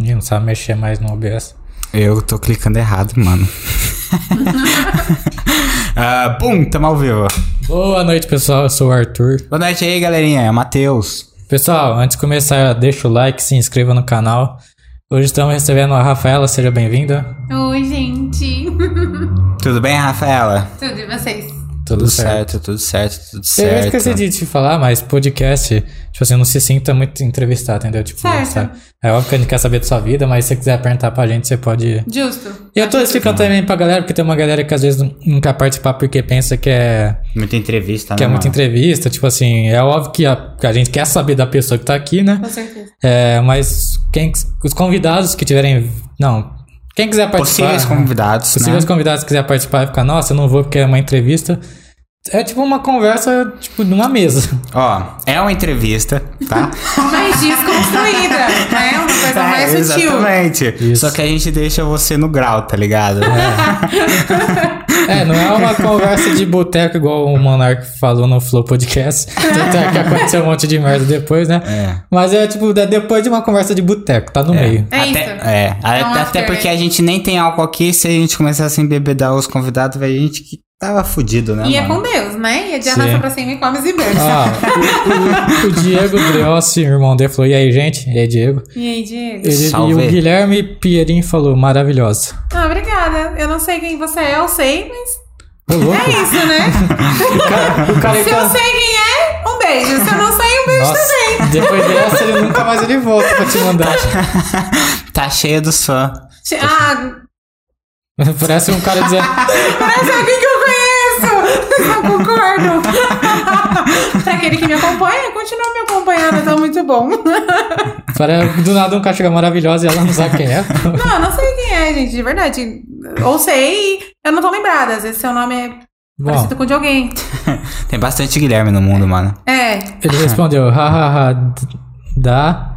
Ih, não sabe mexer mais no OBS. Eu tô clicando errado, mano. Ah, bum, tamo ao vivo. Boa noite, pessoal. Eu sou o Arthur. Boa noite aí, galerinha. É o Matheus. Pessoal, antes de começar, deixa o like, se inscreva no canal. Hoje estamos recebendo a Rafaela, seja bem-vinda. Oi, gente. Tudo bem, Rafaela? Tudo e vocês? Tudo, certo. tudo certo, tudo Eu certo. esqueci de te falar, mas podcast, tipo assim, não se sinta muito entrevistado, entendeu? Tipo, Certo. sabe? É óbvio que a gente quer saber da sua vida, mas se você quiser perguntar pra gente, você pode. Justo. E eu tô explicando também pra galera, porque tem uma galera que às vezes não- quer participar porque pensa que é, Muita entrevista, que né? é muita mano? entrevista. Tipo assim, é óbvio que a, que a gente quer saber da pessoa que tá aqui, né? Com certeza. É, mas quem, os convidados que tiverem. Não. Quem quiser participar. Possíveis convidados, Possíveis né? convidados que quiser participar e ficar, nossa, eu não vou porque é uma entrevista. É tipo uma conversa, tipo, numa mesa. Ó, é uma entrevista, tá? Mais desconstruída, né? Uma coisa mais É, sutil. Exatamente. Isso. Só que a gente deixa você no grau, tá ligado? É, não é uma conversa de boteco igual o Monark falou no Flow Podcast. Tanto é que aconteceu um monte de merda depois, né? É. Mas é tipo, é depois de uma conversa de boteco, tá no meio. É até, isso. É, a- É um até porque a gente nem tem álcool aqui. Se a gente começasse a embebedar os convidados, vai gente que tava fudido, né? E é mano? com Deus, né? E é de arrasta pra cima e come e berça. Ah, o, o- o Diego Driossi, irmão dele, falou: E aí, gente? E aí, Diego? E aí, Diego? Ele- e o Guilherme Pierin falou: Maravilhosa. Ah, obrigada. Eu não sei quem você é, eu sei, mas é isso, né? O cara Se tá- eu sei quem é, um beijo. Se eu não sei, um beijo Nossa, também. depois dessa ele nunca mais ele volta pra te mandar. Tá cheia dos fãs. Ah, Parece um cara dizendo. parece alguém eu concordo. pra aquele que me acompanha, continua me acompanhando, tá muito bom. Parece, do nada um cara chega maravilhosa e ela não sabe quem é. Não, eu não sei quem é, gente, de verdade. Ou sei, eu não tô lembrada. Às vezes seu nome é Bom, parecido com o de alguém. Tem bastante Guilherme no mundo, mano. É. ele respondeu: hahaha, dá.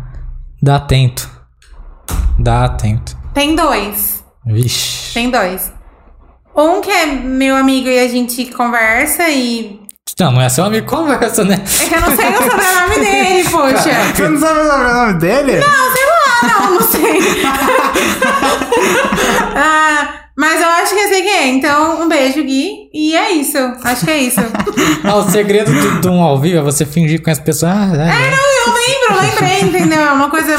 Dá atento. Dá atento. Tem dois. Vixe. Tem dois. Um que é meu amigo e a gente conversa e. Não, não é seu amigo conversa, né? É que eu não sei o sobrenome dele, poxa. Você não sabe o sobrenome dele? Não, sei lá, não, não sei. ah, mas eu acho que eu sei quem é. Então, um beijo, Gui. E é isso. Acho que é isso. Ah, o segredo de, de um ao vivo é você fingir com as pessoas. Ah, é, é. Eu lembro, lembrei, entendeu? É uma coisa.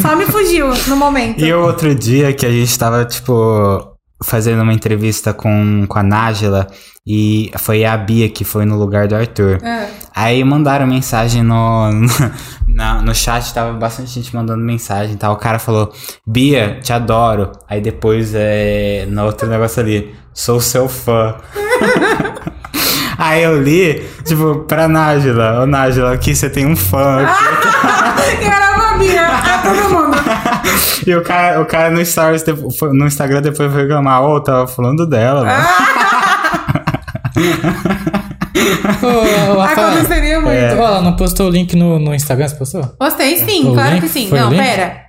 Só me fugiu no momento. E o outro dia que a gente tava, tipo, fazendo uma entrevista com, com a Nájila e foi a Bia que foi no lugar do Arthur. Ah. Aí mandaram mensagem no, no, na- no chat, tava bastante gente mandando mensagem e tal. O cara falou, Bia, te adoro. Aí depois, é, no outro negócio ali, sou seu fã. Aí eu li, tipo, pra Nájila, ô Nájila, aqui você tem um fã. aqui." Caramba, Bia. A todo mundo. E o cara, o cara no, stories, no Instagram depois foi reclamar, ô, tava falando dela, mano. Ô, ô, Rafael, Aconteceria muito. É. ela não postou o link no, no Instagram? Você postou? Postei sim, o claro que sim. Foi não, pera.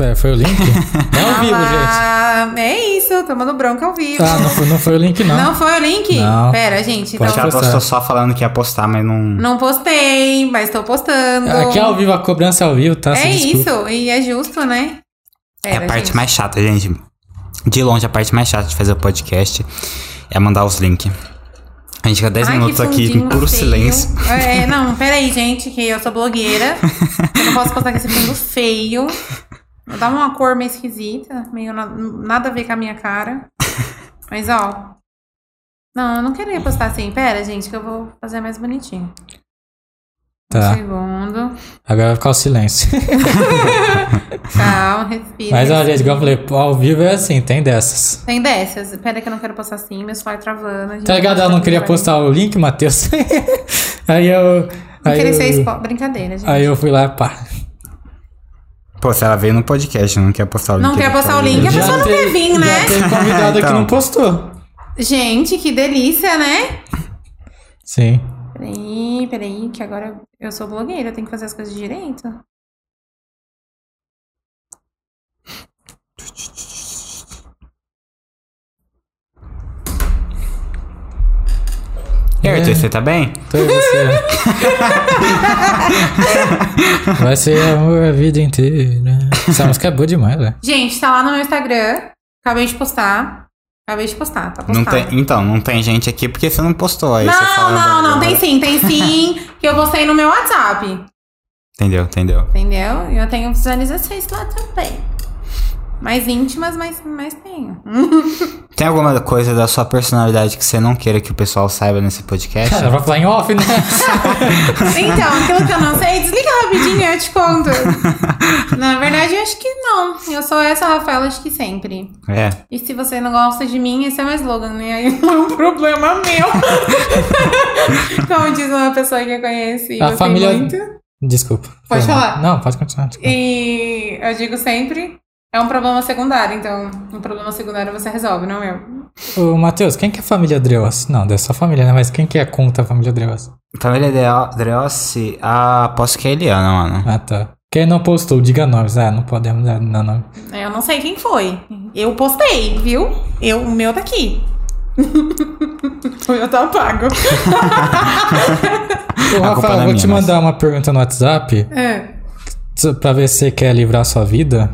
Pera, foi o link? É ao vivo, gente. Ah, é isso, tomando bronca ao vivo. Tá, não foi, não foi o link, não. Não foi o link? Não. Pera, gente. Pode Então, ela postar. postou só falando que ia postar, mas não. não postei, mas tô postando. Aqui é ao vivo, a cobrança é ao vivo, tá? É isso, e é justo, né? É a Pera, parte gente. mais chata, gente. De longe, a parte mais chata de fazer o podcast é mandar os links. A gente fica 10 Ai, minutos aqui em puro feio. silêncio. É, não, peraí, gente, que eu sou blogueira. eu não posso postar com esse fundo feio. Dá uma cor meio esquisita, meio na- nada a ver com a minha cara. Mas, ó. Não, eu não queria postar assim. Pera, gente, que eu vou fazer mais bonitinho. Um Tá. segundo. Agora vai ficar o silêncio. Calma, respira. Mas, ó, respira. gente, igual eu falei, ao vivo é assim, tem dessas. Tem dessas. Pera que eu não quero postar assim, meu celular travando. Tá ligado? Ela não queria postar o link, Matheus. aí eu. Não Aí queria ser eu, expo... Brincadeira, gente. aí eu fui lá, pá. Pô, se ela veio no podcast, não quer postar o link. Não quer postar o link, a pessoa não quer vir, né? Tem convidado que Então. não postou. Gente, que delícia, né? Sim. Peraí, peraí, que agora eu sou blogueira, eu tenho que fazer as coisas direito. E aí, Arthur, É. você tá bem? Tô e você. Vai ser amor a vida inteira. Essa música é boa demais, velho. Gente, tá lá no meu Instagram. Acabei de postar. Acabei de postar, tá Não postado. tem, então, não tem gente aqui porque você não postou. Aí você Não, fala não, não, tem sim, tem sim. que eu postei no meu WhatsApp. Entendeu, entendeu. Entendeu? E eu tenho visualizações lá também. Mais íntimas, mas, mas tenho. Tem alguma coisa da sua personalidade que você não queira que o pessoal saiba nesse podcast? Cara, vai falar em off, né? Então, aquilo que eu não sei, desliga rapidinho, eu te conto. Na verdade, eu acho que não. Eu sou essa Rafaela de que sempre. É. E se você não gosta de mim, esse é meu slogan, né? Aí não é um problema meu. Como diz uma pessoa que eu conheço e A família- muito. Desculpa. Pode falar. Não, pode continuar. desculpa. E eu digo sempre, é um problema secundário. Então, um problema secundário você resolve, não eu. Ô, Matheus, quem que é a família Dreos? Não, dessa família, né? Mas quem que é conta a família Dreos? Família Dre- Dreossi, ah, aposto que é a Eliana, mano. Ah, tá. Quem não postou, diga nomes. Ah, não podemos dar nome. Eu não sei quem foi. Eu postei, viu? Eu, o meu tá aqui. o meu tá pago. Ô, A Rafael, é vou te mandar uma pergunta no WhatsApp É. pra ver se você quer livrar a sua vida.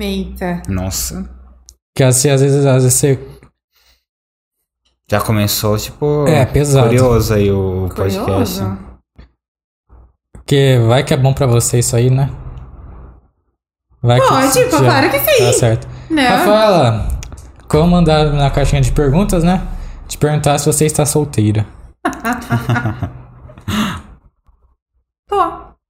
Eita. Nossa. Que assim, às vezes, às vezes você. Já começou, tipo. É, pesado. Curioso aí o podcast. Curioso. Que vai que é bom pra você isso aí, né? Vai Pode, pô, claro que sim. Tá certo. Não. Rafaela, como mandar na caixinha de perguntas, né? Te perguntar se você está solteira.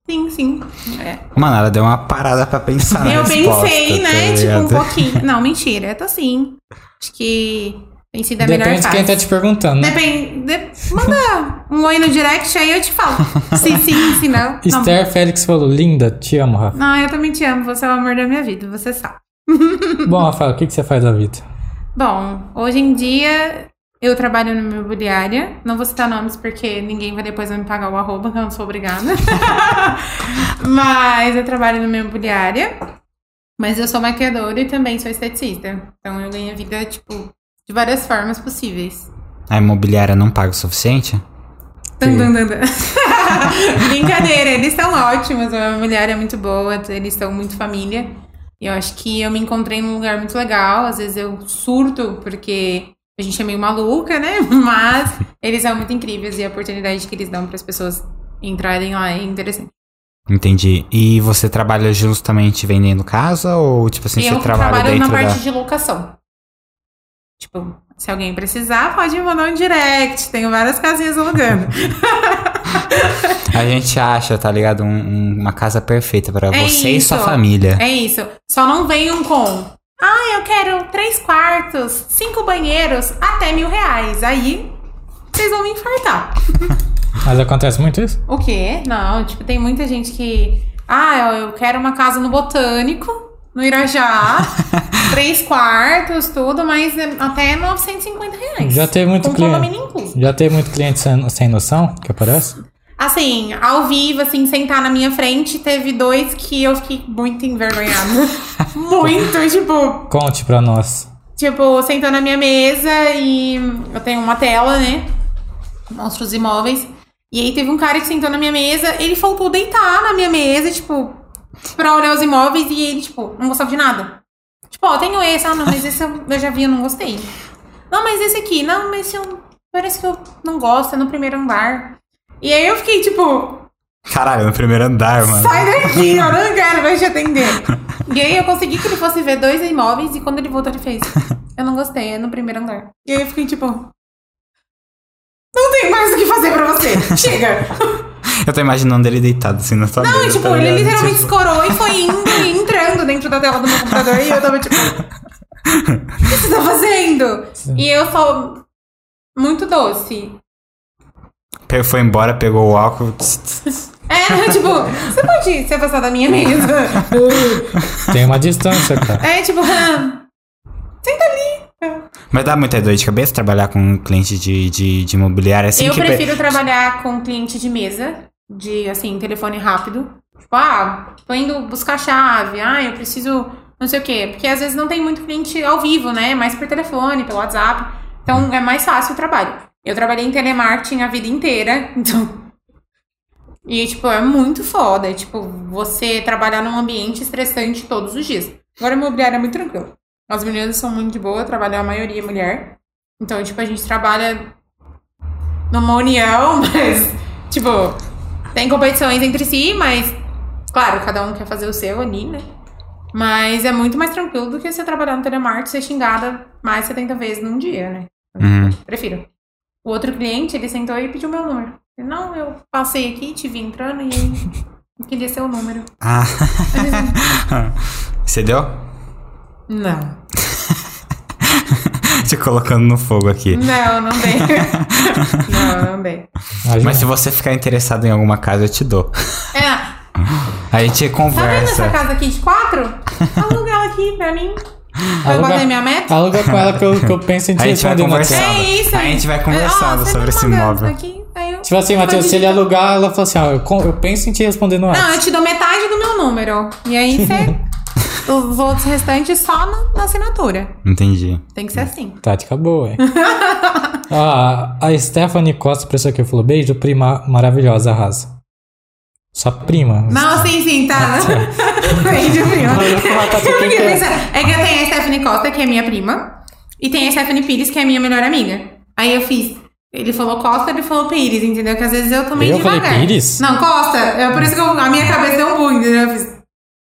Sim, sim. É. Mano, ela deu uma parada pra pensar Eu resposta, pensei, tá né? tipo, um pouquinho. Não, mentira. Eu tô sim. Acho que tem sido a melhor Depende de quem tá te perguntando, né? Depende. de- Manda um oi no direct aí eu te falo. Se sim, se não. não. Esther Félix falou, linda, te amo, Rafa. Não, eu também te amo. Você é o amor da minha vida, você sabe. Bom, Rafael, o que, que você faz da vida? Bom, hoje em dia eu trabalho numa imobiliária. Não vou citar nomes porque ninguém vai depois me pagar o arroba, que eu não sou obrigada. Mas eu trabalho numa imobiliária. Mas eu sou maquiadora e também sou esteticista. Então eu ganho a vida, tipo, de várias formas possíveis. A imobiliária não paga o suficiente? Tum, tum, tum. Brincadeira, eles estão ótimos. A imobiliária é muito boa, eles são muito família. E eu acho que eu me encontrei num lugar muito legal. Às vezes eu surto, porque a gente é meio maluca, né? Mas eles são muito incríveis e a oportunidade que eles dão para as pessoas entrarem lá é interessante. Entendi. E você trabalha justamente vendendo casa ou, tipo assim, e você eu trabalha trabalho na dentro parte da... de locação. Tipo, se alguém precisar, pode me mandar um direct. Tenho várias casinhas alugando. A gente acha, tá ligado? Um- um- uma casa perfeita pra É você e sua isso. família. É isso. Só não venham com. Ah, eu quero três quartos, cinco banheiros, até mil reais. Aí vocês vão me infartar. Mas acontece muito isso? O quê? Não, tipo, tem muita gente que. Ah, eu eu quero uma casa no Botânico, no Irajá, três quartos, tudo, mas é até 950 reais. Já teve muito com cliente. Já teve muito cliente sem, sem noção que aparece? Assim, ao vivo, assim, sentar na minha frente, teve dois que eu fiquei muito envergonhada. muito, tipo, Conte pra nós. Tipo, sentou na minha mesa e eu tenho uma tela, né? Mostra os imóveis. E aí teve um cara que sentou na minha mesa, ele faltou deitar na minha mesa, tipo, pra olhar os imóveis e ele, tipo, não gostava de nada. Tipo, ó, tenho esse, ah, não, mas esse eu, eu já vi, eu não gostei. Não, mas esse aqui, não, mas esse eu, parece que eu não gosto, é no primeiro andar. E aí eu fiquei, tipo, Caralho, no primeiro andar, mano. Sai daqui, eu não quero mais te atender. E aí eu consegui que ele fosse ver dois imóveis e quando ele voltou ele fez. Eu não gostei, é no primeiro andar. E aí eu fiquei tipo. Não tem mais o que fazer pra você. Chega! Eu tô imaginando ele deitado assim na sua Não, mesa. e, tipo, tá ele literalmente Tipo, escorou e foi indo e entrando dentro da tela do meu computador e eu tava tipo. O que você tá fazendo? E eu sou muito doce. Pe- Foi embora, pegou o álcool. tss, tss. É, tipo, você pode se afastar da minha mesa? Tem uma distância, cara. É, tipo, ah, senta ali. Mas dá muita dor de cabeça trabalhar com um cliente de, de, de imobiliária assim eu pe- prefiro trabalhar com cliente de mesa, de assim, telefone rápido. Tipo, ah, tô indo buscar chave, ah, eu preciso não sei o quê. Porque às vezes não tem muito cliente ao vivo, né? Mais por telefone, pelo WhatsApp. Então é mais fácil o trabalho. Eu trabalhei em telemarketing a vida inteira, então. E, tipo, é muito foda. É, tipo, você trabalhar num ambiente estressante todos os dias. Agora, imobiliário é muito tranquilo. As meninas são muito de boa, trabalham a maioria mulher. Então, tipo, a gente trabalha numa união, mas, tipo, tem competições entre si, mas, claro, cada um quer fazer o seu ali, né? Mas é muito mais tranquilo do que você trabalhar no telemarketing e ser xingada mais 70 vezes num dia, né? Uhum. Prefiro. O outro cliente, ele sentou e pediu meu número. Eu, Não, eu passei aqui, te vi entrando e aí eu queria seu número. Ah. Você deu? Não. Te colocando no fogo aqui. Não, não dei. não, não dei. Imagina. Mas se você ficar interessado em alguma casa, eu te dou. É, A gente tá vendo conversa. essa casa aqui de quatro? Aluga ela aqui pra mim. Eu Aluga- bater minha meta. Aluga com ela que eu, que eu penso em te vai responder. WhatsApp. É isso. A gente vai conversando você sobre me esse imóvel. Aqui, eu- Tipo assim, Matheus, se ele alugar, ela fala assim, ó, eu, eu penso em te responder no Não, WhatsApp. eu te dou metade do meu número. E aí você. os outros restantes só na, na assinatura. Entendi. Tem que ser assim. Tática boa, é. ah, a Stephanie Costa, pessoa que falou, beijo, prima maravilhosa, arrasa. Sua prima. Não, sim, sim, tá. Entendi, prima. Matar seu Porque, tempo. pensa, É que eu tenho a Stephanie Costa, que é minha prima. E tem a Stephanie Pires, que é minha melhor amiga. Aí eu fiz. Ele falou Costa, ele falou Pires, entendeu? Que às vezes eu também Eu falei devagar. Pires? Não, Costa. É por isso que eu- a minha cabeça deu um bug, entendeu? Eu fiz.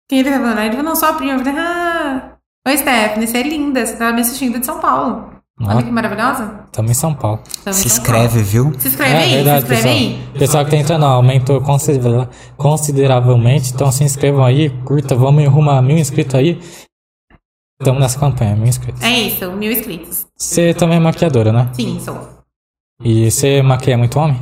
Quem ele tá falando? Aí ele falou, não, só a prima. Eu falei, ah. Oi, Stephanie, você é linda. Você tá me assistindo de São Paulo. Olha que maravilhosa. Estamos em São Paulo. Tamo Se São inscreve, viu? Se inscreve É aí, verdade, se inscreve pessoal. aí. Pessoal que tá entrando, aumentou considera- consideravelmente. Então se inscrevam aí, curta, vamos arrumar mil inscritos aí. Estamos nessa campanha, mil inscritos. É isso, mil inscritos. Você também é maquiadora, né? Sim, sou. E você maquia muito homem?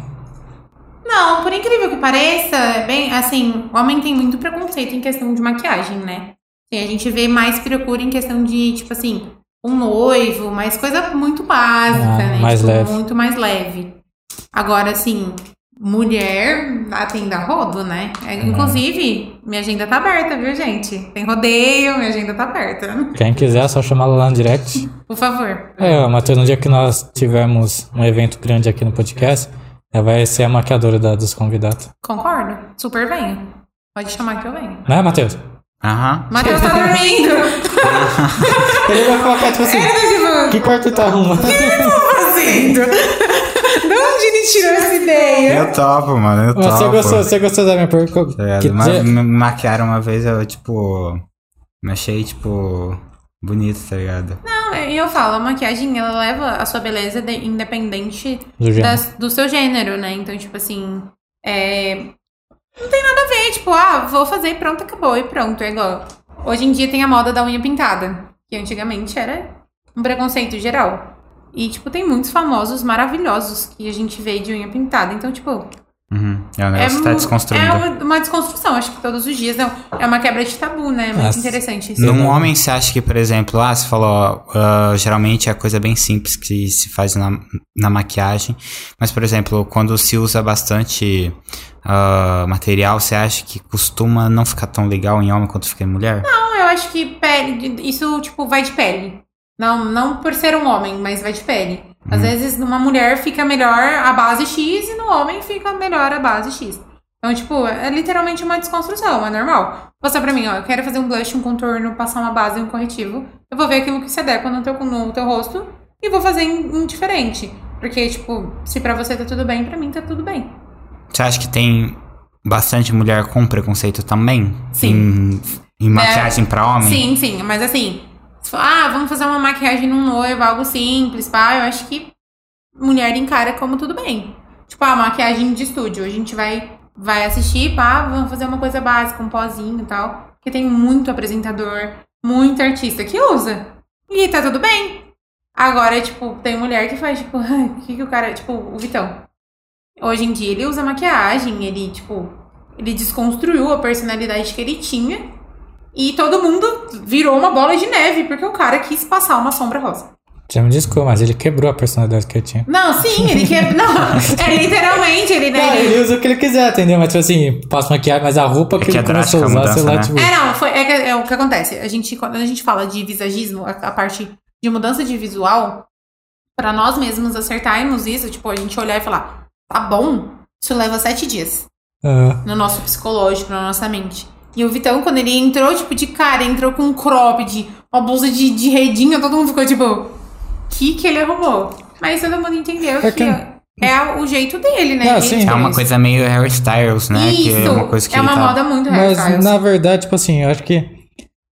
Não, por incrível que pareça, é bem assim, o homem tem muito preconceito em questão de maquiagem, né? A gente vê mais procura em questão de, tipo assim, um noivo, mas coisa muito básica, Ah, né? mais Tipo, leve. Muito mais leve. Agora, assim, mulher atende a rodo, né? É, Inclusive, minha agenda tá aberta, viu, gente? Tem rodeio, minha agenda tá aberta. Quem quiser, é só chamar lá no direct. Por favor. É, Matheus, no dia que nós tivemos um evento grande aqui no podcast, ela vai ser a maquiadora da- dos convidados. Concordo. Super venho. Pode chamar que eu venho. Né, Matheus? Aham. Matheus tá dormindo. Ele vai colocar, tipo assim, tipo, que quarto tá arrumando? fazendo? De onde ele tirou essa ideia? Eu topo, mano. Eu topo. Você gostou, você gostou da minha pergunta? Tá Ma- dizer- me maquiaram uma vez, eu, tipo. Me achei, tipo. Bonito, tá ligado? Não, e eu falo, a maquiagem, ela leva a sua beleza de- independente Do das- do seu gênero, né? Então, tipo assim, é... Não tem nada a ver, tipo, ah, vou fazer e pronto, acabou, e pronto. É igual. Hoje em dia tem a moda da unha pintada, que antigamente era um preconceito geral. E, tipo, tem muitos famosos maravilhosos que a gente vê de unha pintada. Então, tipo, Uhum. É um negócio que tá desconstruindo. É uma, desconstrução, acho que todos os dias. Não, é uma quebra de tabu, né? Muito Nossa. interessante isso. Num homem, você acha que, por exemplo, ah, você falou, ah, geralmente é coisa bem simples que se faz na, na maquiagem, mas, por exemplo, quando se usa bastante ah, material, você acha que costuma não ficar tão legal em homem quanto fica em mulher? Não, eu acho que pele, isso, tipo, vai de pele. Não, não por ser um homem, mas vai de pele. Às vezes, numa mulher fica melhor a base X e no homem fica melhor a base X. Então, tipo, é literalmente uma desconstrução, é normal. Você pra mim, ó, eu quero fazer um blush, um contorno, passar uma base um corretivo. Eu vou ver aquilo que se adequa no teu, no teu rosto e vou fazer em, em diferente. Porque, tipo, se pra você tá tudo bem, pra mim tá tudo bem. Você acha que tem bastante mulher com preconceito também? Sim. Em, em maquiagem pra homem? Sim, sim, mas assim, ah, vamos fazer uma maquiagem num noivo, algo simples, pá, eu acho que mulher encara como tudo bem. Tipo, ah, maquiagem de estúdio, a gente vai, vai assistir, pá, vamos fazer uma coisa básica, um pozinho e tal. Porque tem muito apresentador, muito artista que usa. E tá tudo bem. Agora, tipo, tem mulher que faz, tipo, o que, que o cara. Tipo, o Vitão. Hoje em dia ele usa maquiagem, ele, tipo, ele desconstruiu a personalidade que ele tinha. E todo mundo virou uma bola de neve, porque o cara quis passar uma sombra rosa. Já me desculpa, mas ele quebrou a personalidade que eu tinha. Não, sim, ele quer. Não, é literalmente, ele, Não, né? ele- ele usa o que ele quiser, entendeu? Mas tipo assim, passa maquiagem, mas a roupa que, que ele é começou a usar, sei lá, mudança, tipo. É, não, foi, é, é o que acontece. A gente, quando a gente fala de visagismo, a, a parte de mudança de visual, pra nós mesmos acertarmos isso, tipo, a gente olhar e falar, tá bom, isso leva sete dias Ah, no nosso psicológico, na nossa mente. E o Vitão, quando ele entrou, tipo, de cara, entrou com um cropped, uma blusa de, de redinho, todo mundo ficou tipo, que que ele arrumou? Mas todo mundo entendeu É que, que- é o jeito dele, né? Sim. É uma coisa meio Harry Styles, né? Isso, que é uma coisa que é uma tá... moda muito Mas hairstyles. na verdade, tipo assim, eu acho que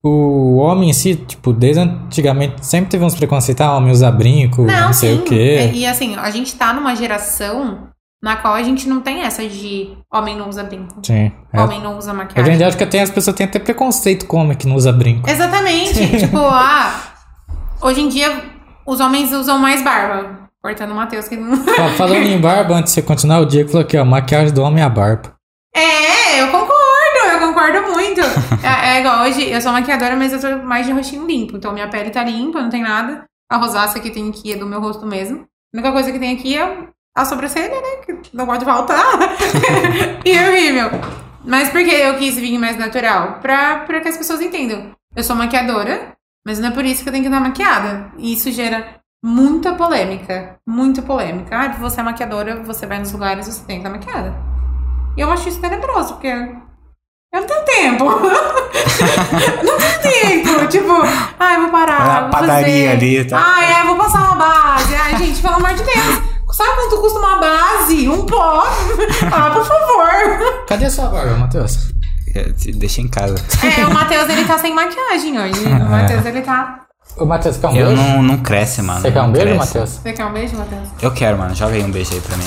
o homem em si, tipo, desde antigamente sempre teve uns preconceitos, ah, homem usa brinco, não, Não, sei sim. o quê. É, E assim, a gente tá numa geração na qual a gente não tem essa de homem não usa brinco, Sim. É. homem não usa Hoje maquiagem. em dia, acho que até as pessoas têm até preconceito com homem que não usa brinco. Exatamente. tipo, ah, hoje em dia os homens usam mais barba. Cortando o Matheus que não. Falando em barba, antes de você continuar, o Diego falou aqui, ó, maquiagem do homem é a barba. É, eu concordo, eu concordo muito. É, é igual hoje, eu sou maquiadora, mas eu tô mais de rostinho limpo. Então minha pele tá limpa, não tem nada. A rosácea que tem aqui é do meu rosto mesmo. A única coisa que tem aqui é a sobrancelha, né? Que não pode faltar. e é horrível. Mas por que eu quis vir mais natural? Pra, pra que as pessoas entendam. Eu sou maquiadora, mas não é por isso que eu tenho que estar maquiada. E isso gera muita polêmica. Muita polêmica. Ah, você é maquiadora, você vai nos lugares, você tem que estar maquiada. E eu acho isso tenebroso, porque eu não tenho tempo. não tenho tempo. Tipo, ai, vou parar. Vai na vou padaria fazer. ali, tá? Ai, ai, vou passar uma base. Ai, gente, pelo amor de Deus. Sabe quanto custa uma base? Um pó? Ah, por favor. Cadê a sua barba, Matheus? É, Deixa em casa. É, o Matheus, ele tá sem maquiagem hoje. É. O Matheus, ele tá... Ô, Matheus, quer um Eu beijo? não, não cresce, mano. Você quer um beijo. Matheus? Você quer um beijo, Matheus? Eu quero, mano. Joga aí um beijo aí pra mim.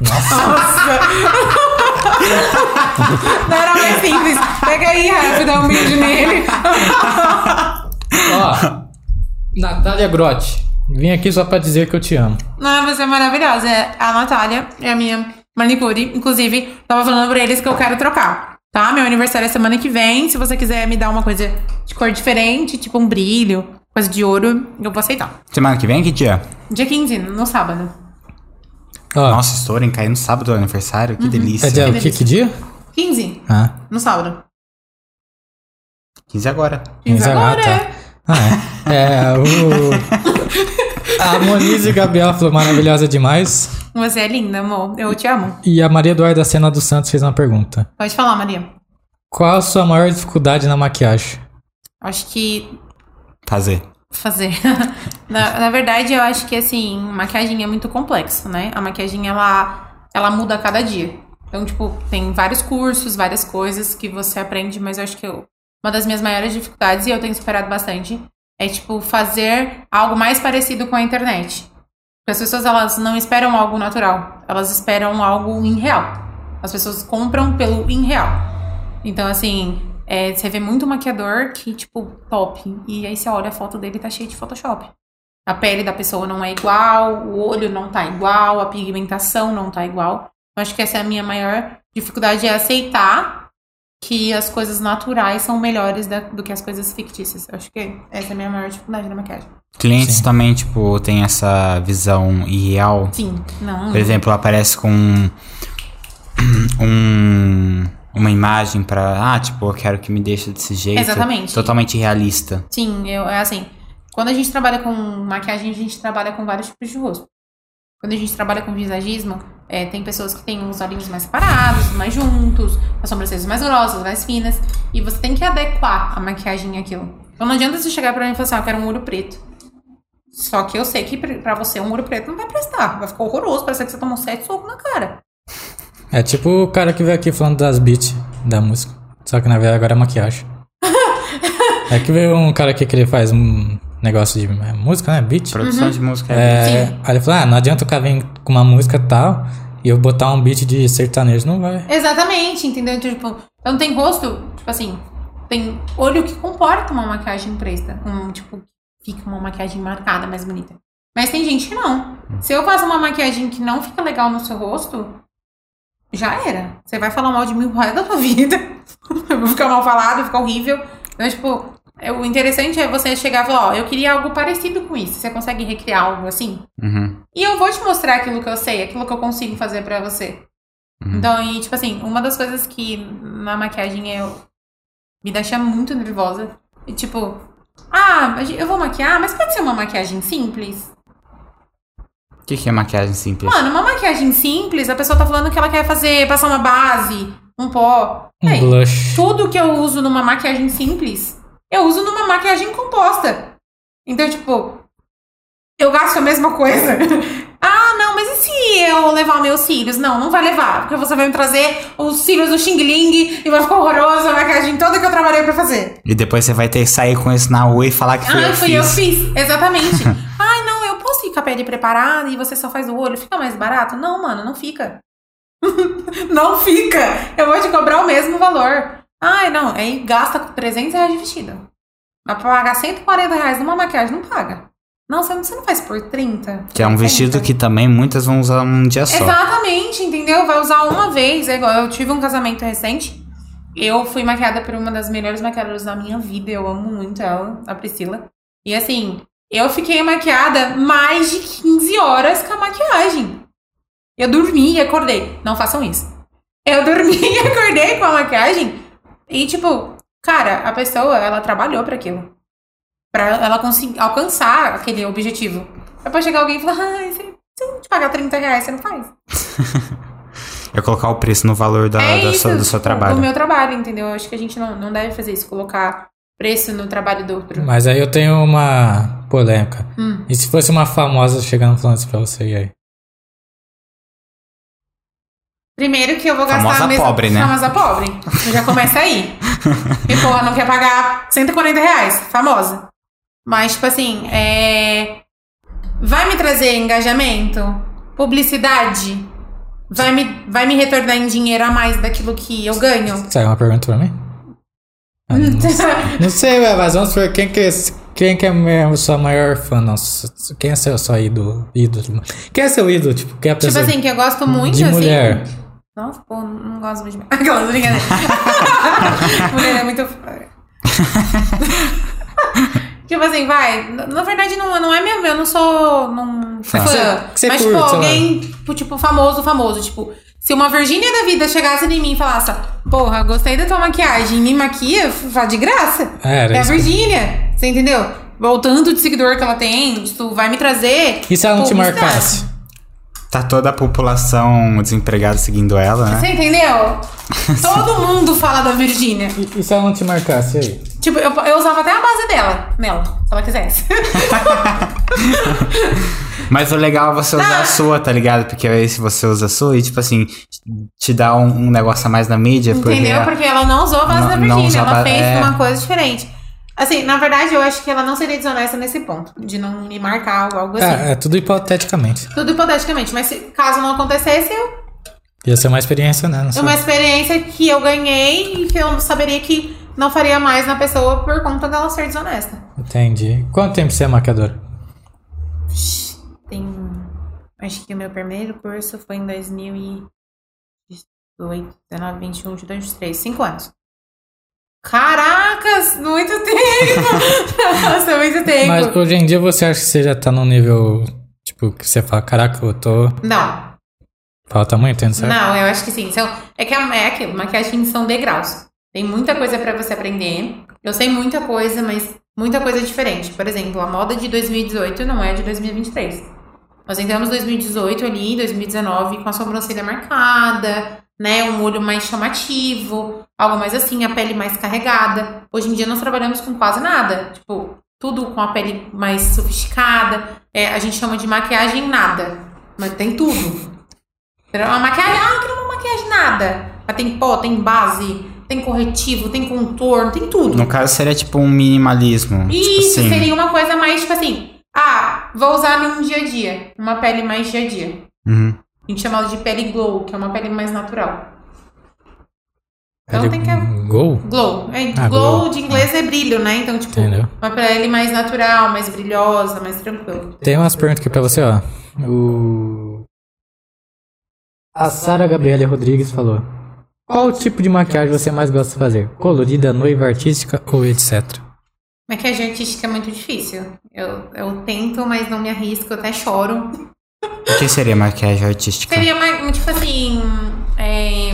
Não era mais simples. Pega aí, Rafa, dá um beijo nele. Ó, Natália Grotti, vim aqui só pra dizer que eu te amo. Não, você é maravilhosa. É a Natália é a minha manicure. Inclusive, tava falando pra eles que eu quero trocar. Tá? Meu aniversário é semana que vem. Se você quiser me dar uma coisa de cor diferente, tipo um brilho, coisa de ouro, eu vou aceitar. Semana que vem, que dia? Dia 15, no sábado. Ó, Nossa, estourem, caiu no sábado do aniversário. Uhum. Que delícia. é dia, que o que, delícia. que dia? 15, Ah, no sábado. 15 agora. 15 agora, ah, tá. é. Ah, é. É, o... A Monize Gabriel falou maravilhosa demais. Você é linda, amor. Eu te amo. E a Maria Eduarda Sena dos Santos fez uma pergunta. Pode falar, Maria. Qual a sua maior dificuldade na maquiagem? Acho que Fazer. fazer. na, na verdade, eu acho que assim, maquiagem é muito complexo, né? A maquiagem ela, ela muda a cada dia. Então, tipo, tem vários cursos, várias coisas que você aprende, mas eu acho que eu- uma das minhas maiores dificuldades, e eu tenho superado bastante, é tipo fazer algo mais parecido com a internet. Porque as pessoas elas não esperam algo natural, elas esperam algo irreal. As pessoas compram pelo irreal. Então, assim, é, você vê muito maquiador que, tipo, top. E aí você olha a foto dele tá cheio de Photoshop. A pele da pessoa não é igual, o olho não tá igual, a pigmentação não tá igual. Eu acho que essa é a minha maior dificuldade, é aceitar que as coisas naturais são melhores da- do que as coisas fictícias. Eu acho que essa é a minha maior dificuldade na maquiagem. Clientes Sim. também, tipo, tem essa visão irreal. Sim, não. Por exemplo, aparece com um, uma imagem pra. Ah, tipo, eu quero que me deixe desse jeito. Exatamente. Totalmente realista. Sim, eu, é assim. Quando a gente trabalha com maquiagem, a gente trabalha com vários tipos de rosto. Quando a gente trabalha com visagismo, é, tem pessoas que têm os olhinhos mais separados, mais juntos, as sobrancelhas mais grossas, mais finas. E você tem que adequar a maquiagem àquilo. Então não adianta você chegar pra mim e falar assim, ah, eu quero um olho preto. Só que eu sei que pra você um olho preto não vai prestar. Vai ficar horroroso, parece que você tomou sete socos na cara. É tipo o cara que veio aqui falando das beats da música. Só que na verdade agora é maquiagem. é que veio um cara aqui que ele faz um negócio de é, música, né? Beat. Produção de música é. É, Sim. aí ele falou: ah, não adianta o cara vir com uma música tal e eu botar um beat de sertanejo, não vai. Exatamente, entendeu? Então, tipo, então tem rosto, tipo assim, tem olho que comporta uma maquiagem preta. Um, tipo, fica uma maquiagem marcada, mais bonita. Mas tem gente que não. Se eu faço uma maquiagem que não fica legal no seu rosto, já era. Você vai falar mal de mim o resto da sua vida. Eu vou ficar mal falado, vai ficar horrível. Então, tipo, o interessante é você chegar e falar, ó, eu queria algo parecido com isso. Você consegue recriar algo assim? Uhum. E eu vou te mostrar aquilo que eu sei, aquilo que eu consigo fazer pra você. Uhum. Então, e tipo assim, uma das coisas que na maquiagem eu me deixa muito nervosa. E tipo, Ah, eu vou maquiar, mas pode ser uma maquiagem simples? O que, que é maquiagem simples? Mano, uma maquiagem simples, a pessoa tá falando que ela quer fazer, passar uma base, um pó. Um Ei, blush. tudo que eu uso numa maquiagem simples, eu uso numa maquiagem composta. Então, tipo, eu gasto a mesma coisa. ah, não, mas e se eu levar meus cílios? Não, não vai levar, porque você vai me trazer os cílios do Xing Ling e vai ficar horroroso a maquiagem toda que eu trabalhei pra fazer. E depois você vai ter que sair com isso na rua e falar que foi Ah, eu que eu fiz. fiz. Exatamente. Ai, não, eu posso ir com a pele preparada e você só faz o olho. Fica mais barato? Não, mano, não fica. não fica. Eu vou te cobrar o mesmo valor. Ai, não, aí gasta 300 reais de vestido. Mas pra pagar 140 reais numa maquiagem, não paga. Não, você não, você não faz por 30. Que é um 30. vestido que também muitas vão usar um dia só. Exatamente, entendeu? Vai usar uma vez. É igual, eu tive um casamento recente. Eu fui maquiada por uma das melhores maquiadoras da minha vida. Eu amo muito ela, a Priscila. E assim, eu fiquei maquiada mais de 15 horas com a maquiagem. Eu dormi e acordei. Não façam isso. Eu dormi e acordei com a maquiagem. E tipo, cara, a pessoa, ela trabalhou pra aquilo. Pra ela conseguir alcançar aquele objetivo. Depois chegar alguém e falar, ai, se eu te pagar 30 reais, você não faz. É colocar o preço no valor da, é da isso, sua- do seu do trabalho. meu trabalho, entendeu? Eu acho que a gente não, não deve fazer isso, colocar preço no trabalho do outro. Mas aí eu tenho uma polêmica. Hum. E se fosse uma famosa chegando falando isso pra você e aí? Primeiro que eu vou gastar Famosa a mesma... pobre, né? Famosa pobre. Já começa aí. e, porra, não quer pagar 140 reais. Famosa. Mas, tipo assim, é... Vai me trazer engajamento? Publicidade? Vai me, vai me retornar em dinheiro a mais daquilo que eu ganho? Sai uma pergunta pra mim? Ah, não, não sei, ué, mas vamos ver quem que é, quem que é minha, sua maior fã, nossa. Quem é seu só ídolo, ídolo? Quem é seu ídolo? Tipo, quem é a tipo pessoa assim, que eu gosto muito, de assim... Nossa, pô, não gosto muito de Aquelas brincadeiras. Mulher é muito. tipo assim, vai. Na verdade, não, não é meu, eu não sou. Não, fã. que você- mas, tipo, alguém, tipo, tipo, famoso, famoso. Tipo, se uma Virgínia da vida chegasse em mim e falasse, porra, gostei da tua maquiagem, me maquia, fala de graça. É, É a isso Virgínia, você entendeu? O tanto de seguidor que ela tem, tu vai me trazer. E se ela não te publicidade. marcasse? Tá toda a população desempregada seguindo ela, né? Você entendeu? Todo mundo fala da Virgínia. E, e se ela não te marcasse, aí? Tipo, eu, eu usava até a base dela, nela, se ela quisesse. Mas o legal é você usar Ah. a sua, tá ligado? Porque aí se você usa a sua e, tipo assim, te dá um, um negócio a mais na mídia. Entendeu? Porque ela não usou a base Não- da Virgínia, ela fez é. uma coisa diferente. Assim, na verdade, eu acho que ela não seria desonesta nesse ponto, de não me marcar ou algo assim. É, é tudo hipoteticamente. Tudo hipoteticamente, mas se, caso não acontecesse, eu, Ia ser uma experiência, né? Não é uma experiência que eu ganhei e que eu saberia que não faria mais na pessoa por conta dela ser desonesta. Entendi. Quanto tempo você é maquiadora? Tem. Acho que o meu primeiro curso foi em 2018, 19, 21, 22, 23. Cinco anos. Caracas! Muito tempo! Nossa, muito tempo. Mas hoje em dia você acha que você já tá num nível, tipo, que você fala, caraca, eu tô... Não, Falta muito, entende certo? não, eu acho que sim. São, é que é aquilo, maquiagem são degraus. Tem muita coisa pra você aprender. Eu sei muita coisa, mas muita coisa diferente. Por exemplo, a moda de 2018 não é de 2023. Nós entramos em 2018 ali, 2019, com a sobrancelha marcada, né? Um olho mais chamativo, algo mais assim, a pele mais carregada. Hoje em dia nós trabalhamos com quase nada. Tipo, tudo com a pele mais sofisticada. É, a gente chama de maquiagem nada. Mas tem tudo. Uma maquiagem, ah, eu quero uma maquiagem nada. Mas tem pó, tem base, tem corretivo, tem contorno, tem tudo. No caso, seria tipo um minimalismo. tipo Isso assim. seria uma coisa mais, tipo assim, ah, vou usar num dia a dia. Uma pele mais dia a dia. Uhum. A gente chama de pele glow, que é uma pele mais natural. Então tem que. Gol? Glow. É, Ah, glow, glow. de inglês é brilho, né? Então, tipo, Entendeu. uma pele mais natural, mais brilhosa, mais tranquila. Tem umas perguntas aqui pra você, ó. O... A Sara Gabriela Rodrigues falou. Qual tipo de maquiagem você mais gosta de fazer? Colorida, noiva, artística ou etc? Maquiagem artística é muito difícil. Eu, eu tento, mas não me arrisco, eu até choro. O que seria maquiagem artística? Seria tipo assim. é,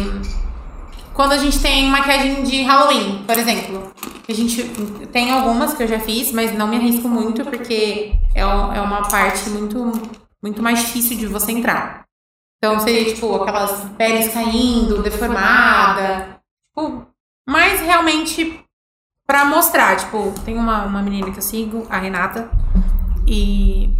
quando a gente tem maquiagem de Halloween, por exemplo. a gente tem algumas que eu já fiz, mas não me arrisco muito porque é, é uma parte muito, muito mais difícil de você entrar. Então seria tipo aquelas peles caindo, deformada, tipo, mas realmente pra mostrar, tipo, tem uma, uma menina que eu sigo, a Renata, e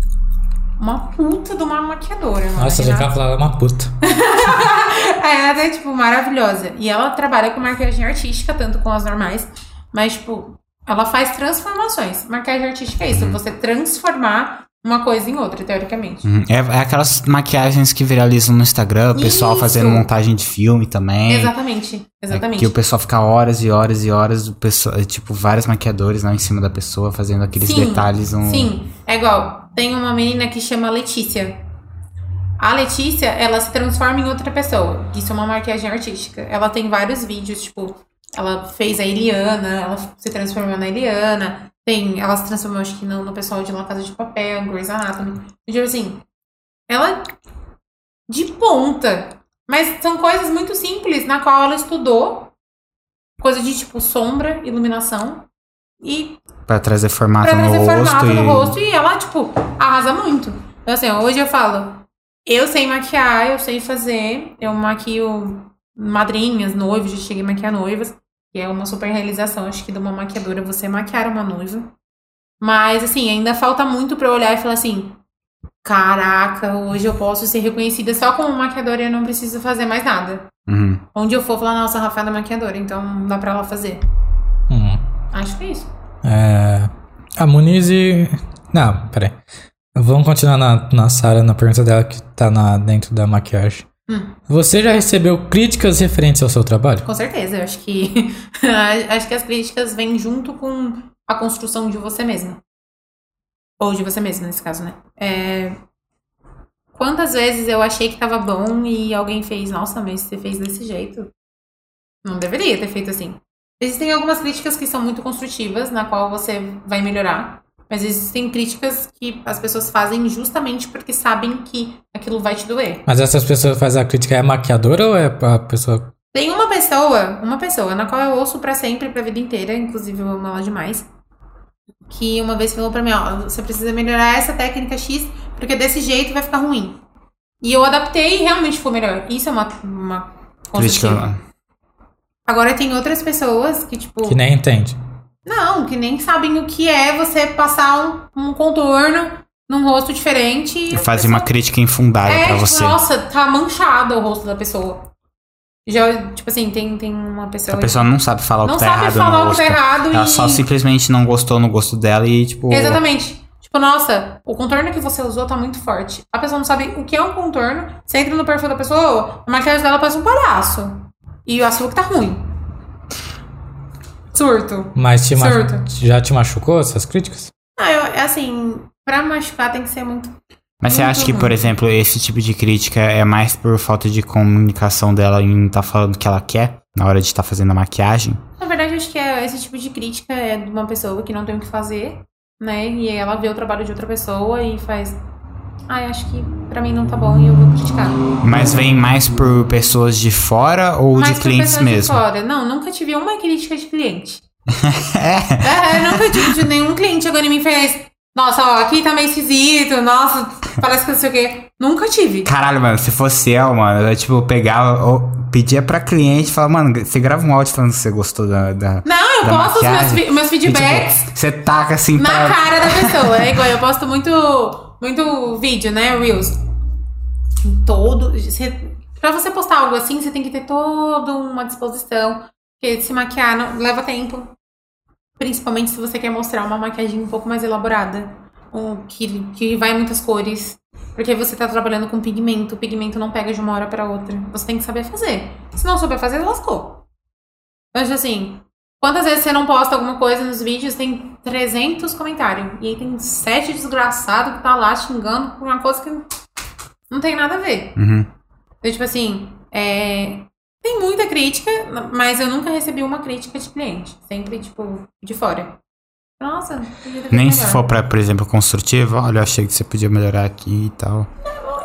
uma puta de uma maquiadora. mano. Nossa, A já Renata- quero falar uma puta. a Renata é, tipo, maravilhosa. E ela trabalha com maquiagem artística, tanto com as normais. Mas, tipo, ela faz transformações. Maquiagem artística é isso, você transformar uma coisa em outra, teoricamente. Uhum. É, é aquelas maquiagens que viralizam no Instagram, o pessoal Isso. fazendo montagem de filme também. Exatamente, exatamente. Que o pessoal fica horas e horas e horas, o pessoal, é, tipo, vários maquiadores lá em cima da pessoa fazendo aqueles Sim, detalhes. Um... Sim, é igual. Tem uma menina que chama Letícia. A Letícia, ela se transforma em outra pessoa. Isso é uma maquiagem artística. Ela tem vários vídeos, tipo, ela fez a Eliana, ela se transformou na Eliana. Tem, ela se transformou, acho que no, no pessoal de La Casa de Papel, Grey's Anatomy. Tipo assim, ela de ponta. Mas são coisas muito simples, na qual ela estudou. Coisa de, tipo, sombra, iluminação. E Pra trazer formato pra no trazer rosto. formato e... no rosto e ela, tipo, arrasa muito. Então, assim, hoje eu falo, eu sei maquiar, eu sei fazer, eu maquio madrinhas, noivos, já cheguei a maquiar noivas, que é uma super realização, acho que de uma maquiadora você maquiar uma noiva. Mas, assim, ainda falta muito pra eu olhar e falar assim, caraca, hoje eu posso ser reconhecida só como maquiadora e eu não preciso fazer mais nada. Uhum. Onde eu for falar, nossa, a Rafaela é maquiadora, então dá pra ela fazer. Acho que é isso. É, a Muniz e... Não, peraí. Vamos continuar na, na Sara, na pergunta dela que tá na, dentro da maquiagem. Hum. Você já recebeu críticas referentes ao seu trabalho? Com certeza, eu acho que acho que as críticas vêm junto com a construção de você mesma. Ou de você mesma, nesse caso, né? É, Quantas vezes eu achei que tava bom e alguém fez, nossa, mas você fez desse jeito? Não deveria ter feito assim. Existem algumas críticas que são muito construtivas, na qual você vai melhorar. Mas existem críticas que as pessoas fazem justamente porque sabem que aquilo vai te doer. Mas essas pessoas fazem a crítica é a maquiadora ou é a pessoa... Tem uma pessoa, uma pessoa, na qual eu ouço pra sempre, pra vida inteira, inclusive eu amo ela demais, que uma vez falou pra mim, ó, você precisa melhorar essa técnica X, porque desse jeito vai ficar ruim. E eu adaptei e realmente ficou melhor. Isso é uma, uma construtiva. Crítica. Agora tem outras pessoas que, tipo, Que nem entende. não, que nem sabem o que é você passar um, um contorno num rosto diferente. e a Fazem uma pessoa- crítica infundada é, pra tipo, você. nossa, tá manchado o rosto da pessoa. Já, tipo assim, tem, tem uma pessoa. A pessoa não sabe falar o não que tá sabe errado falar no o que tá errado Ela e. só simplesmente não gostou no gosto dela e, tipo. Exatamente. Tipo, nossa, o contorno que você usou tá muito forte. A pessoa não sabe o que é um contorno. Você entra no perfil da pessoa, a maquiagem dela parece um palhaço. E o açúcar tá ruim. Surto. Mas te Surto. já te machucou essas críticas? Ah, eu, é assim, pra machucar tem que ser muito. Mas você acha que, ruim. por exemplo, esse tipo de crítica é mais por falta de comunicação dela em estar falando o que ela quer na hora de estar fazendo a maquiagem? Na verdade, eu acho que é, esse tipo de crítica é de uma pessoa que não tem o que fazer, né? E ela vê o trabalho de outra pessoa e faz. Eu acho que pra mim não tá bom e eu vou criticar. Mas vem mais por pessoas de fora ou Mas de por clientes pessoas de mesmo? fora. Não, nunca tive uma crítica de cliente. é. É, eu nunca tive de nenhum cliente chegou em mim e fez. Nossa, ó, aqui tá meio esquisito, nossa, parece que não sei o quê. Nunca tive. Caralho, mano, se fosse eu, mano, eu, tipo, pegava, ou pedia pra cliente e falava, mano, você grava um áudio falando que você gostou da. da Não, eu da posto os meus, maquiagem. fi- meus E, tipo, feedbacks você taca assim na pra. cara da pessoa. É igual, eu posto muito, muito vídeo, né? Reels. Todo. Você, pra você postar algo assim, você tem que ter toda uma disposição. Porque se maquiar não, leva tempo. Principalmente se você quer mostrar uma maquiagem um pouco mais elaborada. Um, que, que vai em muitas cores. Porque você tá trabalhando com pigmento. O pigmento não pega de uma hora pra outra. Você tem que saber fazer. Se não souber fazer, lascou. Mas assim, quantas vezes você não posta alguma coisa nos vídeos, tem 300 comentários. E aí tem sete desgraçados que tá lá xingando por uma coisa que não tem nada a ver. Uhum. Então, tipo assim, é, tem muita crítica, mas eu nunca recebi uma crítica de cliente. Sempre, tipo, de fora. Nossa, Nem se melhor. for pra, por exemplo, construtivo, olha, eu achei que você podia melhorar aqui e tal.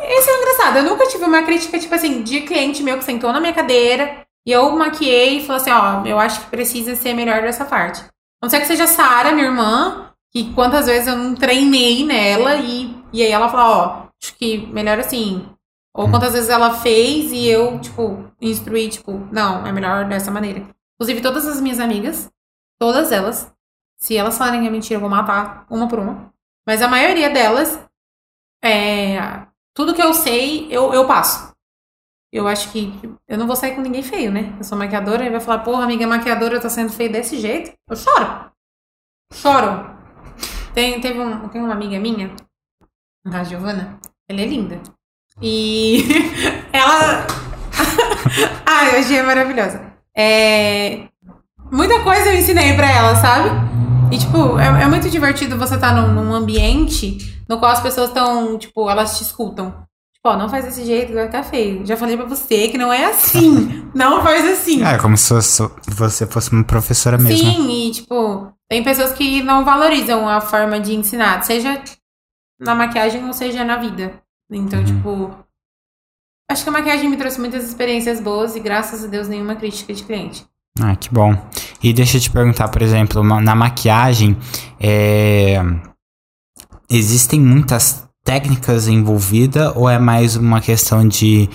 Esse é engraçado. Eu nunca tive uma crítica, tipo assim, de cliente meu que sentou na minha cadeira e eu maquiei e falou assim, ó, eu acho que precisa ser melhor dessa parte. A não ser que seja a Sara, minha irmã, que quantas vezes eu não treinei nela e, e aí ela fala, ó, acho que melhor assim. Ou quantas vezes ela fez e eu, tipo, instruí, tipo, não, é melhor dessa maneira. Inclusive, todas as minhas amigas, todas elas, se elas falarem que é mentira, eu vou matar uma por uma. Mas a maioria delas, é, tudo que eu sei, eu, eu passo. Eu acho que eu não vou sair com ninguém feio, né? Eu sou maquiadora e vai falar, porra, amiga maquiadora, tô sendo feio desse jeito. Eu choro. Choro. Tem, teve um, tem uma amiga minha, a Giovana, ela é linda. E ela. Ai, hoje é maravilhosa. É... Muita coisa eu ensinei pra ela, sabe? E, tipo, é, é muito divertido você estar num, num ambiente no qual as pessoas estão, tipo, elas te escutam. Ó, não faz desse jeito, vai ficar feio. Já falei pra você que não é assim. não faz assim. É, como se você fosse uma professora mesmo. Sim, e, tipo, tem pessoas que não valorizam a forma de ensinar, seja na maquiagem ou seja na vida. Então, Uhum. tipo. Acho que a maquiagem me trouxe muitas experiências boas e, graças a Deus, nenhuma crítica de cliente. Ah, que bom. E deixa eu te perguntar, por exemplo, na maquiagem, é, existem muitas técnicas envolvidas ou é mais uma questão de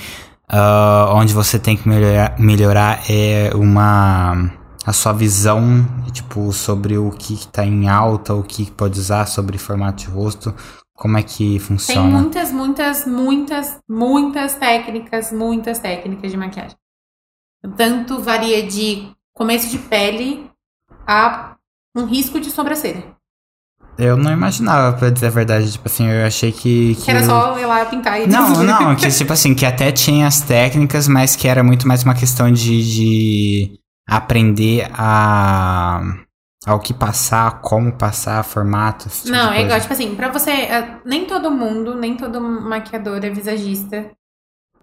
ah, onde você tem que melhorar, melhorar é uma a sua visão tipo sobre o que está em alta, o que pode usar sobre formato de rosto, como é que Tem funciona? muitas, muitas, muitas, muitas técnicas, muitas técnicas de maquiagem. Tanto varia de começo de pele a um risco de sobrancelha. Eu não imaginava, pra dizer a verdade, tipo assim, eu achei que, que Que era só ir lá pintar e Não, não, que tipo assim, que até tinha as técnicas, mas que era muito mais uma questão de, de aprender a ao que passar, como passar, formato. esse tipo Não, é igual, tipo assim, pra você. é, Nem todo mundo, nem todo maquiador é visagista.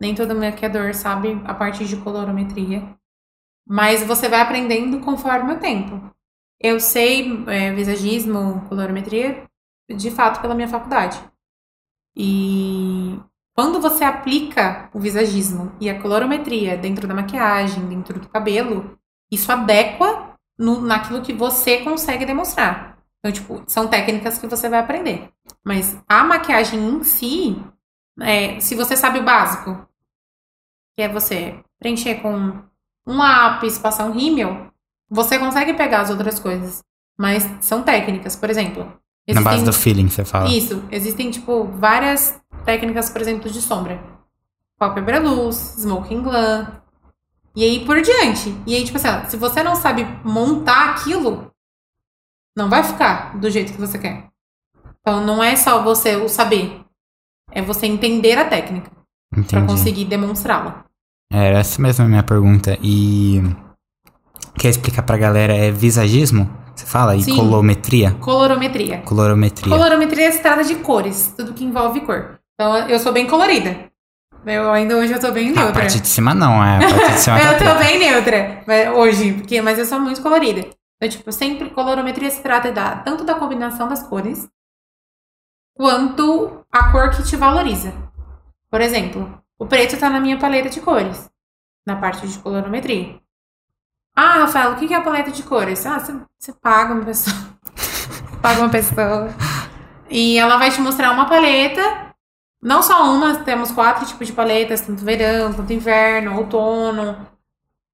Nem todo maquiador sabe a parte de colorometria. Mas você vai aprendendo conforme o tempo. Eu sei é, visagismo, colorometria, de fato, pela minha faculdade. E quando você aplica o visagismo e a colorometria dentro da maquiagem, dentro do cabelo, isso adequa no, naquilo que você consegue demonstrar. Então, tipo, são técnicas que você vai aprender. Mas a maquiagem em si, é, se você sabe o básico, que é você preencher com um lápis, passar um rímel, você consegue pegar as outras coisas. Mas são técnicas, por exemplo. Na base existem- do feeling, você fala. isso, existem, tipo, várias técnicas, por exemplo, de sombra. Pálpebra luz, smoking glam. E aí por diante. E aí, tipo assim, se você não sabe montar aquilo, não vai ficar do jeito que você quer. Então não é só você o saber. É você entender a técnica pra Entendi. conseguir demonstrá-la. Era essa mesma a minha pergunta. E quer explicar pra galera, é visagismo? Você fala? E Sim. colometria? Colorometria. Colorometria. Colorometria se trata de cores, tudo que envolve cor. Então eu sou bem colorida. Eu ainda hoje eu tô bem Ah, a neutra. parte de cima não, é. A parte de cima tá eu tô bem neutra mas- hoje, porque, mas eu sou muito colorida. Então, tipo, sempre colorometria se trata da, tanto da combinação das cores, quanto a cor que te valoriza. Por exemplo, o preto tá na minha paleta de cores, na parte de colorometria. Ah, Rafael, o que é a paleta de cores? Ah, você, paga uma pessoa. paga uma pessoa. E ela vai te mostrar uma paleta não só uma, temos quatro tipos de paletas, tanto verão, tanto inverno, outono.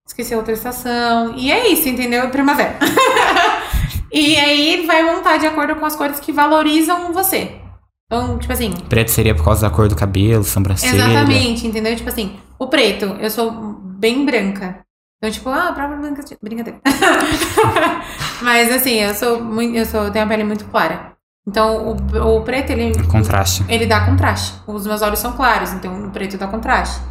Esqueci a outra estação. E é isso, entendeu? Primavera. e aí vai montar de acordo com as cores que valorizam você. Então, tipo assim, Preto seria por causa da cor do cabelo, sobrancelha. Exatamente, entendeu? Tipo assim, o preto, eu sou bem branca. Então, tipo, ah, própria. Brincadeira. Mas assim, eu sou muito. Eu sou, tenho a pele muito clara. Então, o, o preto, ele. Contraste. Ele dá contraste. Os meus olhos são claros, então o preto dá contraste.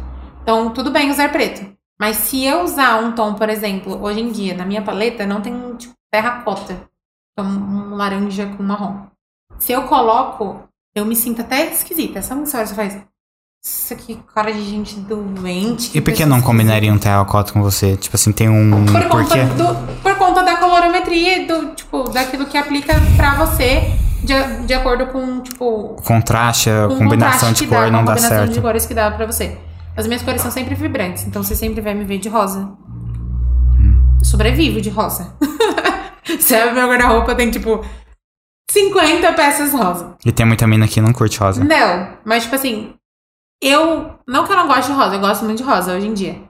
Então, tudo bem usar preto. Mas se eu usar um tom, por exemplo, hoje em dia, na minha paleta, não tem tipo, terracota. Então, um laranja com marrom. Se eu coloco, eu me sinto até esquisita. Sabe que você faz? Isso aqui, cara de gente doente. E por que não combinaria um terracota com você? Tipo assim, tem um. Por conta, do, por conta da colorometria, do, tipo, daquilo que aplica pra você de, de acordo com, tipo, Contraste, com combinação contraste de dá, cor com não dá combinação certo. de cores que dá pra você. As minhas cores são sempre vibrantes, então você sempre vai me ver de rosa. Sobrevivo de rosa. Você abre meu guarda-roupa, tem tipo 50 peças rosa. E tem muita mina que não curte rosa. Não, mas tipo assim, eu. Não que eu não goste de rosa, eu gosto muito de rosa hoje em dia.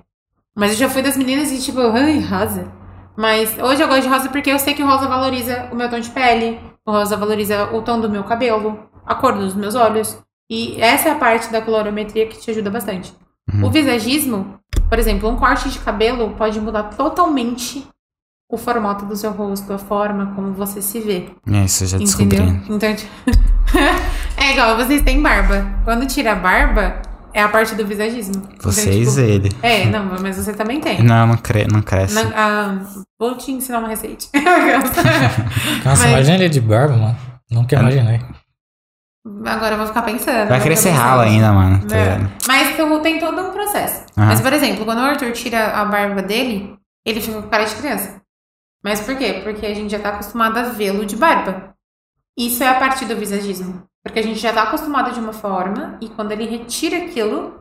Mas eu já fui das meninas e tipo, ai, rosa. Mas hoje eu gosto de rosa porque eu sei que o rosa valoriza o meu tom de pele, o rosa valoriza o tom do meu cabelo, a cor dos meus olhos. E essa é a parte da colorimetria que te ajuda bastante. O visagismo, por exemplo, um corte de cabelo pode mudar totalmente o formato do seu rosto, a forma como você se vê. É, isso eu já Entendeu? descobri. Então, é igual, vocês têm barba. Quando tira a barba, é a parte do visagismo. Vocês então, e ele. tipo, É, não, mas você também tem. Não, não, cre não cresce. Na- ah, vou te ensinar uma receita. Nossa, Mas- imagina ele de barba, mano. Nunca imaginei. Agora eu vou ficar pensando. Vai vou crescer pensando. ainda, mano. Tá É. ligado? Mas tu- tem todo um processo. Aham. Mas, por exemplo, quando o Arthur tira a barba dele, ele fica com cara de criança. Mas por quê? Porque a gente já tá acostumado a vê-lo de barba. Isso é a parte do visagismo. Porque a gente já tá acostumado de uma forma e quando ele retira aquilo.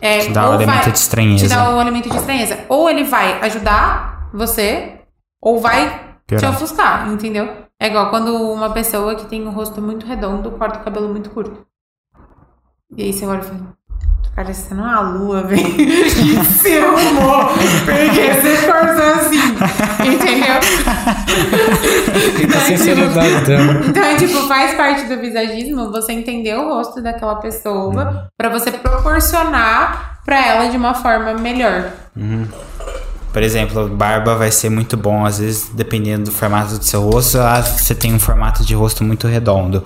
É, Te dá um elemento vai- de estranheza. Te dá um elemento de estranheza. Ou ele vai ajudar você, ou vai te Piorar. ofuscar, entendeu? É igual quando uma pessoa que tem o rosto muito redondo corta o cabelo muito curto. E aí você olha e fala, cara, você não é a lua, velho. que se arrumou. Porque você cortou assim. Entendeu? A então, tipo, sinceridade dela. então, é, tipo, faz parte do visagismo você entender o rosto daquela pessoa pra você proporcionar pra ela de uma forma melhor. Por exemplo, barba vai ser muito bom, às vezes, dependendo do formato do seu rosto. ah, Você tem um formato de rosto muito redondo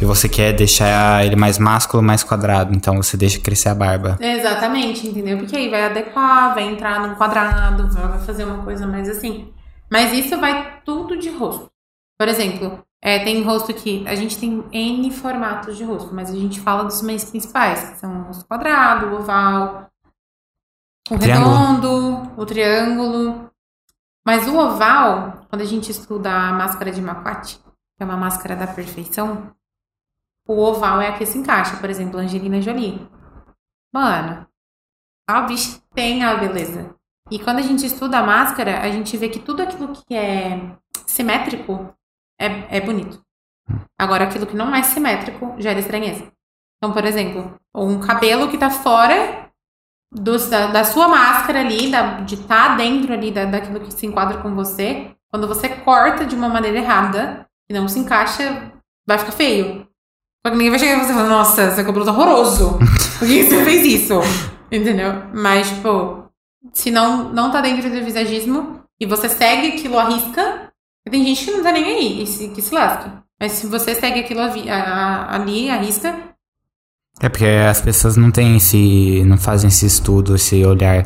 e você quer deixar ele mais másculo, mais quadrado, então você deixa crescer a barba. Exatamente, entendeu? Porque aí vai adequar, vai entrar num quadrado, vai fazer uma coisa mais assim. Mas isso vai tudo de rosto. Por exemplo, é, tem rosto que a gente tem N formatos de rosto, mas a gente fala dos mais principais, que são o rosto quadrado, oval, o Triângulo. redondo, o triângulo. Mas o oval, quando a gente estuda a máscara de Maquati, que é uma máscara da perfeição, o oval é a que se encaixa, por exemplo, Angelina Jolie. Mano, a bicha tem a beleza. E quando a gente estuda a máscara, a gente vê que tudo aquilo que é simétrico é, é bonito. Agora, aquilo que não é simétrico gera estranheza. Então, por exemplo, um cabelo que tá fora da, da sua máscara ali, da- de estar dentro ali da, daquilo que se enquadra com você, quando você corta de uma maneira errada e não se encaixa, vai ficar feio. Só que ninguém vai chegar e você falar, nossa, seu cabelo tá horroroso. Por que você fez isso? Entendeu? Mas, tipo, se não, não tá dentro do visagismo e você segue aquilo à risca, tem gente que não tá nem aí, e se, que se lasque. Mas se você segue aquilo a vi- a- a- ali, à risca, É porque as pessoas não têm esse. não fazem esse estudo, esse olhar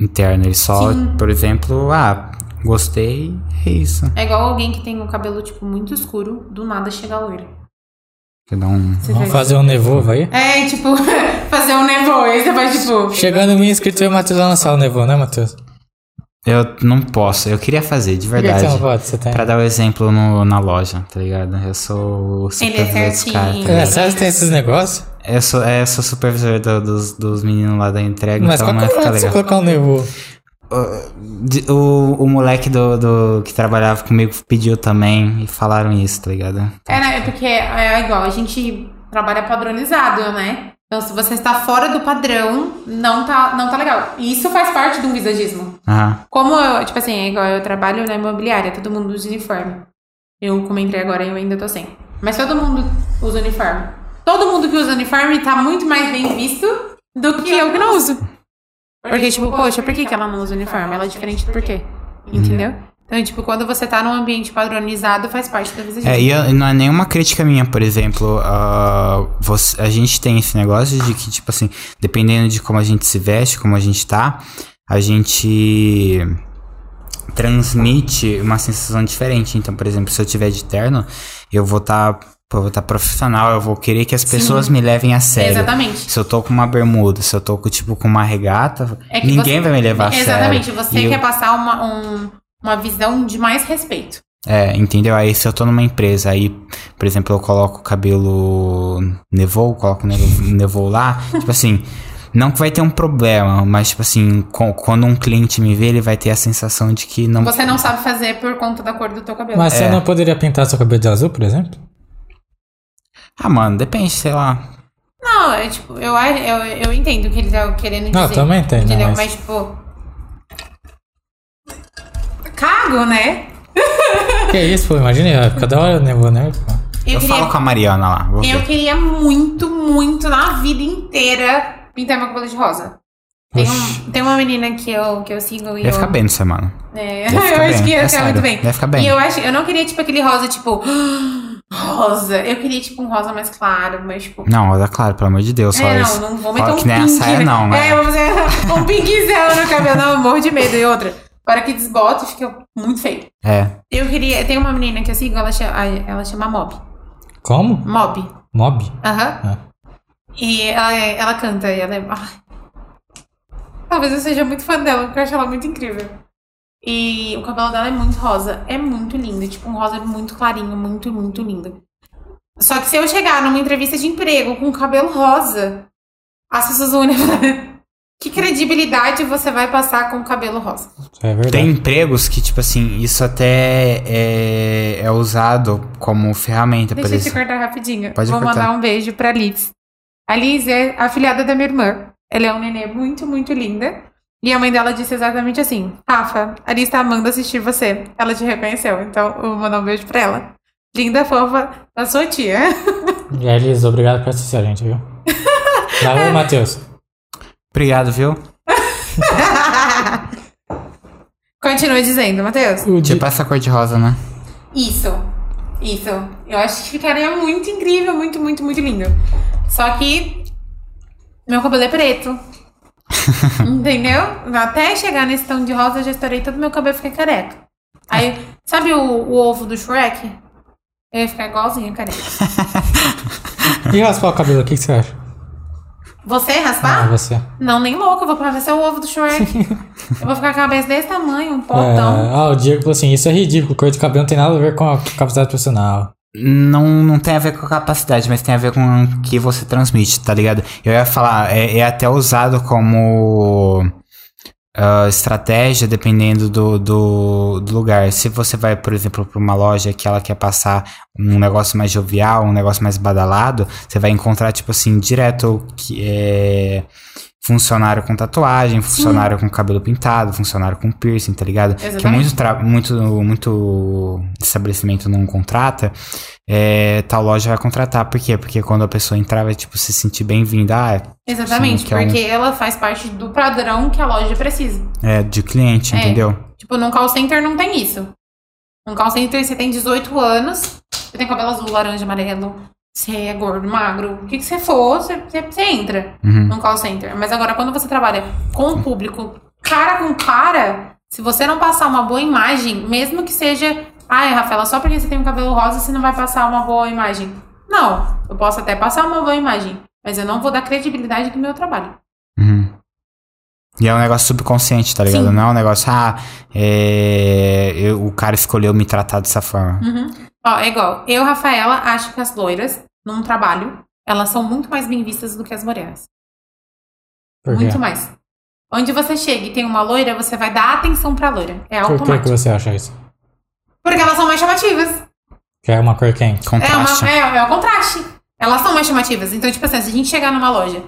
interno. Eles só, Sim. por exemplo, ah, gostei, é isso. é igual alguém que tem o cabelo, tipo, muito escuro, do nada chega loiro. Um. Você Vamos fazer um nevovo aí? É, tipo, fazer um nevô, aí você vai, tipo... Chegando mil inscritos, eu e o Matheus vai lançar o nevovo, né, Matheus? Eu não posso, eu queria fazer, de Por que verdade. você não pode? Você tem. Pra dar o exemplo no- na loja, tá ligado? Eu sou o Ele é supervisor dos certinho. caras. tá É, sério, tem esses negócios? Eu sou, é, eu sou supervisor do- dos, dos meninos lá da entrega, Mas então qual não que é vai o ficar problema de você legal. colocar um nevovo? De- O, o moleque do, do- que trabalhava comigo pediu também e falaram isso, tá ligado? É, né? Porque é igual, a gente trabalha padronizado, né? Então, se você está fora do padrão, não tá, não tá legal. E isso faz parte do visagismo. Aham. Como eu, tipo assim, é igual eu trabalho na imobiliária, todo mundo usa uniforme. Eu, como entrei agora, eu ainda tô sem. Mas todo mundo usa uniforme. Todo mundo que usa uniforme tá muito mais bem visto do que eu que não uso. Porque, tipo, poxa, por que, que ela não usa uniforme? Ela é diferente por quê? Entendeu? Então, tipo, quando você tá num ambiente padronizado, faz parte do visagismo. É, e eu- não é nenhuma crítica minha, por exemplo. ah, você- a gente tem esse negócio de que, tipo assim, dependendo de como a gente se veste, como a gente tá, a gente transmite uma sensação diferente. Então, por exemplo, se eu tiver de terno, eu vou estar vou tá profissional, eu vou querer que as pessoas me levem a sério. Exatamente. Se eu tô com uma bermuda, se eu tô com, tipo, com uma regata, É ninguém você- vai me levar a sério. Exatamente, você E eu- quer passar uma, um- uma visão de mais respeito. É, entendeu? Aí se eu tô numa empresa, aí, por exemplo, eu coloco o cabelo nevou, coloco o nevou, lá, tipo assim, Não que vai ter um problema, mas, tipo assim, quando um cliente me vê, ele vai ter a sensação de que não. Você não sabe fazer por conta da cor do teu cabelo. Mas você É. não poderia pintar seu cabelo de azul, por exemplo? Ah, mano, depende, sei lá. Não, é tipo, eu, eu, eu entendo o que ele tá querendo dizer. Não, eu também entendo, Entendeu? mas- Mas, tipo. Cago, né? Que isso, pô, imagina, vai ficar da hora, né? Vou, né? pô. Eu, Eu, queria, falo com a Mariana lá. Vou eu ver. queria muito, muito, na vida inteira, pintar meu cabelo de rosa. Tem, um, tem uma menina que eu, que eu sigo e Ia eu. ficar bem no semana. É, eu ficar acho bem, que ia é ficar muito sério, bem. ia ficar bem. E eu acho, eu não queria, tipo, aquele rosa, tipo. Rosa. Eu queria, tipo, um rosa mais claro, mas, tipo. Não, olha claro, pelo amor de Deus. É, fala não, isso. não vou Fala meter um que nem a pink, saia, não, né? É, eu vou fazer um pinkzão no cabelo, não, eu morro de medo. E outra, para que desbota e fica muito feio. É. Eu queria, tem uma menina que eu sigo, ela chama, ela chama Mob. Como? Mob. Mob? Aham. Ah. E ela, é- ela canta e ela é. Talvez eu seja muito fã dela, porque eu acho ela muito incrível. E o cabelo dela é muito rosa. É muito lindo. Tipo, um rosa muito clarinho, muito, muito lindo. Só que se eu chegar numa entrevista de emprego com cabelo rosa, as pessoas vão olhar falar, Que credibilidade você vai passar com o cabelo rosa? É verdade. Tem empregos que, tipo assim, isso até é, é usado como ferramenta, por Deixa eu te cortar rapidinho. Pode Vou cortar. mandar um beijo pra Liz. A Liz é a filhada da minha irmã. Ela é uma nenê muito, muito linda. E a mãe dela disse exatamente assim: Rafa, a Liz tá amando assistir você. Ela te reconheceu. Então eu vou mandar um beijo pra ela. Linda, fofa, da sua tia. E aí, Liz, obrigado por assistir a gente, viu? Valeu, Matheus. Obrigado, viu? Continua dizendo, Matheus. Tipo essa cor de rosa, né? Isso. Isso. Eu acho que ficaria muito incrível, muito, muito, muito lindo. Só que meu cabelo é preto. Entendeu? Até chegar nesse tom de rosa, eu já estourei todo meu cabelo e fiquei careca. Aí, sabe o, o ovo do Shrek? Eu ia ficar igualzinha careca. E raspar o cabelo, o que, que você acha? Você Ah, raspar? você. Não, nem louco, eu vou parecer o ovo do Shrek. eu vou ficar com a cabeça desse tamanho, um É, potão. ah, o Diego falou assim: Isso é ridículo, cor de cabelo não tem nada a ver com a capacidade profissional. Não, não tem a ver com a capacidade, mas tem a ver com o que você transmite, tá ligado? Eu ia falar, é, é até usado como ah, estratégia dependendo do, do, do lugar. Se você vai, por exemplo, pra uma loja que ela quer passar um negócio mais jovial, um negócio mais badalado, você vai encontrar, tipo assim, direto que é funcionário com tatuagem, funcionário com cabelo pintado, funcionário com piercing, tá ligado? Que Exatamente. muito, tra- muito, muito estabelecimento não contrata, é, tal loja vai contratar. Por quê? Porque quando a pessoa entrar, vai, tipo, se sentir bem-vinda. Ah, Exatamente, Sim, que é um- porque ela faz parte do padrão que a loja precisa. é de cliente, É. entendeu? Tipo, num call center não tem isso. Num call center você tem 18 anos, você tem cabelo azul, laranja, amarelo, você é gordo, magro, o que, que você for, você, você, entra Uhum. num call center. Mas agora, quando você trabalha com o público, cara com cara, se você não passar uma boa imagem, mesmo que seja, ai, Rafaela, só porque você tem um cabelo rosa, você não vai passar uma boa imagem. Não, eu posso até passar uma boa imagem, mas eu não vou dar credibilidade do meu trabalho. Uhum. E é um negócio subconsciente, tá ligado? Sim. Não é um negócio, ah, é, eu- o cara escolheu me tratar dessa forma. Uhum. Ó, é igual. Eu, Rafaela, acho que as loiras, num trabalho, elas são muito mais bem vistas do que as morenas. Muito mais. Onde você chega e tem uma loira, você vai dar atenção pra loira. É Por que, que automático. você acha isso? Porque elas são mais chamativas. Que é uma cor quente. É, Contraste. uma, é, é o contraste. Elas são mais chamativas. Então, tipo assim, se a gente chegar numa loja,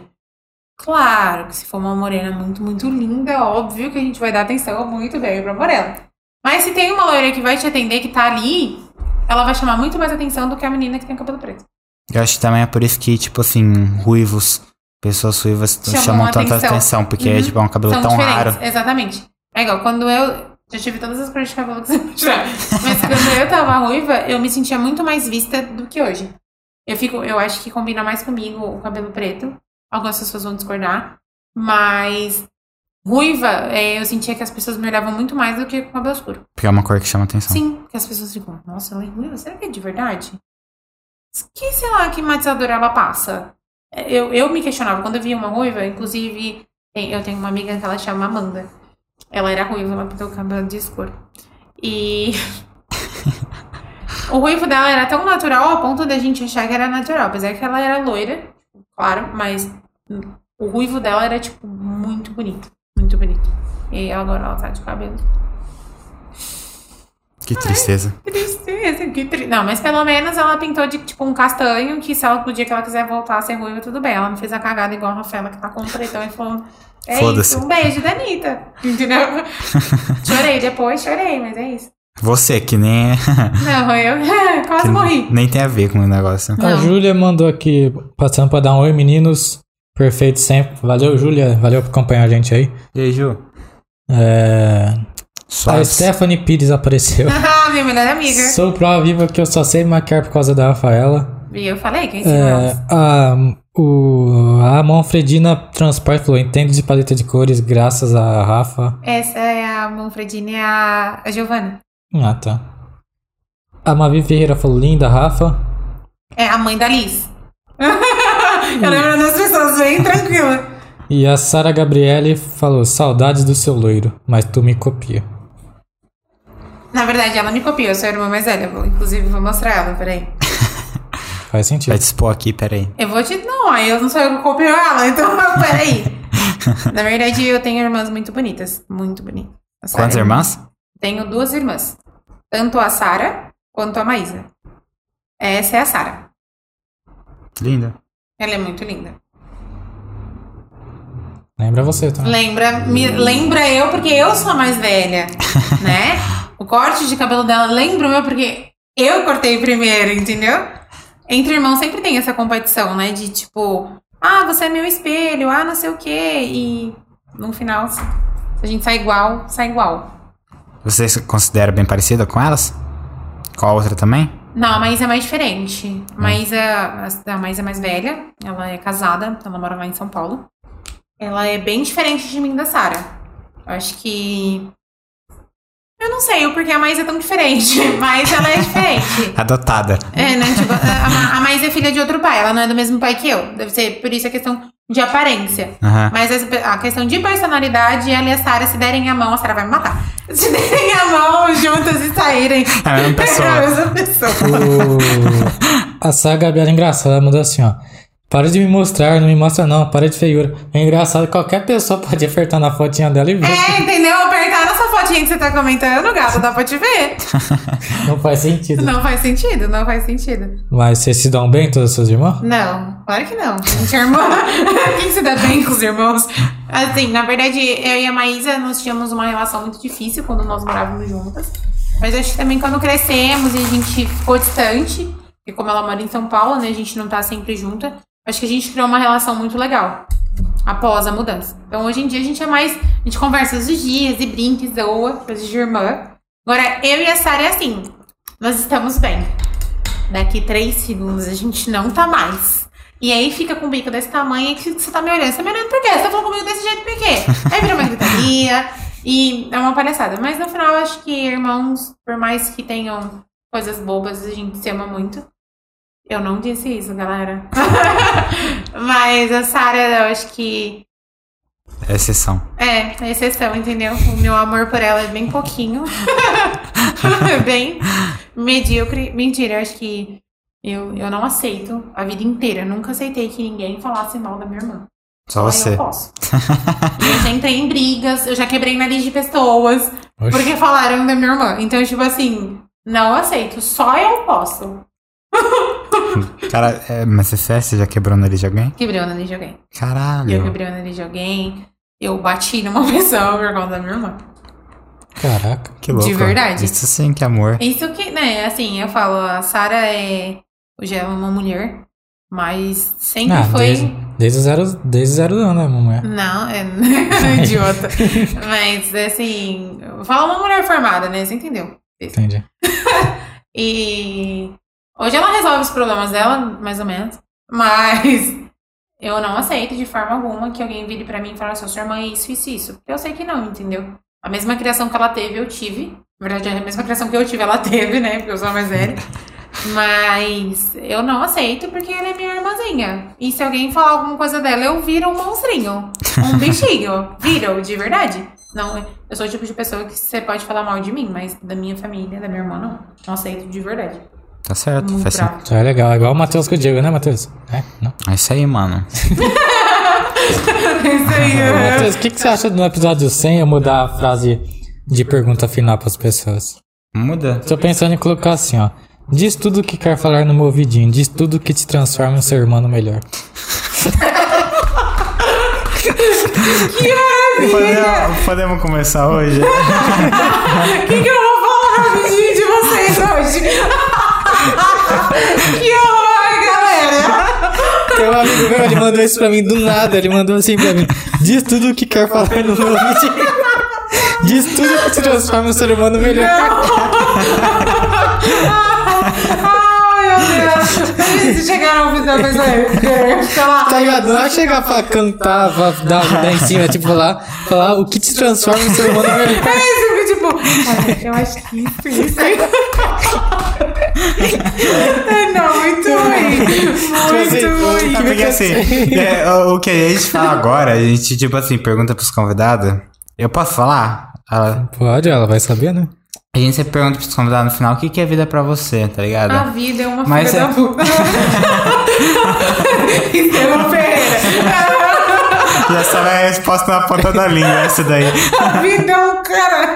claro que se for uma morena muito, muito linda, óbvio que a gente vai dar atenção muito bem pra morena. Mas se tem uma loira que vai te atender, que tá ali, ela vai chamar muito mais atenção do que a menina que tem cabelo preto. Eu acho que também é por isso que, tipo assim, ruivos, pessoas ruivas Chamam chamam tanta atenção. atenção, porque Uhum. tipo, é um cabelo São tão raro. exatamente. É igual, quando eu. Já tive todas as cores de cabelo que você mostrar. Mas quando eu tava ruiva, eu me sentia muito mais vista do que hoje. Eu fico, eu acho que combina mais comigo o cabelo preto. Algumas pessoas vão discordar. Mas ruiva, é, eu sentia que as pessoas me olhavam muito mais do que com cabelo escuro. Porque é uma cor que chama atenção. Sim, que as pessoas ficam, nossa, ela é ruiva, será que é de verdade? Que, sei lá, que matizador ela passa? Eu, eu me questionava, quando eu via uma ruiva, inclusive, eu tenho uma amiga que ela chama Amanda. Ela era ruiva, ela pintou o cabelo de escuro. E o ruivo dela era tão natural a ponto da gente achar que era natural, apesar que ela era loira, claro, mas O ruivo dela era, tipo, muito bonito. Muito bonito. E agora ela tá de cabelo. Que tristeza. Tristeza, que tri... Não, mas pelo menos ela pintou de, tipo, um castanho, que se ela, no dia que ela quiser voltar a ser ruiva, tudo bem. Ela não fez a cagada igual a Rafaela, que tá com um pretão e falou... É isso, um beijo da Anitta. Entendeu? chorei depois, chorei, mas é isso. Você, que nem. Não, eu quase que morri. Nem tem a ver com o negócio. A Não. Júlia mandou aqui, passando pra dar um oi, meninos. Perfeito sempre. Valeu, Júlia. Valeu por acompanhar a gente aí. E aí, Ju? É... A Suave. Stephanie Pires apareceu. Ah, minha melhor amiga. Sou prova viva que eu só sei maquiar por causa da Rafaela. E eu falei que eu ensino É, a, o, a Manfredina Transport falou: entende de paleta de cores graças a Rafa. Essa é a Manfredina e a, a Giovana. Ah, tá. A Mavi Ferreira falou: linda, Rafa. É a mãe da Liz. eu lembro das pessoas bem tranquila. E a Sara Gabriele falou: saudades do seu loiro, mas tu me copia. Na verdade, ela me copiou, eu sou a irmã mais velha. Vou, inclusive, vou mostrar ela, peraí. Faz sentido. Vai te expor aqui, peraí. Eu vou te. Não, aí eu não sou eu que copio ela, então peraí. Na verdade, eu tenho irmãs muito bonitas. Muito bonitas. Quantas é- irmãs? Tenho duas irmãs. Tanto a Sara quanto a Maísa. Essa é a Sara. Linda. Ela é muito linda. Lembra você, tá? Lembra, me, lembra eu porque eu sou a mais velha, né? O corte de cabelo dela lembra o meu porque eu cortei primeiro, entendeu? Entre irmãos sempre tem essa competição, né? De tipo, ah, você é meu espelho, ah, não sei o quê. E no final, se a gente sai igual, sai igual. Você se considera bem parecida com elas? Com a outra também? Não, a Maísa é mais diferente. A Maísa, a Maísa é mais velha, ela é casada, ela mora lá em São Paulo. Ela é bem diferente de mim da Sara. Eu acho que. Eu não sei o porquê a Maísa é tão diferente, mas ela é diferente. Adotada. É, né? Tipo, a, Ma- a Maísa é filha de outro pai, ela não é do mesmo pai que eu. Deve ser por isso a questão de aparência. Aham. Mas as- a questão de personalidade, ela e a Sara, se derem a mão, a Sara vai me matar. Se derem a mão juntas e saírem. É a mesma pessoa. É a mesma pessoa. O... A Sara Gabriela é engraçada, ela mandou assim, ó. Para de me mostrar, não me mostra não, para de feiura. É engraçado que qualquer pessoa pode apertar na fotinha dela e ver. É, entendeu? Apertar nessa fotinha que você tá comentando, gato, dá pra te ver. Não faz sentido. Não faz sentido, não faz sentido. Mas vocês se dão bem, todas as suas irmãs? Não, claro que não. A gente é irmã. Quem se dá bem com os irmãos? Assim, na verdade, eu e a Maísa, nós tínhamos uma relação muito difícil quando nós morávamos juntas. Mas acho que também quando crescemos e a gente ficou distante, e como ela mora em São Paulo, né, a gente não tá sempre junta, acho que a gente criou uma relação muito legal. Após a mudança. Então hoje em dia a gente é mais. A gente conversa todos os dias e brinca e zoa, coisa de irmã. Agora, eu e a Sara é assim. Nós estamos bem. Daqui três segundos a gente não tá mais. E aí fica com o bico desse tamanho e que você tá me olhando. Você tá me olhando por quê? Você tá falando comigo desse jeito por quê? Aí vira uma gritaria e é uma palhaçada. Mas no final, acho que irmãos, por mais que tenham coisas bobas, a gente se ama muito. Eu não disse isso, galera. Mas a Sara, eu acho que É exceção. é, é exceção, entendeu? O meu amor por ela é bem pouquinho. bem medíocre. Mentira, eu acho que eu, eu não aceito a vida inteira. Eu nunca aceitei que ninguém falasse mal da minha irmã. Só você. Eu posso. eu já entrei em brigas, eu já quebrei nariz de pessoas Oxe. porque falaram da minha irmã. Então, tipo assim, não aceito. Só eu posso. Cara, é, mas você, você já quebrou o nariz de alguém? Quebrei o nariz de alguém. Eu Caralho. quebrei o nariz de alguém. Eu bati numa pessoa por conta da minha irmã. Caraca. Que louco. De verdade. Isso sim que é amor. Isso que, né, assim, eu falo, a Sara é. Hoje é uma mulher, mas sempre Ah, foi. desde, desde, o zero, desde zero ano, né, mulher? Não, é idiota. mas, assim, fala uma mulher formada, né? Você entendeu? Entendi. E hoje ela resolve os problemas dela, mais ou menos. Mas eu não aceito de forma alguma que alguém vire pra mim e fale assim, sua irmã é isso, isso, isso. Porque eu sei que não, entendeu? A mesma criação que ela teve, eu tive. Na verdade, a mesma criação que eu tive, ela teve, né? Porque eu sou mais velha. Mas eu não aceito porque ela é minha irmãzinha. E se alguém falar alguma coisa dela, eu viro um monstrinho. Um bichinho. Viro, de verdade. Não, eu sou o tipo de pessoa que você pode falar mal de mim, mas da minha família, da minha irmã, não. Não aceito de verdade. Tá certo. Muito Faz sentido. É legal. É igual o Matheus com o Diego, né, Matheus? É? Não. É isso aí, mano. Isso aí, Ô, é. Matheus, o que, que você acha no episódio 100 eu mudar a frase de pergunta final pras pessoas? Muda. Tô pensando em colocar assim, ó. Diz tudo o que quer falar no meu ouvidinho. Diz tudo que te transforma em um ser humano melhor. Podemos, podemos começar hoje? O que, que eu vou falar rapidinho de vocês hoje? que horror, galera! Tem um amigo meu, ele mandou isso pra mim do nada. Ele mandou assim pra mim. Diz tudo o que quer falar no meu ouvidinho. Diz tudo que te transforma em um ser humano melhor. Ai, meu Deus. Imagina se chegaram ao final dessa época. Sei lá. Tá ligado? Não é chegar pra cantar, pra dar dar em cima, é tipo falar, falar o que te transforma em ser humano melhor. É isso, tipo, eu acho que isso, isso. É, Não, muito ruim. Muito assim, ruim. É porque assim, é, o, que a gente fala agora, a gente, tipo assim, pergunta pros convidados. Eu posso falar? Ela- Pode, ela vai saber, né? a gente sempre pergunta pros convidados no final o que, que é vida pra você, tá ligado? A vida é uma Mas filha é- da puta. Pereira. Já sabe a resposta na ponta da língua, essa daí. A vida é um cara.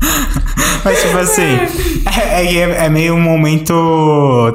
Mas tipo assim, é, é, é meio um momento,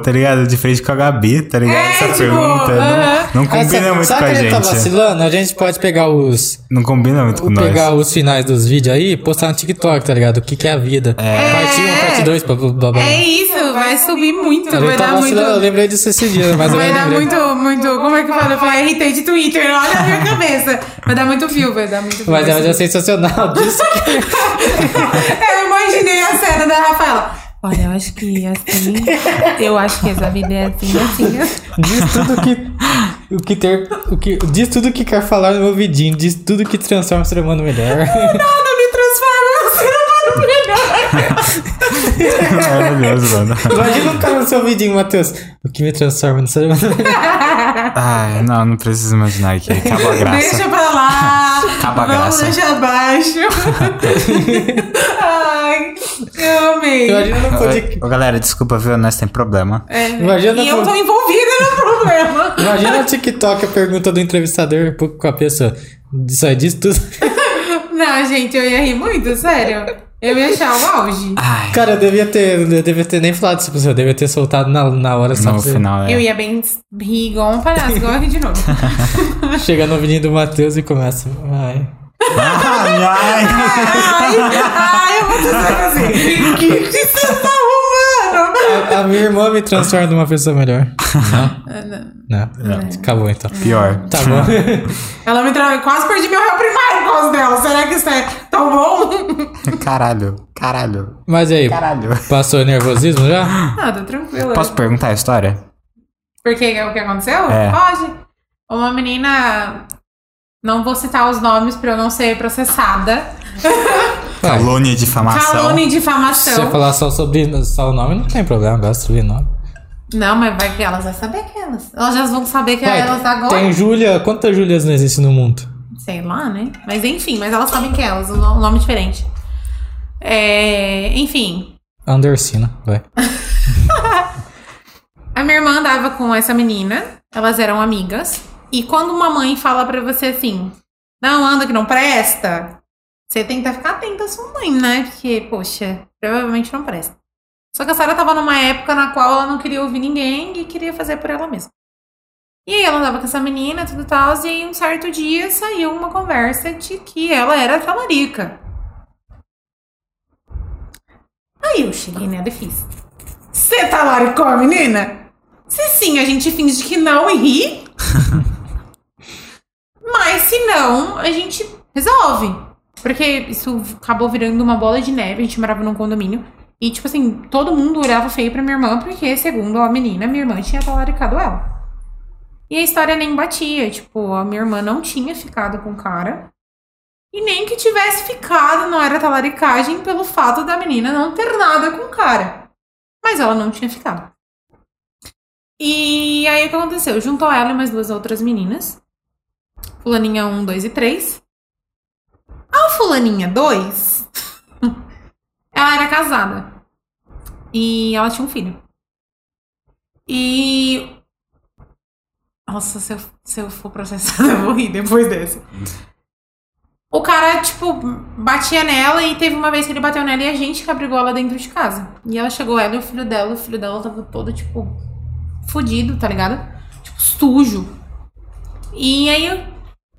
tá ligado? De frente com a Gabi, tá ligado? É, Essa tipo, pergunta. aham. Não, não combina sabe, muito com a que ele tá gente. vacilando? A gente pode pegar os. Não combina muito com nós. pegar os finais dos vídeos aí e postar no TikTok, tá ligado? O que, que é a vida. Parte 1, parte 2, blá blá blá blá. É isso, vai subir muito. Ele Vai tá dar muito. eu lembrei disso esse dia, mas eu Vai dar lembrei. muito, muito. Como é que fala? Foi RT de Twitter, olha a minha cabeça. Vai dar muito view, vai dar muito view. Mas vai é, é sensacional disso. Eu imaginei a cena da Rafaela. Olha, eu acho que assim. Eu acho que essa vida é assim, assim. Diz tudo que. O que ter. O que, diz tudo que quer falar no meu vidinho. Diz tudo que transforma o ser humano melhor. Nada me transforma um ser humano melhor. Maravilhoso, mano. Imagina um cara no seu vidinho, Matheus. O que me transforma no ser humano melhor. Ai, não, não preciso imaginar aqui. Acabou a graça. Deixa pra lá. Acaba a Vamos graça. deixar abaixo. Eu amei. Imagina no podcast. Ô, galera, desculpa, viu? Nós tem problema. É, Imagina e eu tô envolvida no problema. Imagina no TikTok a pergunta do entrevistador com a pessoa. Isso aí diz tudo. Não, gente, eu ia rir muito, sério. Eu ia achar o auge. Ai, Cara, eu devia ter. Eu devia ter nem falado isso pra você. Eu devia ter soltado na, na hora só no final, é. Eu ia bem rir igual um palhaço, igual eu ri de novo. Chega no vidinho do Matheus e começa. Ai. Ai, ai. Ai, ai, eu vou dizer assim. O que, que você tá arrumando? A, a minha irmã me transforma numa pessoa melhor. Não? Não. Não. Acabou então. Pior. Tá bom. Ela me tra... quase perdi meu réu primário por causa dela. Será que isso é tão bom? Caralho, caralho, Mas e aí? caralho. Passou nervosismo já? Ah, tá tranquilo. Posso perguntar a história? Porque o que aconteceu? É. Pode. Uma menina. Não vou citar os nomes pra eu não ser processada. Calúnia e difamação. Calúnia e Se você difamação. falar só sobre só o nome, não tem problema, gosto de sobrenome. Não, mas vai que elas vão saber que elas. Elas já vão saber que é Vai, elas agora. Tem Júlia. Quantas Júlias não existem no mundo? Sei lá, né? Mas enfim, mas elas sabem que é elas, um um nome diferente. É, enfim, Andersina, vai. a minha irmã andava com essa menina, elas eram amigas. E quando uma mãe fala pra você assim, não, anda que não presta, você tenta ficar atenta à sua mãe, né? Porque, poxa, provavelmente não presta. Só que a Sarah tava numa época na qual ela não queria ouvir ninguém e queria fazer por ela mesma. E aí ela andava com essa menina, tudo tal, e aí um certo dia saiu uma conversa de que ela era talarica. Aí eu cheguei nela e fiz. Você talaricou a menina? Se sim, a gente finge que não e ri. Mas se não, a gente resolve. Porque isso acabou virando uma bola de neve. A gente morava num condomínio. E, tipo assim, todo mundo olhava feio pra minha irmã, porque, segundo a menina, minha irmã tinha talaricado ela. E a história nem batia. Tipo, a minha irmã não tinha ficado com o cara. E nem que tivesse ficado, não era talaricagem pelo fato da menina não ter nada com o cara. Mas ela não tinha ficado. E aí o que aconteceu? Juntou ela e mais duas outras meninas. Fulaninha 1, 2 e 3. A fulaninha 2, ela era casada. E ela tinha um filho. E Nossa, se eu, se eu for processada, eu vou rir depois dessa. O cara, tipo, batia nela e teve uma vez que ele bateu nela e a gente que abrigou ela dentro de casa. E ela chegou, ela e o filho dela, o filho dela tava todo, tipo, fudido, tá ligado? Tipo, sujo. E aí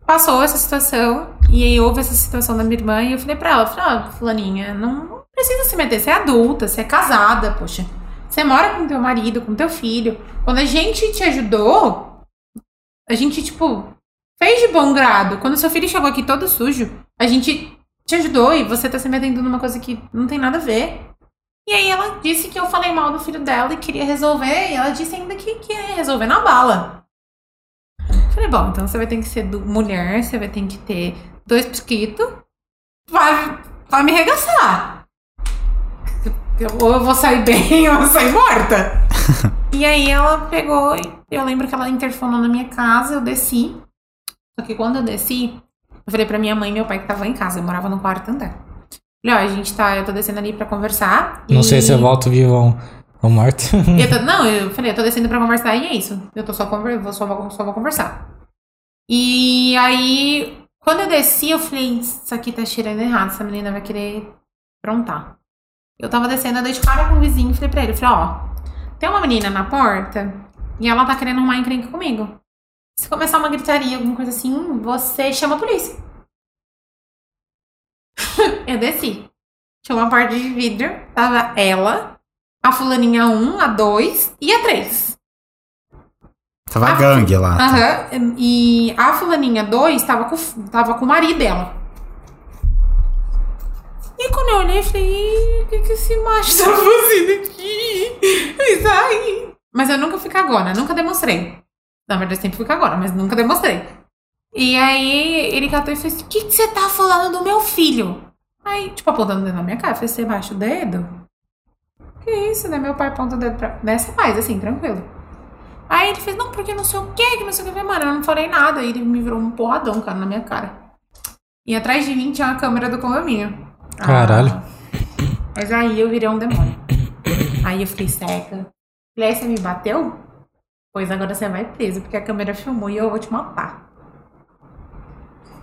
passou essa situação, e aí houve essa situação da minha irmã, e eu falei pra ela, falei, ó, fulaninha, não, não precisa se meter, você é adulta, você é casada, poxa. Você mora com teu marido, com teu filho. Quando a gente te ajudou, a gente, tipo, fez de bom grado. Quando seu filho chegou aqui todo sujo, a gente te ajudou e você tá se metendo numa coisa que não tem nada a ver. E aí ela disse que eu falei mal do filho dela e queria resolver, e ela disse ainda que, que ia resolver na bala. Falei, bom, então você vai ter que ser mulher, você vai ter que ter dois pisquitos, vai, vai me arregaçar. Ou eu vou sair bem ou eu vou sair morta. e aí ela pegou, eu lembro que ela interfonou na minha casa, eu desci. Só que quando eu desci, eu falei pra minha mãe e meu pai que tava em casa, eu morava no quarto andar. Falei, ó, a gente tá, eu tô descendo ali pra conversar. Não e- sei se eu volto vivo ou morto. eu tô- não, eu falei, eu tô descendo pra conversar e é isso. Eu tô só, conver, vou, só, vou, só vou conversar. E aí, quando eu desci, eu falei, isso aqui tá cheirando errado, essa menina vai querer aprontar. Eu tava descendo, eu dei de cara com o vizinho e falei pra ele, falei, ó, tem uma menina na porta e ela tá querendo arrumar encrenca comigo. Se começar uma gritaria, alguma coisa assim, você chama a polícia. eu desci. Tinha uma porta de vidro, tava ela, a fulaninha 1, a 2 e a 3. Tava Ah, gangue lá. Aham. E a fulaninha 2 tava com, tava com o marido dela. E quando eu olhei, eu falei, "Ih, o que, que esse macho tá fazendo aqui? Isso aí. Mas eu nunca fui cagona, nunca demonstrei. Na verdade, eu sempre fui cagona, mas nunca demonstrei. E aí ele catou e fez, o que, que você tá falando do meu filho? Aí, tipo, apontando o dedo na minha cara, eu falei, você baixa o dedo? Que isso, né? Meu pai aponta o dedo pra... Nessa paz, assim, tranquilo. Aí ele fez, não, porque não sei o que, que não sei o que. Mano, eu não falei nada. Aí ele me virou um porradão, cara, na minha cara. E atrás de mim tinha uma câmera do condomínio. Caralho. Ah, mas aí eu virei um demônio. Aí eu fiquei seca. Falei, aí você me bateu? Pois agora você vai preso, porque a câmera filmou e eu vou te matar.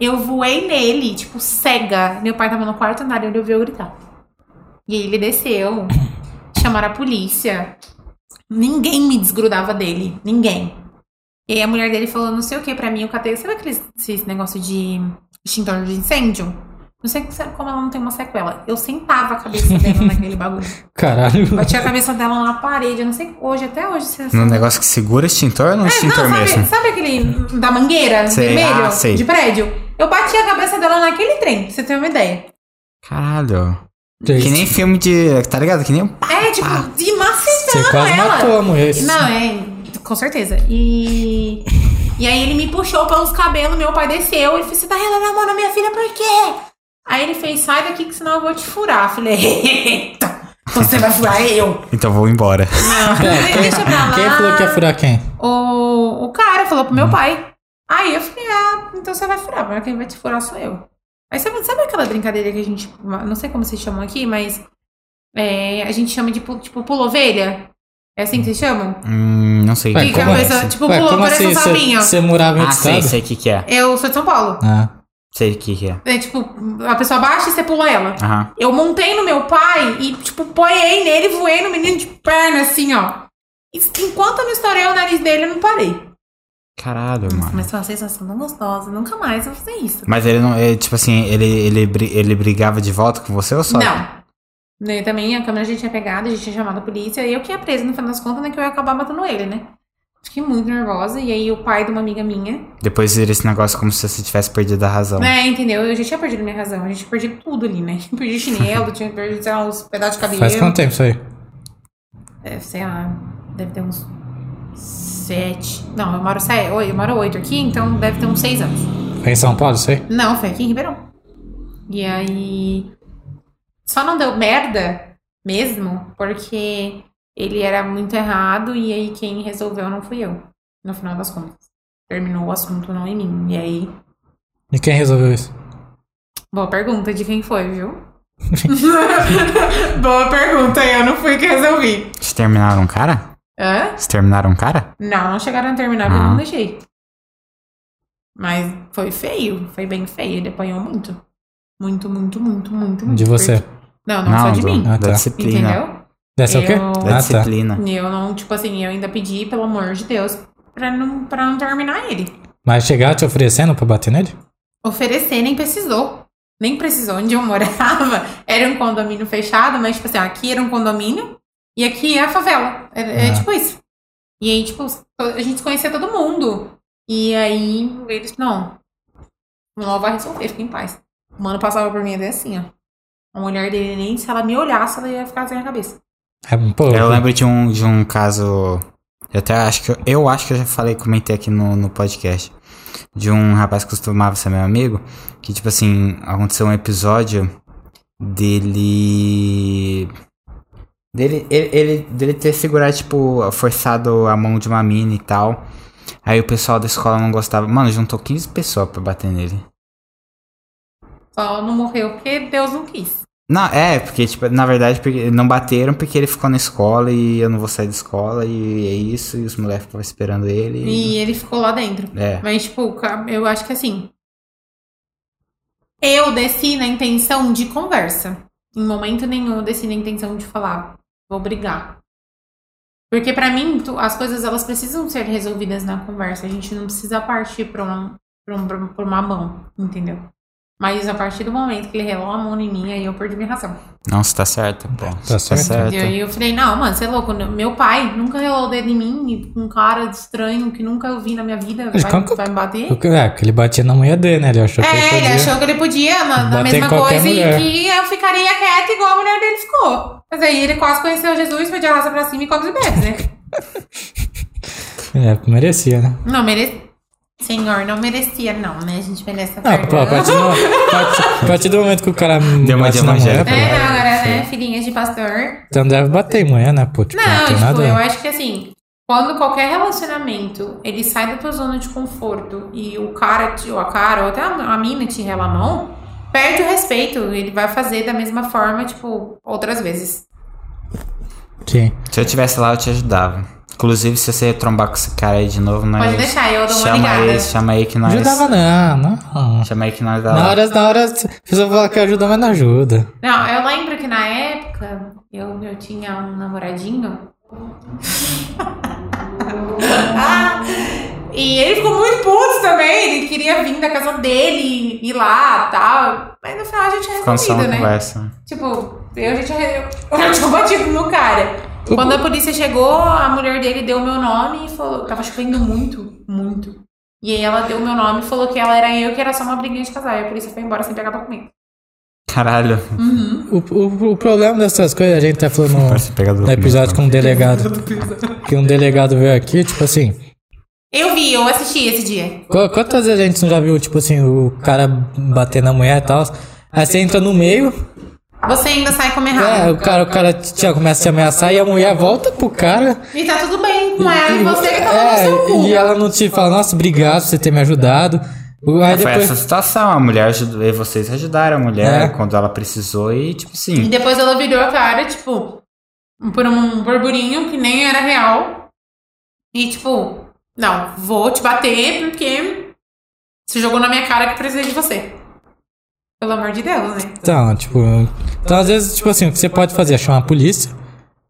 Eu voei nele, tipo, cega. Meu pai tava no quarto andar e ele ouviu eu gritar. E aí ele desceu. Chamaram a polícia. Ninguém me desgrudava dele. Ninguém. E aí a mulher dele falou não sei o que pra mim. Eu catei. Sabe aquele esse negócio de extintor de incêndio? Não sei como ela não tem uma sequela. Eu sentava a cabeça dela naquele bagulho. Caralho. Batia a cabeça dela na parede. Eu não sei hoje, até hoje. Se No negócio que segura extintor ou no é, extintor não, sabe, mesmo? sabe aquele da mangueira Sei, vermelho ah, sei. de prédio? Eu bati a cabeça dela naquele trem, pra você ter uma ideia. Caralho. Que Que nem filme de. Tá ligado? Que nem. É, tipo, de Você macetando quase ela. matou a mulher. Não, é, com certeza. E. E aí ele me puxou pelos cabelos, meu pai desceu, ele fez, você tá relando a mão na minha filha por quê? Aí ele fez, sai daqui que senão eu vou te furar. Eu falei, eita, você vai furar eu. Então vou embora. Não, É, quem, deixa pra lá. quem falou que ia furar quem? O, o cara falou pro meu pai. Aí eu falei, ah, então você vai furar, mas quem vai te furar sou eu. Aí sabe, sabe aquela brincadeira que a gente. Não sei como vocês chamam aqui, mas. é, a gente chama de tipo pulovelha? É assim que vocês chamam? Hum, não sei. Ué, Que é? tipo, Ué, pulou, como parece um assim? sapinho. Você morava em Ah, sei, sei o que que é. Eu sou de São Paulo. Ah. Sei o que que é. É tipo, a pessoa baixa e você pula ela. Aham. Eu montei no meu pai e, tipo, poiei nele e voei no menino de perna, assim, ó. Enquanto eu não estourei o nariz dele, eu não parei. Caralho, mano. Mas foi uma sensação tão gostosa. Nunca mais eu vou fazer isso. Mas ele não. é, tipo assim, ele, ele, ele brigava de volta com você ou só? Não. Né, também a câmera a gente tinha pegado, a gente tinha chamado a polícia. E eu que ia presa, no final das contas, né? Que eu ia acabar matando ele, né? Fiquei muito nervosa. E aí o pai de uma amiga minha. Depois vira esse negócio como se você tivesse perdido a razão. É, entendeu? Eu já tinha perdido minha razão. A gente perdido tudo ali, né? Perdi chinelo, tinha perdido, sei lá, uns pedaços de cabelo. Faz quanto tempo isso aí? Deve, sei lá, deve ter uns sete. Não, eu moro sete, oi, eu moro oito aqui, então deve ter uns seis anos. Foi em São Paulo isso aí? Não, foi aqui em Ribeirão. E aí. Só não deu merda mesmo, porque ele era muito errado e aí quem resolveu não fui eu. No final das contas. Terminou o assunto não em mim. E aí. E quem resolveu isso? Boa pergunta de quem foi, viu? Boa pergunta, eu não fui que resolvi. Vocês terminaram um cara? Hã? Vocês terminaram um cara? Não, não chegaram a terminar porque eu Ah. não deixei. Mas foi feio, foi bem feio. Ele apanhou muito. Muito, muito, muito, muito, muito. De você. Não, não, só de do- mim. Ah, da tá. disciplina. Entendeu? Dessa é o quê? Eu- Da Ah, tá. disciplina. E eu não, tipo assim, eu ainda pedi, pelo amor de Deus, pra não, pra não terminar ele. Mas chegar te oferecendo pra bater nele? Oferecer nem precisou. Nem precisou. Onde eu morava era um condomínio fechado, mas, tipo assim, aqui era um condomínio e aqui é a favela. É, é Ah. tipo isso. E aí, tipo, a gente conhecia todo mundo. E aí, eles, não. O não vai resolver, fica em paz. O mano passava por mim até assim, ó. A mulher dele, nem se ela me olhasse, ela ia ficar sem a cabeça. É, pô, Eu lembro de um, de um caso. Eu até acho que eu, eu acho que eu já falei, comentei aqui no, no podcast. De um rapaz que costumava ser meu amigo. Que, tipo assim, aconteceu um episódio dele. Dele, ele, ele- dele ter segurado, tipo, forçado a mão de uma mina e tal. Aí o pessoal da escola não gostava. Mano, juntou 15 pessoas pra bater nele. Só não morreu porque Deus não quis. Não, é, porque, tipo, na verdade, porque não bateram porque ele ficou na escola e eu não vou sair da escola e é isso, e os moleques ficavam esperando ele. E ele ficou lá dentro. É. Mas, tipo, eu acho que assim. Eu desci na intenção de conversa. Em momento nenhum eu desci na intenção de falar, vou brigar. Porque pra mim, tu- as coisas elas precisam ser resolvidas na conversa. A gente não precisa partir pra, um, um- pra uma mão, entendeu? Mas a partir do momento que ele relou a mão em mim, aí eu perdi minha razão. Não, você tá certo, pô. Tá certo. E aí eu falei, não, mano, você é louco. Meu pai nunca relou o dedo em mim, um cara estranho que nunca eu vi na minha vida Mas vai, como que- vai me bater. Porque, é, que ele batia na mulher dele, né? Ele achou que ele É, podia. ele achou que ele podia na, na mesma coisa mulher. e que eu ficaria quieta igual a mulher dele ficou. Mas aí ele quase conheceu Jesus, foi de arrasta pra cima e come os bebês, né? É, merecia, né? Não, merecia. Senhor, não merecia, não, né? A gente merece a Não, pô, a partir, do, a partir- do momento que o cara Deu uma de pô, É, não, agora, né? Filhinhas de pastor. então deve bater em mulher, né? Pô, tipo, não, Não, tem tipo, nada. eu acho que assim, quando qualquer relacionamento ele sai da tua zona de conforto e o cara, te- ou a cara, ou até a, a mina te rela a mão, perde o respeito. Ele vai fazer da mesma forma, tipo, outras vezes. Sim. Se eu tivesse lá, eu te ajudava. Inclusive, se você trombar com esse cara aí de novo, nós. Pode deixar, eu dou uma chama ligada. aí, chama aí que nós. Ajudava não, não. Chama aí que nós dá Na hora, na hora, a pessoa fala que ajuda, mas não ajuda. Não, eu lembro que na época eu, eu tinha um namoradinho. Ah, e ele ficou muito puto também. Ele queria vir da casa dele e ir lá tal. Mas no final a gente só resolvido, né? conversa. Tipo, eu já tinha, eu já tinha batido no cara. Quando a polícia chegou, a mulher dele deu o meu nome e falou. Tava chovendo muito, muito. E aí ela deu o meu nome e falou que ela era eu, que era só uma briguinha de casal. E a polícia foi embora sem pegar documento. Caralho. O, o, o problema dessas coisas, a gente tá falando no, no episódio com um delegado. Que um delegado veio aqui, tipo assim. Eu vi, eu assisti esse dia. qu- Quantas vezes a gente não já viu, tipo assim, o cara bater na mulher e tal? Aí você entra no meio, Você ainda sai como é, errado. o cara, o cara te, começa a te ameaçar e a mulher volta pro cara. E tá tudo bem com ela e você que tá no é, seu cu. e ela não te fala, nossa, obrigado por você ter me ajudado. Aí Foi depois. essa situação, a mulher ajudou, e vocês ajudaram a mulher É. quando ela precisou e, tipo E assim, depois ela virou a cara, tipo, por um burburinho que nem era real. E tipo, não, vou te bater porque você jogou na minha cara que precisei de você. Pelo amor de Deus, né? Então, tipo. Então, às vezes, tipo assim, o que você pode fazer é chamar a polícia.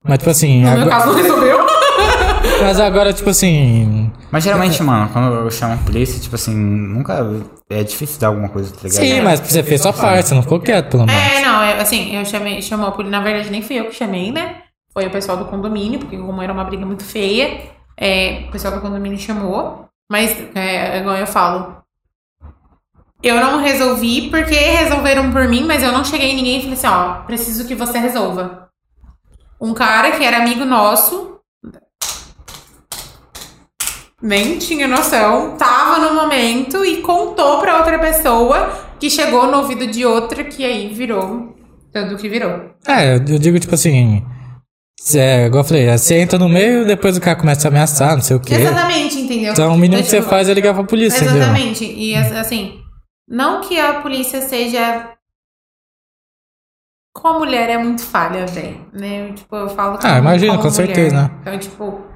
Mas, tipo assim. No meu agora- caso não resolveu. mas agora, tipo assim. Mas geralmente, mano, quando eu chamo a polícia, tipo assim, nunca. É difícil dar alguma coisa, tá ligado? Sim, mas você fez sua parte, você não ficou quieto, pelo menos. É, não, eu, assim, eu chamei, chamou a polícia. Na verdade, nem fui eu que chamei, né? Foi o pessoal do condomínio, porque como era uma briga muito feia, é, o pessoal do condomínio chamou. Mas, é, igual eu falo, eu não resolvi porque resolveram por mim, mas eu não cheguei em ninguém e falei assim, ó, preciso que você resolva. Um cara que era amigo nosso, nem tinha noção, tava no momento e contou pra outra pessoa que chegou no ouvido de outra que aí virou tudo que virou. É, eu digo, tipo assim. É, igual eu falei, você entra no meio depois o cara começa a ameaçar, não sei o quê. Exatamente, entendeu? Então o mínimo que você faz é ligar pra polícia, entendeu? Exatamente. E as- assim, não que a polícia seja. Com a mulher é muito falha, velho. Né? Eu, Tipo, eu falo Ah, imagino, com certeza, né? Então, tipo,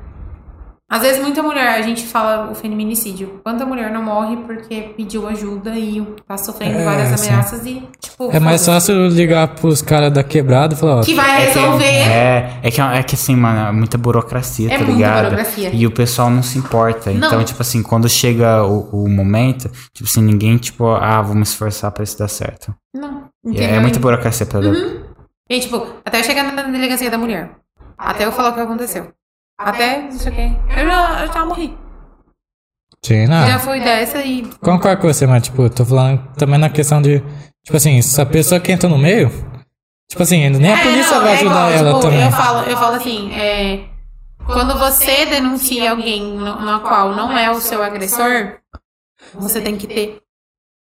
Às vezes, muita mulher, a gente fala o feminicídio. Quanta mulher não morre porque pediu ajuda e tá sofrendo É, várias sim. ameaças e, tipo. É mais fácil ligar pros caras da quebrada e falar, ó, Que vai É que, resolver. é, é que, é que assim, mano, é muita burocracia, É tá muita ligado? burocracia. E o pessoal não se importa. Não. Então, tipo assim, quando chega o, o momento, tipo assim, ninguém, tipo, ah, vamos esforçar pra isso dar certo. Não. Entendeu? é muita burocracia pra dar. E, tipo, até eu chegar na delegacia da mulher. Até eu falar o que aconteceu. Até, não sei o quê. Eu já, eu já morri. sim, não. Já fui dessa e. Concordo com você, mas, tipo, eu tô falando também na questão de, tipo assim, se a pessoa que entra no meio, tipo assim, nem a É, polícia não, vai é ajudar igual, ela tipo, também. Eu falo, eu falo assim, é, quando você denuncia alguém no, na qual não é o seu agressor, você tem que ter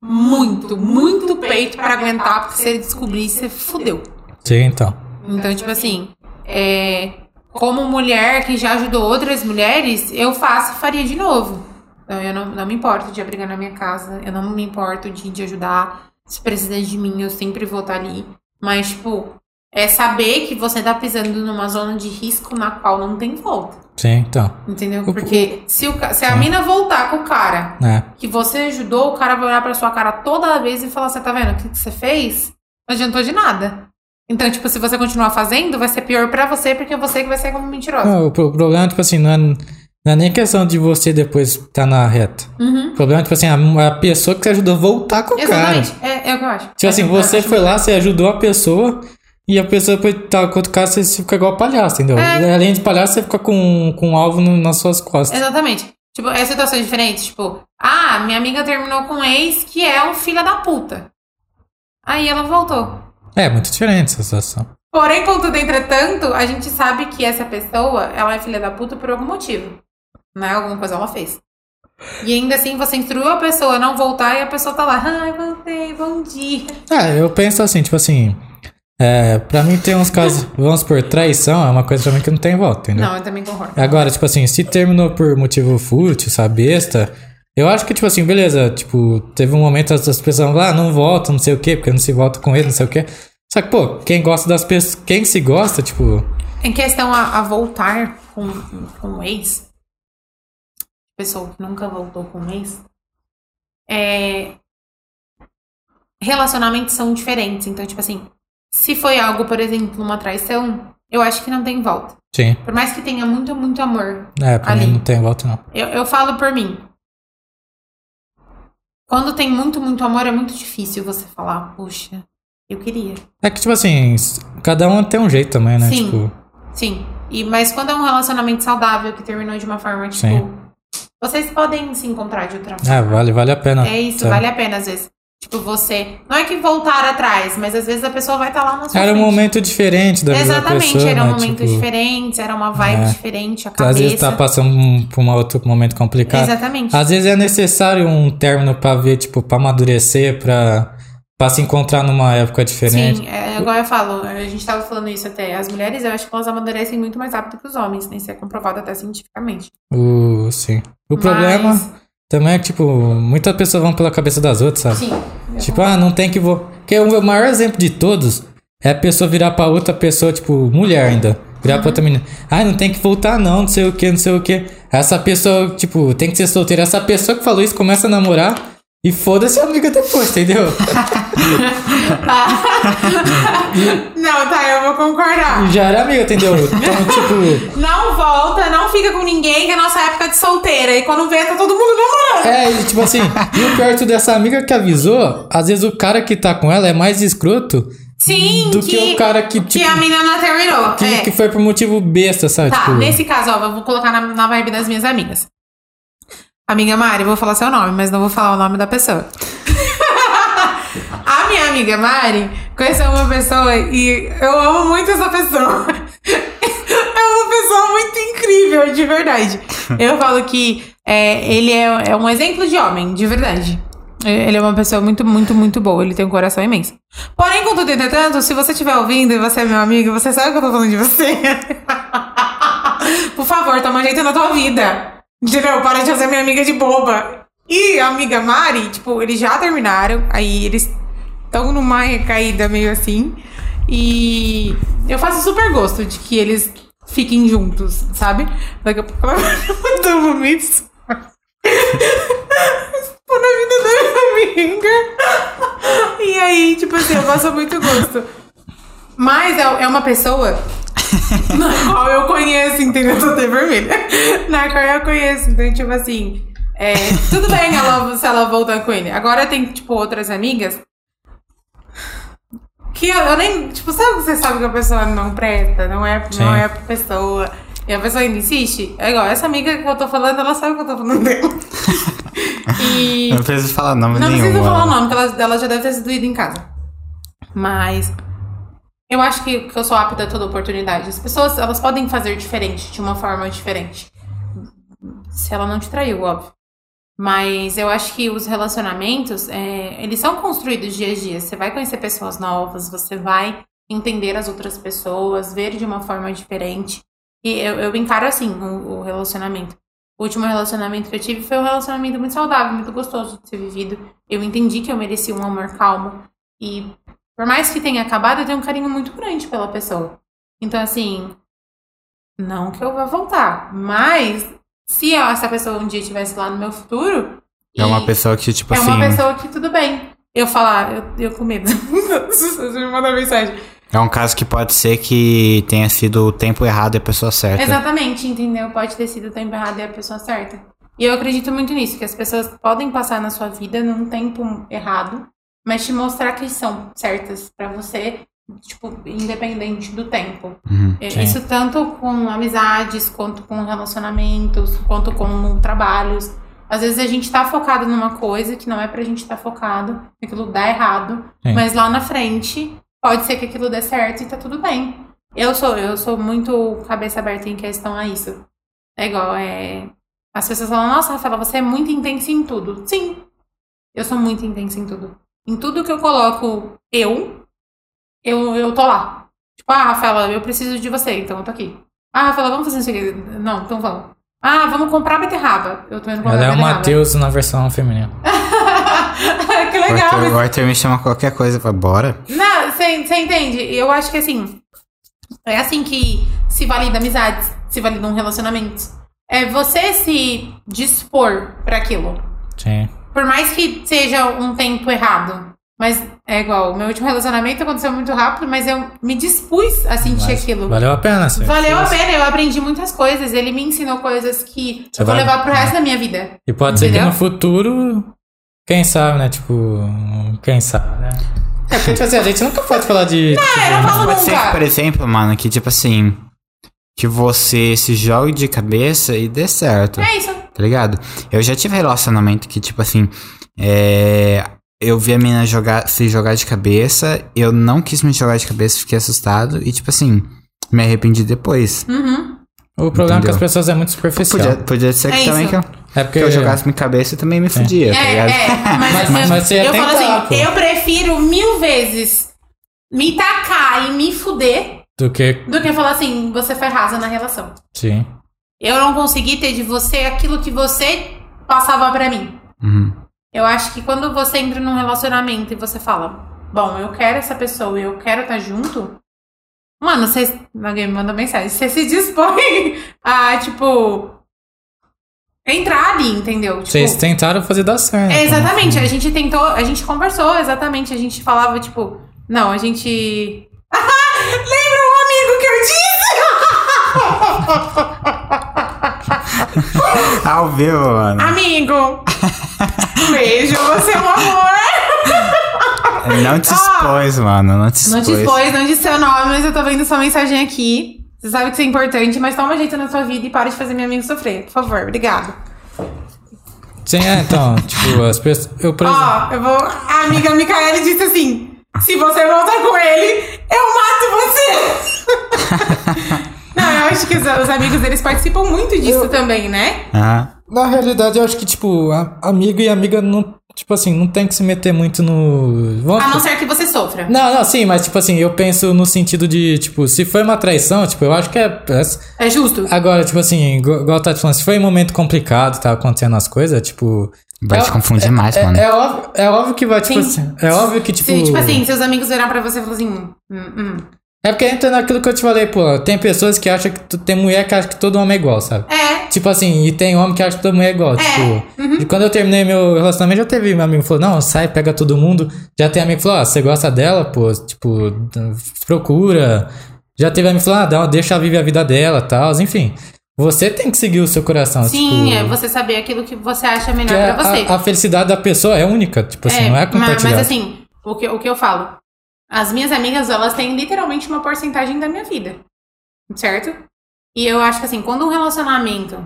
muito, muito peito pra aguentar, porque se ele descobrir, você fudeu. Sim, então. Então, tipo assim, é, como mulher que já ajudou outras mulheres, eu faço e faria de novo. Então, eu não, não me importo de abrigar na minha casa, eu não me importo de, de ajudar. Se precisar de mim, eu sempre vou estar ali. Mas, tipo, é saber que você tá pisando numa zona de risco na qual não tem volta. Sim, então. Entendeu? Porque se, o, se a mina voltar com o cara É. que você ajudou, o cara vai olhar pra sua cara toda vez e falar: Você tá vendo o que, que você fez? Não adiantou de nada. Então, tipo, se você continuar fazendo, vai ser pior pra você, porque você que vai ser como mentirosa. Não, o pro- problema, tipo assim, não é, não é nem questão de você depois tá na reta. Uhum. O problema é, tipo assim, a, a pessoa que te ajudou a voltar com o cara. Exatamente. É, é o que eu acho. Tipo assim, É, você eu acho. foi lá, você ajudou a pessoa e a pessoa depois tá com outro cara, você fica igual palhaço, entendeu? É. Além de palhaço, você fica com, com um alvo no- nas suas costas. Exatamente. Tipo, é situações diferentes. Tipo, ah, minha amiga terminou com um ex que é um filho da puta. Aí ela voltou. É, muito diferente essa situação. Porém, contudo, entretanto, a gente sabe que essa pessoa, ela é filha da puta por algum motivo. Não é alguma coisa ela fez. E ainda assim, você instruiu a pessoa a não voltar e a pessoa tá lá, ai, voltei, bom dia. É, eu penso assim, tipo assim. É, pra mim tem uns casos, vamos por traição, é uma coisa também que não tem volta, entendeu? Não, eu também concordo. Agora, tipo assim, se terminou por motivo fútil, sabe, besta, eu acho que, tipo assim, beleza, tipo, teve um momento as as pessoas falam, ah, não volta, não sei o quê, porque não se volta com ele, não sei o quê. Só que, pô, quem gosta das pessoas, quem se gosta, tipo, Em questão a, a voltar com, com um ex, pessoa que nunca voltou com um ex, é, relacionamentos são diferentes. Então, tipo assim, se foi algo, por exemplo, uma traição, eu acho que não tem volta. sim. Por mais que tenha muito, muito amor. É, pra Ali. mim não tem volta, não. Eu, eu falo por mim. Quando tem muito, muito amor, é muito difícil você falar, puxa, eu queria. É que, tipo assim, cada um tem um jeito também, né? Sim. Tipo, Sim. E, mas quando é um relacionamento saudável que terminou de uma forma, tipo. Sim. Vocês podem se encontrar de outra forma. ah, vale, vale a pena. É isso, sabe? vale a pena às vezes. Tipo, você. Não é que voltar atrás, mas às vezes a pessoa vai estar lá na sua Era um frente. momento diferente da Exatamente, pessoa, eram né? momentos tipo, diferentes, era uma vibe é. diferente, a cabeça. Às vezes tá passando um- por um outro momento complicado. Exatamente. Às vezes é necessário um término pra ver, tipo, pra amadurecer, pra, pra se encontrar numa época diferente. Sim, é, igual eu falo, a gente tava falando isso até. As mulheres, eu acho que elas amadurecem muito mais rápido que os homens, né? Isso é comprovado até cientificamente. O, sim. O Mas- problema também é que, tipo, muitas pessoas vão pela cabeça das outras, sabe? Sim. Tipo, ah, não tem que vo... Porque o maior exemplo de todos é a pessoa virar pra outra pessoa, tipo, mulher ainda. Virar pra outra menina. Ah, não tem que voltar não, não sei o que, não sei o que. Essa pessoa, tipo, tem que ser solteira. Essa pessoa que falou isso começa a namorar e foda-se a amiga depois, entendeu? Não, tá, eu vou concordar. Já era amiga, entendeu? Então, tipo... Não volta, não fica com ninguém, que é a nossa época de solteira. E quando vê, tá todo mundo namorando. É, e, tipo assim, e o pior de tudo, essa amiga que avisou, às vezes o cara que tá com ela é mais escroto Sim, do que, o cara que, que tipo, a menina não terminou. que, é. que foi por motivo besta, sabe? Tá, tipo, nesse caso, ó, eu vou colocar na, na vibe das minhas amigas. Amiga Mari, vou falar seu nome, mas não vou falar o nome da pessoa. Amiga Mari conheceu uma pessoa e eu amo muito essa pessoa. é uma pessoa muito incrível, de verdade. Eu falo que é, ele é, é um exemplo de homem, de verdade. Ele é uma pessoa muito, muito, muito boa. Ele tem um coração imenso. Porém, contudo, entretanto, se você estiver ouvindo e você é meu amigo, você sabe que eu tô falando de você. Por favor, toma jeito na tua vida. Entendeu? Para de fazer minha amiga de boba. E a amiga Mari, tipo, eles já terminaram. Aí eles estão numa recaída meio assim. E eu faço super gosto de que eles fiquem juntos, sabe? Daqui a pouco ela vai mensagem. Tipo, na vida da minha amiga. E aí, tipo assim, eu passo muito gosto. Mas é, é uma pessoa na qual eu conheço, entendeu? Eu tô até vermelha. Na qual eu conheço. Então, tipo assim, é, tudo bem ela, se ela voltar com ele. Agora tem, tipo, outras amigas que eu, eu nem. Tipo, sabe que você sabe que a pessoa não presta, não é, Sim. não é a pessoa. E a pessoa ainda insiste? É igual, essa amiga que eu tô falando, ela sabe que eu tô falando dela. E. Não preciso falar nome Não nenhum. precisa falar o nome, que ela, ela já deve ter sido ida em casa. Mas eu acho que, que eu sou apta a toda oportunidade. As pessoas, elas podem fazer diferente, de uma forma diferente. Se ela não te traiu, óbvio. Mas eu acho que os relacionamentos, é, eles são construídos dia a dia. Você vai conhecer pessoas novas, você vai entender as outras pessoas, ver de uma forma diferente. E eu, eu encaro assim o, o relacionamento. O último relacionamento que eu tive foi um relacionamento muito saudável, muito gostoso de ser vivido. Eu entendi que eu merecia um amor calmo. E por mais que tenha acabado, eu tenho um carinho muito grande pela pessoa. Então, assim, não que eu vá voltar, mas se essa pessoa um dia estivesse lá no meu futuro. É uma pessoa que, tipo é assim. uma pessoa que tudo bem. Eu falar, eu, eu com medo. Você me manda mensagem. É um caso que pode ser que tenha sido o tempo errado e a pessoa certa. Exatamente, entendeu? Pode ter sido o tempo errado e a pessoa certa. E eu acredito muito nisso, que as pessoas podem passar na sua vida num tempo errado, mas te mostrar que são certas pra você, tipo, independente do tempo. Uhum. É. Isso tanto com amizades, quanto com relacionamentos, quanto com trabalhos. Às vezes a gente tá focado numa coisa que não é pra gente estar focado, aquilo dá errado, Sim. mas lá na frente pode ser que aquilo dê certo e tá tudo bem. Eu sou, eu sou muito cabeça aberta em questão a isso. É igual, é. As pessoas falam, nossa, Rafaela, você é muito intensa em tudo. Sim, eu sou muito intensa em tudo. Em tudo que eu coloco eu, eu, eu tô lá. Tipo, ah, Rafaela, eu preciso de você, então eu tô aqui. Ah, Rafaela, vamos fazer isso aqui. Não, então vamos. Ah, vamos comprar beterraba. Eu tô indo comprar Ela é o. Matheus na versão feminina. que O legal. Arthur, mas- o Arthur me chama qualquer coisa, fala, bora. Não, você entende? Eu acho que assim. É assim que se valida amizades, se validam relacionamentos. É você se dispor pra aquilo. Sim. Por mais que seja um tempo errado. Mas é igual, o meu último relacionamento aconteceu muito rápido, mas eu me dispus a sentir Mas aquilo. Valeu a pena, sim. Valeu a pena, eu aprendi muitas coisas. Ele me ensinou coisas que Você eu vou vai- levar pro resto da minha vida. E pode ser que Entendeu? no futuro, quem sabe, né? Tipo, quem sabe, né? É porque, tipo assim, a gente nunca pode falar de. tipo, eu não falo Pode ser que, nunca. por exemplo, mano, que tipo assim. Que você se jogue de cabeça e dê certo. É isso. Tá ligado? Eu já tive relacionamento que, tipo assim. É. Eu vi a menina jogar, se jogar de cabeça, eu não quis me jogar de cabeça, fiquei assustado e, tipo assim, me arrependi depois. Uhum. O problema é que Entendeu? as pessoas é muito superficial. Podia, podia ser que É também isso. que eu, É porque que eu jogasse minha cabeça e também me fudia, tá É, ligado? é, mas, Mas- mas, mas você ia eu falo assim, pô. eu prefiro mil vezes me tacar e me fuder do que. do que falar assim, você foi rasa na relação. Sim. Eu não consegui ter de você aquilo que você passava pra mim. Uhum. Eu acho que quando você entra num relacionamento e você fala, bom, eu quero essa pessoa e eu quero estar junto, mano, você. Alguém me manda mensagem, você se dispõe a, tipo. Entrar ali, entendeu? Tipo, Vocês tentaram fazer dar certo. É, exatamente, a gente tentou, a gente conversou, exatamente, a gente falava, tipo, não, a gente. Lembra um amigo que eu disse? Ao vivo, mano. Amigo! Beijo, você é um amor! Não te expôs, mano. Não te Não expôs. te expôs, não disse seu nome, mas eu tô vendo sua mensagem aqui. Você sabe que isso é importante, mas toma jeito na sua vida e para de fazer meu amigo sofrer, por favor, obrigado. Sim, é, então, tipo, as pessoas. Eu, por exemplo. Ó, eu vou. A amiga Micaele disse assim: se você voltar com ele, eu mato você! Não, eu acho que os, os amigos deles participam muito disso também, né? Ah, Na realidade, eu acho que, tipo, a- amigo e amiga não. Tipo assim, não tem que se meter muito no. Vamos A não ser que você sofra. Não, não, sim, mas tipo assim, eu penso no sentido de, tipo, se foi uma traição, tipo, eu acho que é. é- É justo. Agora, tipo assim, igual tá te falando, se foi um momento complicado, tá acontecendo as coisas, tipo. vai é- te confundir mais, É, mano. é óbvio, é óbvio que vai, tipo Sim. assim. É óbvio que, tipo. Se, tipo assim, seus amigos virar pra você e falar assim: hum, hum, É porque entra naquilo que eu te falei, pô. Tem pessoas que acham que tem mulher que acha que todo homem é igual, sabe? É, Tipo assim, e tem homem que acha que todo mundo é igual. Tipo, e quando eu terminei meu relacionamento, já teve meu amigo que falou, não, sai, pega todo mundo. Já tem amigo que falou, ó, você gosta dela, pô, tipo, procura. Já teve amigo que falou, ah, dá- deixa ela viver a vida dela e tal. Enfim, você tem que seguir o seu coração. sim, tipo, é você saber aquilo que você acha que melhor a, pra você. a- a felicidade da pessoa é única, tipo assim, não é compartilhada. Mas assim, o que, o que eu falo? As minhas amigas, elas têm literalmente uma porcentagem da minha vida. Certo? E eu acho que assim, quando um relacionamento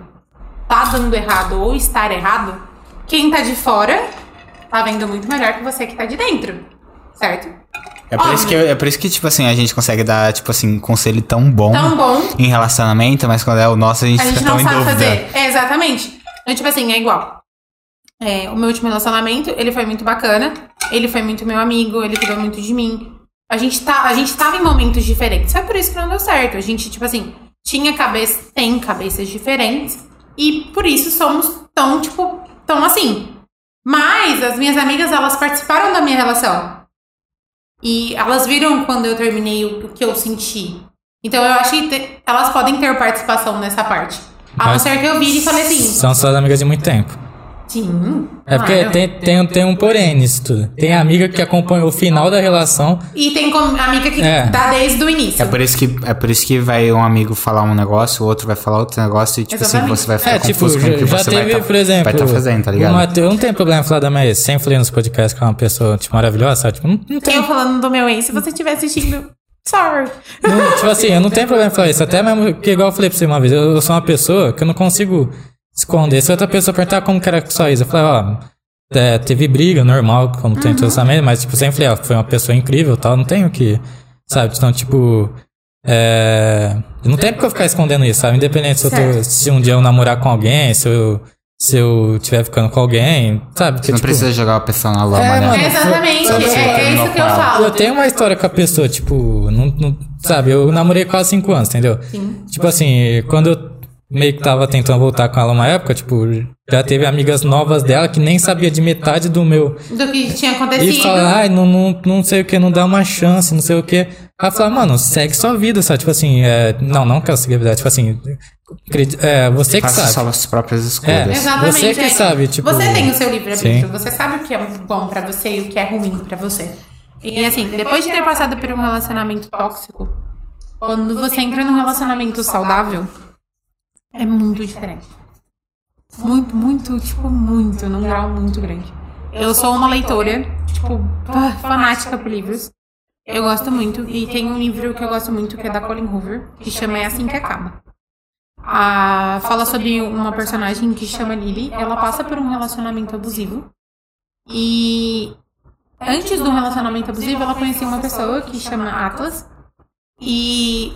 tá dando errado ou estar errado, quem tá de fora tá vendo muito melhor que você que tá de dentro. Certo? É por, isso que, é por isso que, tipo assim, a gente consegue dar, tipo assim, conselho tão bom Tão bom em relacionamento, mas quando é o nosso, a gente, a gente fica não tão em sabe dúvida. fazer. É, exatamente. Então, tipo assim, é igual. É, o meu último relacionamento, ele foi muito bacana. Ele foi muito meu amigo, ele cuidou muito de mim. A gente, tá, a gente tava em momentos diferentes. Foi por isso que não deu certo. A gente, tipo assim, tinha cabeça, tem cabeças diferentes. E por isso somos tão, tipo, tão assim. Mas as minhas amigas, elas participaram da minha relação. E elas viram quando eu terminei o o que eu senti. Então eu acho que te- elas podem ter participação nessa parte. A não ser que eu vire e falei assim. São suas amigas de muito tempo. Sim. É porque claro. tem, tem, tem um porém nisso tudo. Tem amiga que acompanha o final da relação. E tem amiga que É. dá desde o início. É por isso que é por isso que vai um amigo falar um negócio, o outro vai falar outro negócio e tipo Exatamente. assim, você vai ficar É, tipo, confuso com o já, que já você teve, vai tá, por exemplo. vai tá fazendo, tá ligado? eu não tem problema em falar da minha ex. Sempre falei nos podcasts que é uma pessoa tipo, maravilhosa, sabe? Tipo, não, não tem. Eu falando do meu ex, se você estiver assistindo, sorry. não- tipo assim, eu não tenho problema em falar isso. Até mesmo, que igual eu falei pra você uma vez, eu, eu sou uma pessoa que eu não consigo esconder. Se outra pessoa perguntar como que era com sua ex, eu falei, ó. é, teve briga, normal, como tem Uhum. todo relacionamento, mas, tipo, sempre falei, ó, foi uma pessoa incrível e tal, não tenho que, sabe? Então, tipo, é, não tem porque eu ficar escondendo isso, sabe? Independente se, eu tô- se um dia eu namorar com alguém, se eu, se eu estiver ficando com alguém, sabe? Você não Tipo, precisa jogar a pessoa na lama, É, né? mano. Exatamente, Sabe, é, você é terminou isso que eu falo. Eu tenho uma história com a pessoa, tipo, não, não- sabe, eu namorei quase cinco anos, entendeu? Sim. Tipo assim, quando eu meio que tava tentando voltar com ela uma época, tipo, já teve amigas novas dela que nem sabia de metade do meu. Do que tinha E acontecido. fala, ai, não, não, não sei o que, não dá uma chance, não sei o que. Ela fala, mano, segue sua vida, sabe? Tipo assim, é, não, não quero seguir a vida, tipo assim, é, você que Faça sabe. suas próprias É. escolhas. Exatamente. Você que é. sabe, tipo- Você tem o seu livre-arbítrio, você sabe o que é bom pra você e o que é ruim pra você. E assim, depois de ter passado por um relacionamento tóxico, quando você entra num relacionamento saudável, é muito diferente. Muito, muito, tipo, muito, num grau muito grande. Eu sou uma leitora, tipo, fanática por livros. Eu gosto muito, e tem um livro que eu gosto muito, que é da Colin Hoover, que chama É Assim Que Acaba. Ah, fala sobre uma personagem que chama Lily. Ela passa por um relacionamento abusivo. E antes do relacionamento abusivo, ela conhecia uma pessoa que chama Atlas. E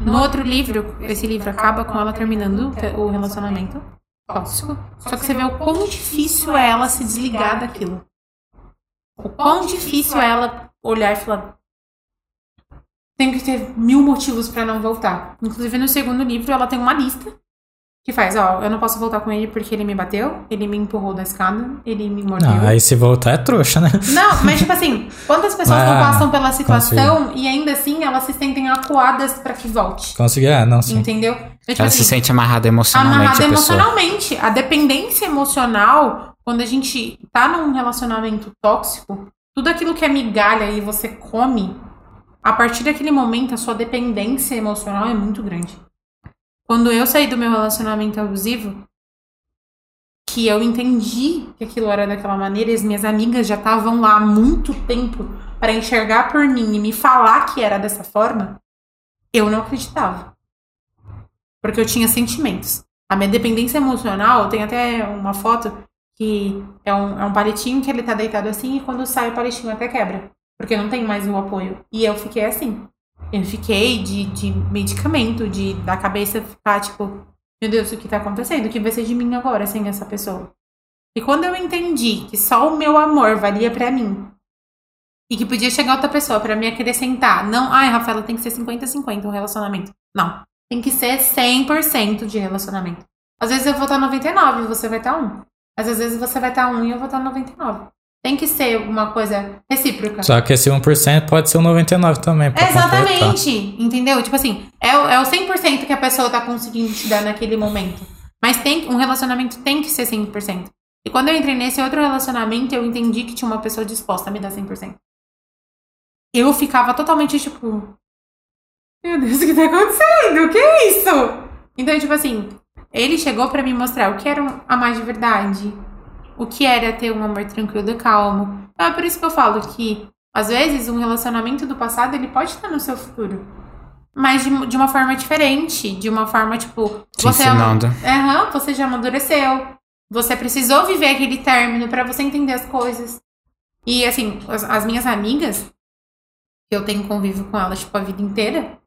no outro livro, esse livro acaba com ela terminando o relacionamento tóxico. Só que você vê o quão difícil é ela se desligar daquilo. O quão difícil é ela olhar e falar: tenho que ter mil motivos pra não voltar. Inclusive, no segundo livro, ela tem uma lista que faz, ó, eu não posso voltar com ele porque ele me bateu, ele me empurrou da escada, ele me mordeu. Não, aí se voltar é trouxa, né? Não, mas tipo assim, quantas pessoas não Ah, passam pela situação e ainda assim elas se sentem acuadas pra que volte? Consegui, ah, não, sim. Entendeu? Então, tipo Ela assim, se sente amarrada emocionalmente amarrada a emocionalmente. A dependência emocional, quando a gente tá num relacionamento tóxico, tudo aquilo que é migalha e você come, a partir daquele momento a sua dependência emocional é muito grande. Quando eu saí do meu relacionamento abusivo, que eu entendi que aquilo era daquela maneira, e as minhas amigas já estavam lá há muito tempo para enxergar por mim e me falar que era dessa forma, eu não acreditava. Porque eu tinha sentimentos. A minha dependência emocional, tem até uma foto que é um, é um palitinho que ele tá deitado assim e quando sai o palitinho até quebra. Porque não tem mais o apoio. E eu fiquei assim. Eu fiquei de, de medicamento, de da cabeça ficar tipo, meu Deus, o que tá acontecendo? O que vai ser de mim agora sem essa pessoa? E quando eu entendi que só o meu amor valia pra mim e que podia chegar outra pessoa pra me acrescentar, não, ai, Rafaela, tem que ser 50-50 um relacionamento. Não. Tem que ser 100% de relacionamento. Às vezes eu vou estar 99 e você vai estar 1. Mas às vezes você vai estar 1 e eu vou estar 99. Tem que ser uma coisa recíproca. Só que esse 1% pode ser o 99% também. pra completar. Exatamente, entendeu? Tipo assim, é, o- é o 100% que a pessoa tá conseguindo te dar naquele momento. Mas tem um relacionamento tem que ser 100%. E quando eu entrei nesse outro relacionamento, eu entendi que tinha uma pessoa disposta a me dar 100%. Eu ficava totalmente tipo, meu Deus, o que tá acontecendo? O que é isso? Então, tipo assim, ele chegou pra me mostrar o que era um amar de verdade, o que era ter um amor tranquilo e calmo. Então, é por isso que eu falo que, às vezes, um relacionamento do passado, ele pode estar no seu futuro. Mas de, de uma forma diferente, de uma forma, tipo... Te ensinando. Aham, você já amadureceu. Você precisou viver aquele término pra você entender as coisas. E, assim, as, as minhas amigas, que eu tenho convívio com elas, tipo, a vida inteira.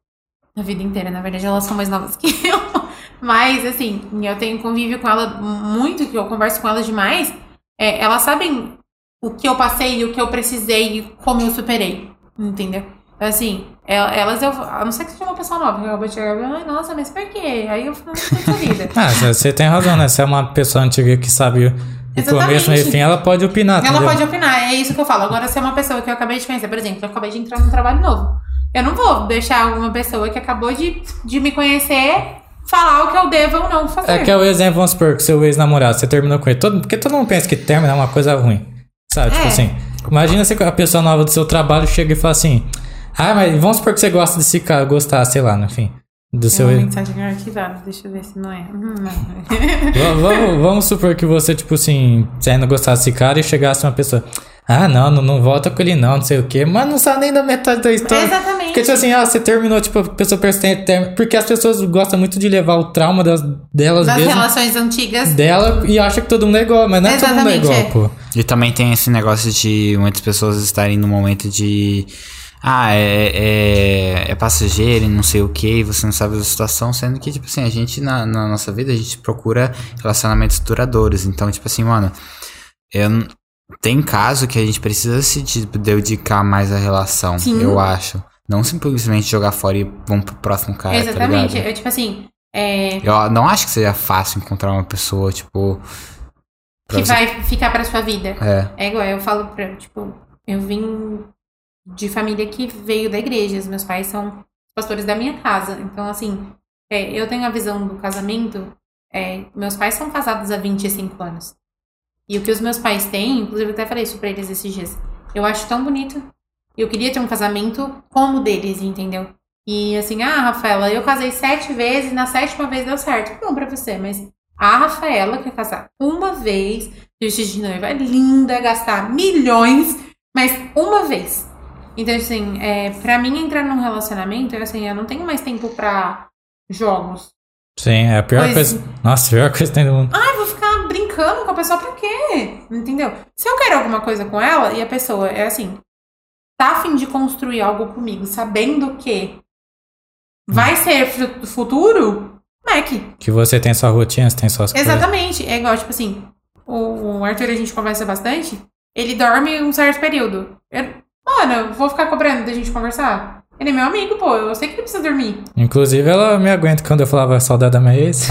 A vida inteira, na verdade, elas são mais novas que eu. Mas, assim, eu tenho convívio com ela muito, que eu converso com elas demais. É, elas sabem o que eu passei, o que eu precisei e como eu superei. Entendeu? Então, Assim, el- elas, eu, a não ser que seja uma pessoa nova, que acabou de chegar e nossa, mas por quê? Aí eu não sei vida. Ah, você- tem razão, né? Se é uma pessoa antiga que sabe o começo, e fim, ela pode opinar, Ela entendeu? pode opinar, é isso que eu falo. Agora, se é uma pessoa que eu acabei de conhecer, por exemplo, eu acabei de entrar num trabalho novo. Eu não vou deixar uma pessoa que acabou de, de me conhecer falar o que eu devo ou não fazer. É que é o exemplo, vamos supor, que seu ex-namorado, você terminou com ele. Todo, porque todo mundo pensa que término é uma coisa ruim. Sabe? Tipo É. assim. Imagina se a pessoa nova do seu trabalho chega e fala assim. Ah, mas vamos supor que você gosta desse cara, gostar, sei lá, enfim. Do Tem seu uma ex. mensagem arquivada, deixa eu ver se não é. Hum, vamos, vamos supor que você, tipo assim, você ainda gostasse desse cara e chegasse uma pessoa. Ah, não, não, não volta com ele não, não sei o quê. Mas não sabe nem da metade da história. Exatamente. Porque, tipo assim, ah, você terminou, tipo, a pessoa persiste. Porque as pessoas gostam muito de levar o trauma das, delas Das mesmas relações antigas. dela e acha que todo mundo é igual, mas não é todo mundo é igual, é. pô. E também tem esse negócio de muitas pessoas estarem no momento de. Ah, é, é, é passageiro e não sei o que, e você não sabe da situação, sendo que, tipo assim, a gente na, na nossa vida, a gente procura relacionamentos duradouros. Então, tipo assim, mano, eu, tem caso que a gente precisa se de- dedicar mais à relação, Sim. eu acho. Não simplesmente jogar fora e vamos pro próximo cara, tá Exatamente. ligado? eu, tipo assim, é, Eu não acho que seja fácil encontrar uma pessoa, tipo. que você- vai ficar pra sua vida. É. É igual, eu falo pra, tipo, eu vim de família que veio da igreja. Os meus pais são pastores da minha casa. Então, assim, é, eu tenho a visão do casamento. é, meus pais são casados há 25 anos. E o que os meus pais têm, inclusive eu até falei isso pra eles esses dias, eu acho tão bonito. Eu queria ter um casamento como o deles, entendeu? E assim, ah, Rafaela, eu casei sete vezes, na sétima vez deu certo. Bom pra você, mas a Rafaela quer casar uma vez, vestido de noiva, linda, gastar milhões, mas uma vez. Então, assim, é, pra mim entrar num relacionamento, assim, eu não tenho mais tempo pra jogos. Sim, é a pior Pois- coisa. Nossa, a pior coisa que tem do mundo. Ah, eu vou ficar brincando com a pessoa pra quê? Entendeu? Se eu quero alguma coisa com ela e a pessoa é assim, tá a fim de construir algo comigo, sabendo que vai ser fu- futuro, Mac. Que você tem sua rotina, você tem suas coisas. Exatamente. É igual, tipo assim, o Arthur a gente conversa bastante, ele dorme um certo período. Eu, mano, vou ficar cobrando da gente conversar? Ele é meu amigo, pô, eu sei que ele precisa dormir. Inclusive, ela me aguenta quando eu falava saudade da minha ex.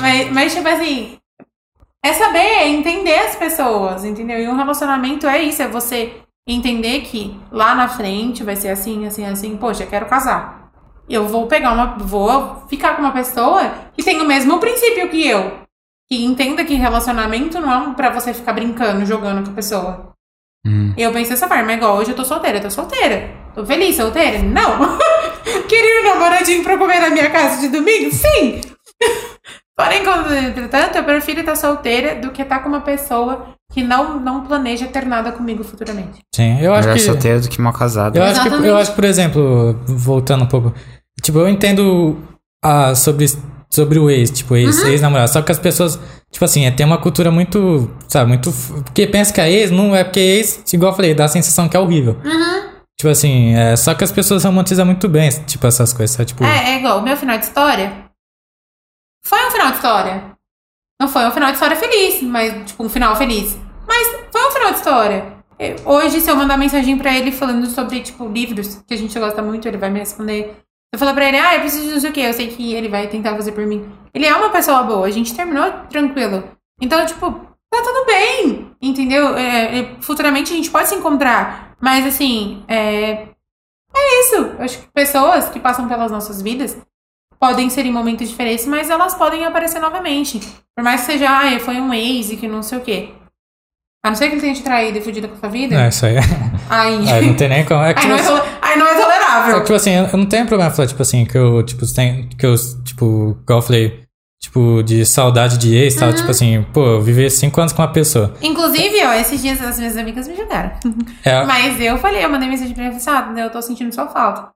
Mas, mas, tipo assim, é saber, é entender as pessoas, entendeu? E um relacionamento é isso, é você entender que lá na frente vai ser assim, assim, assim, poxa, eu quero casar. Eu vou pegar uma. Vou ficar com uma pessoa que tem o mesmo princípio que eu. Que entenda que relacionamento não é pra você ficar brincando, jogando com a pessoa. Hum. Eu penso dessa forma, é igual hoje eu tô solteira, eu tô solteira. Tô feliz, solteira? Não. Queria um namoradinho pra comer na minha casa de domingo? Sim. Porém, entretanto, eu prefiro estar solteira do que estar com uma pessoa que não, não planeja ter nada comigo futuramente. Sim, eu acho Melhor que. solteiro do que mal casado. Eu acho, que, eu acho que, por exemplo, voltando um pouco. Tipo, eu entendo ah, sobre, sobre o ex, tipo, ex, Uhum. ex-namorado. Só que as pessoas, tipo assim, é, tem uma cultura muito, sabe, muito. Porque pensa que a ex não é porque ex, igual eu falei, dá a sensação que é horrível. Uhum. Tipo assim, é, só que as pessoas romantizam muito bem, tipo, essas coisas. Sabe? Tipo, É, é igual, o meu final de história foi um final de história. Não foi um final de história feliz, mas, tipo, um final feliz. Mas foi um final de história. Hoje, se eu mandar mensagem pra ele falando sobre, tipo, livros que a gente gosta muito, ele vai me responder. Eu falar pra ele, ah, eu preciso de não sei o quê, eu sei que ele vai tentar fazer por mim. Ele é uma pessoa boa, a gente terminou tranquilo. Então, tipo, tá tudo bem. entendeu? É, é, futuramente a gente pode se encontrar. Mas assim, é. É isso. Eu acho que pessoas que passam pelas nossas vidas podem ser em momentos diferentes, mas elas podem aparecer novamente. Por mais que seja, ah, foi um ex e que não sei o quê. A não ser que ele tenha te traído e fudido com a sua vida. É, isso aí. Aí, aí não tem nem como. É que, aí, não é aí não é É que, tipo assim, eu não tenho problema falar, tipo assim, que eu, tipo, tem, que eu, tipo, igual eu falei, tipo, de saudade de ex e Uhum. tal, tipo assim, pô, eu vivi cinco anos com uma pessoa. Inclusive, ó, esses dias as minhas amigas me julgaram. É, Mas eu falei, eu mandei mensagem pra ele e falei assim, ah, eu tô sentindo sua falta.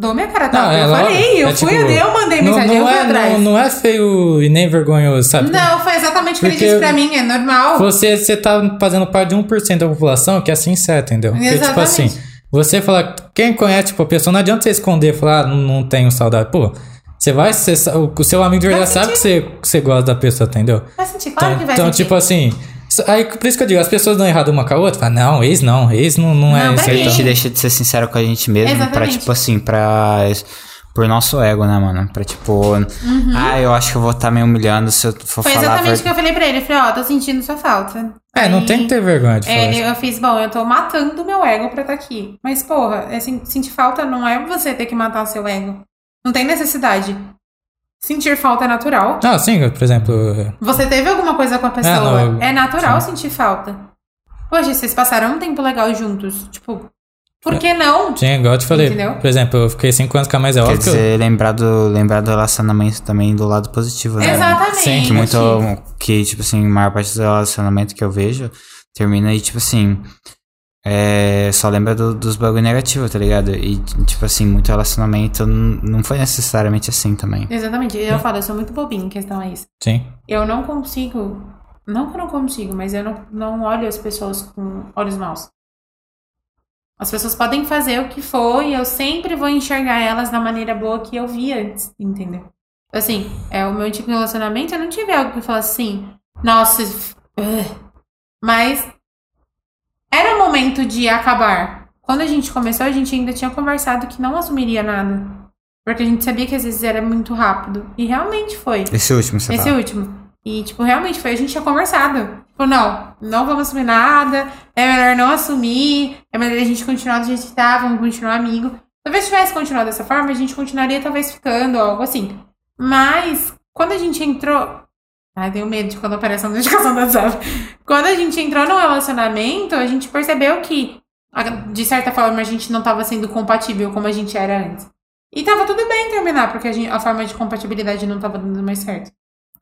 Dou minha cara tapa. Não, eu falei, eu É fui, tipo, eu mandei não, mensagem, eu não, fui é, atrás. não, não é feio e nem vergonhoso, sabe? Não, foi exatamente o que ele disse pra mim, é normal. Você, você tá fazendo parte de 1% da população que é sincero, entendeu? Porque, tipo Exatamente. assim, você falar, quem conhece, tipo, a pessoa, não adianta você esconder, falar, ah, não, não tenho saudade. Pô, você vai, você, o o seu amigo de verdade Vai sabe que você, que você gosta da pessoa, entendeu? Vai sentir, claro então, que vai então, sentir. tipo assim, isso- aí por isso que eu digo, as pessoas dão errado uma com a outra, falam, não, ex não, ex não, não, é Não, isso pra aí. A gente então. deixa de ser sincero com a gente mesmo pra, Exatamente. tipo assim, pra. Por nosso ego, né, mano? Pra tipo. Ah, eu acho que eu vou estar me humilhando se eu for Uhum. Foi falar. a exatamente o ver- que eu falei pra ele. Eu falei, ó, tô sentindo sua falta. É, não Aí, tem que ter vergonha de falar é, eu fiz, bom, eu tô matando meu ego pra estar aqui. Mas, porra, é, sen- sentir falta não é você ter que matar seu ego. Não tem necessidade. Sentir falta é natural. Não, sim, por exemplo, Você teve alguma coisa com a pessoa. não, eu- é natural sentir falta. Poxa, vocês passaram um tempo legal juntos. Tipo, por que não? tinha, igual eu te falei, Entendeu? por exemplo, eu fiquei cinco anos com a mais é Quer óbvio que eu- dizer, lembrar do, lembrar do relacionamento também do lado positivo, né? Exatamente. Sim, Que muito. Que, tipo assim, a maior parte do relacionamento que eu vejo termina e, tipo assim. É, só lembra do- dos bagulho negativo, tá ligado? E, tipo assim, muito relacionamento não foi necessariamente assim também. Exatamente. Eu falo, eu sou muito bobinha em questão a isso. Sim. Eu não consigo. Não que eu não consigo, mas eu não, não olho as pessoas com olhos maus. As pessoas podem fazer o que for e eu sempre vou enxergar elas da maneira boa que eu vi antes, entendeu? Assim, é o meu antigo relacionamento, eu não tive algo que falasse assim, nossa, mas era o momento de acabar. Quando a gente começou, a gente ainda tinha conversado que não assumiria nada. Porque a gente sabia que às vezes era muito rápido. E realmente foi. Esse último, você Esse último. E, tipo, realmente foi, a gente tinha conversado. Tipo, não, não vamos assumir nada, é melhor não assumir, é melhor a gente continuar do jeito que tá, vamos continuar amigo. Talvez se tivesse continuado dessa forma, a gente continuaria talvez ficando, algo assim. Mas, quando a gente entrou. Ai, tenho medo de quando aparece a notificação do WhatsApp. Quando a gente entrou no relacionamento, a gente percebeu que, de certa forma, a gente não tava sendo compatível como a gente era antes. E tava tudo bem terminar, porque a, gente- a forma de compatibilidade não tava dando mais certo.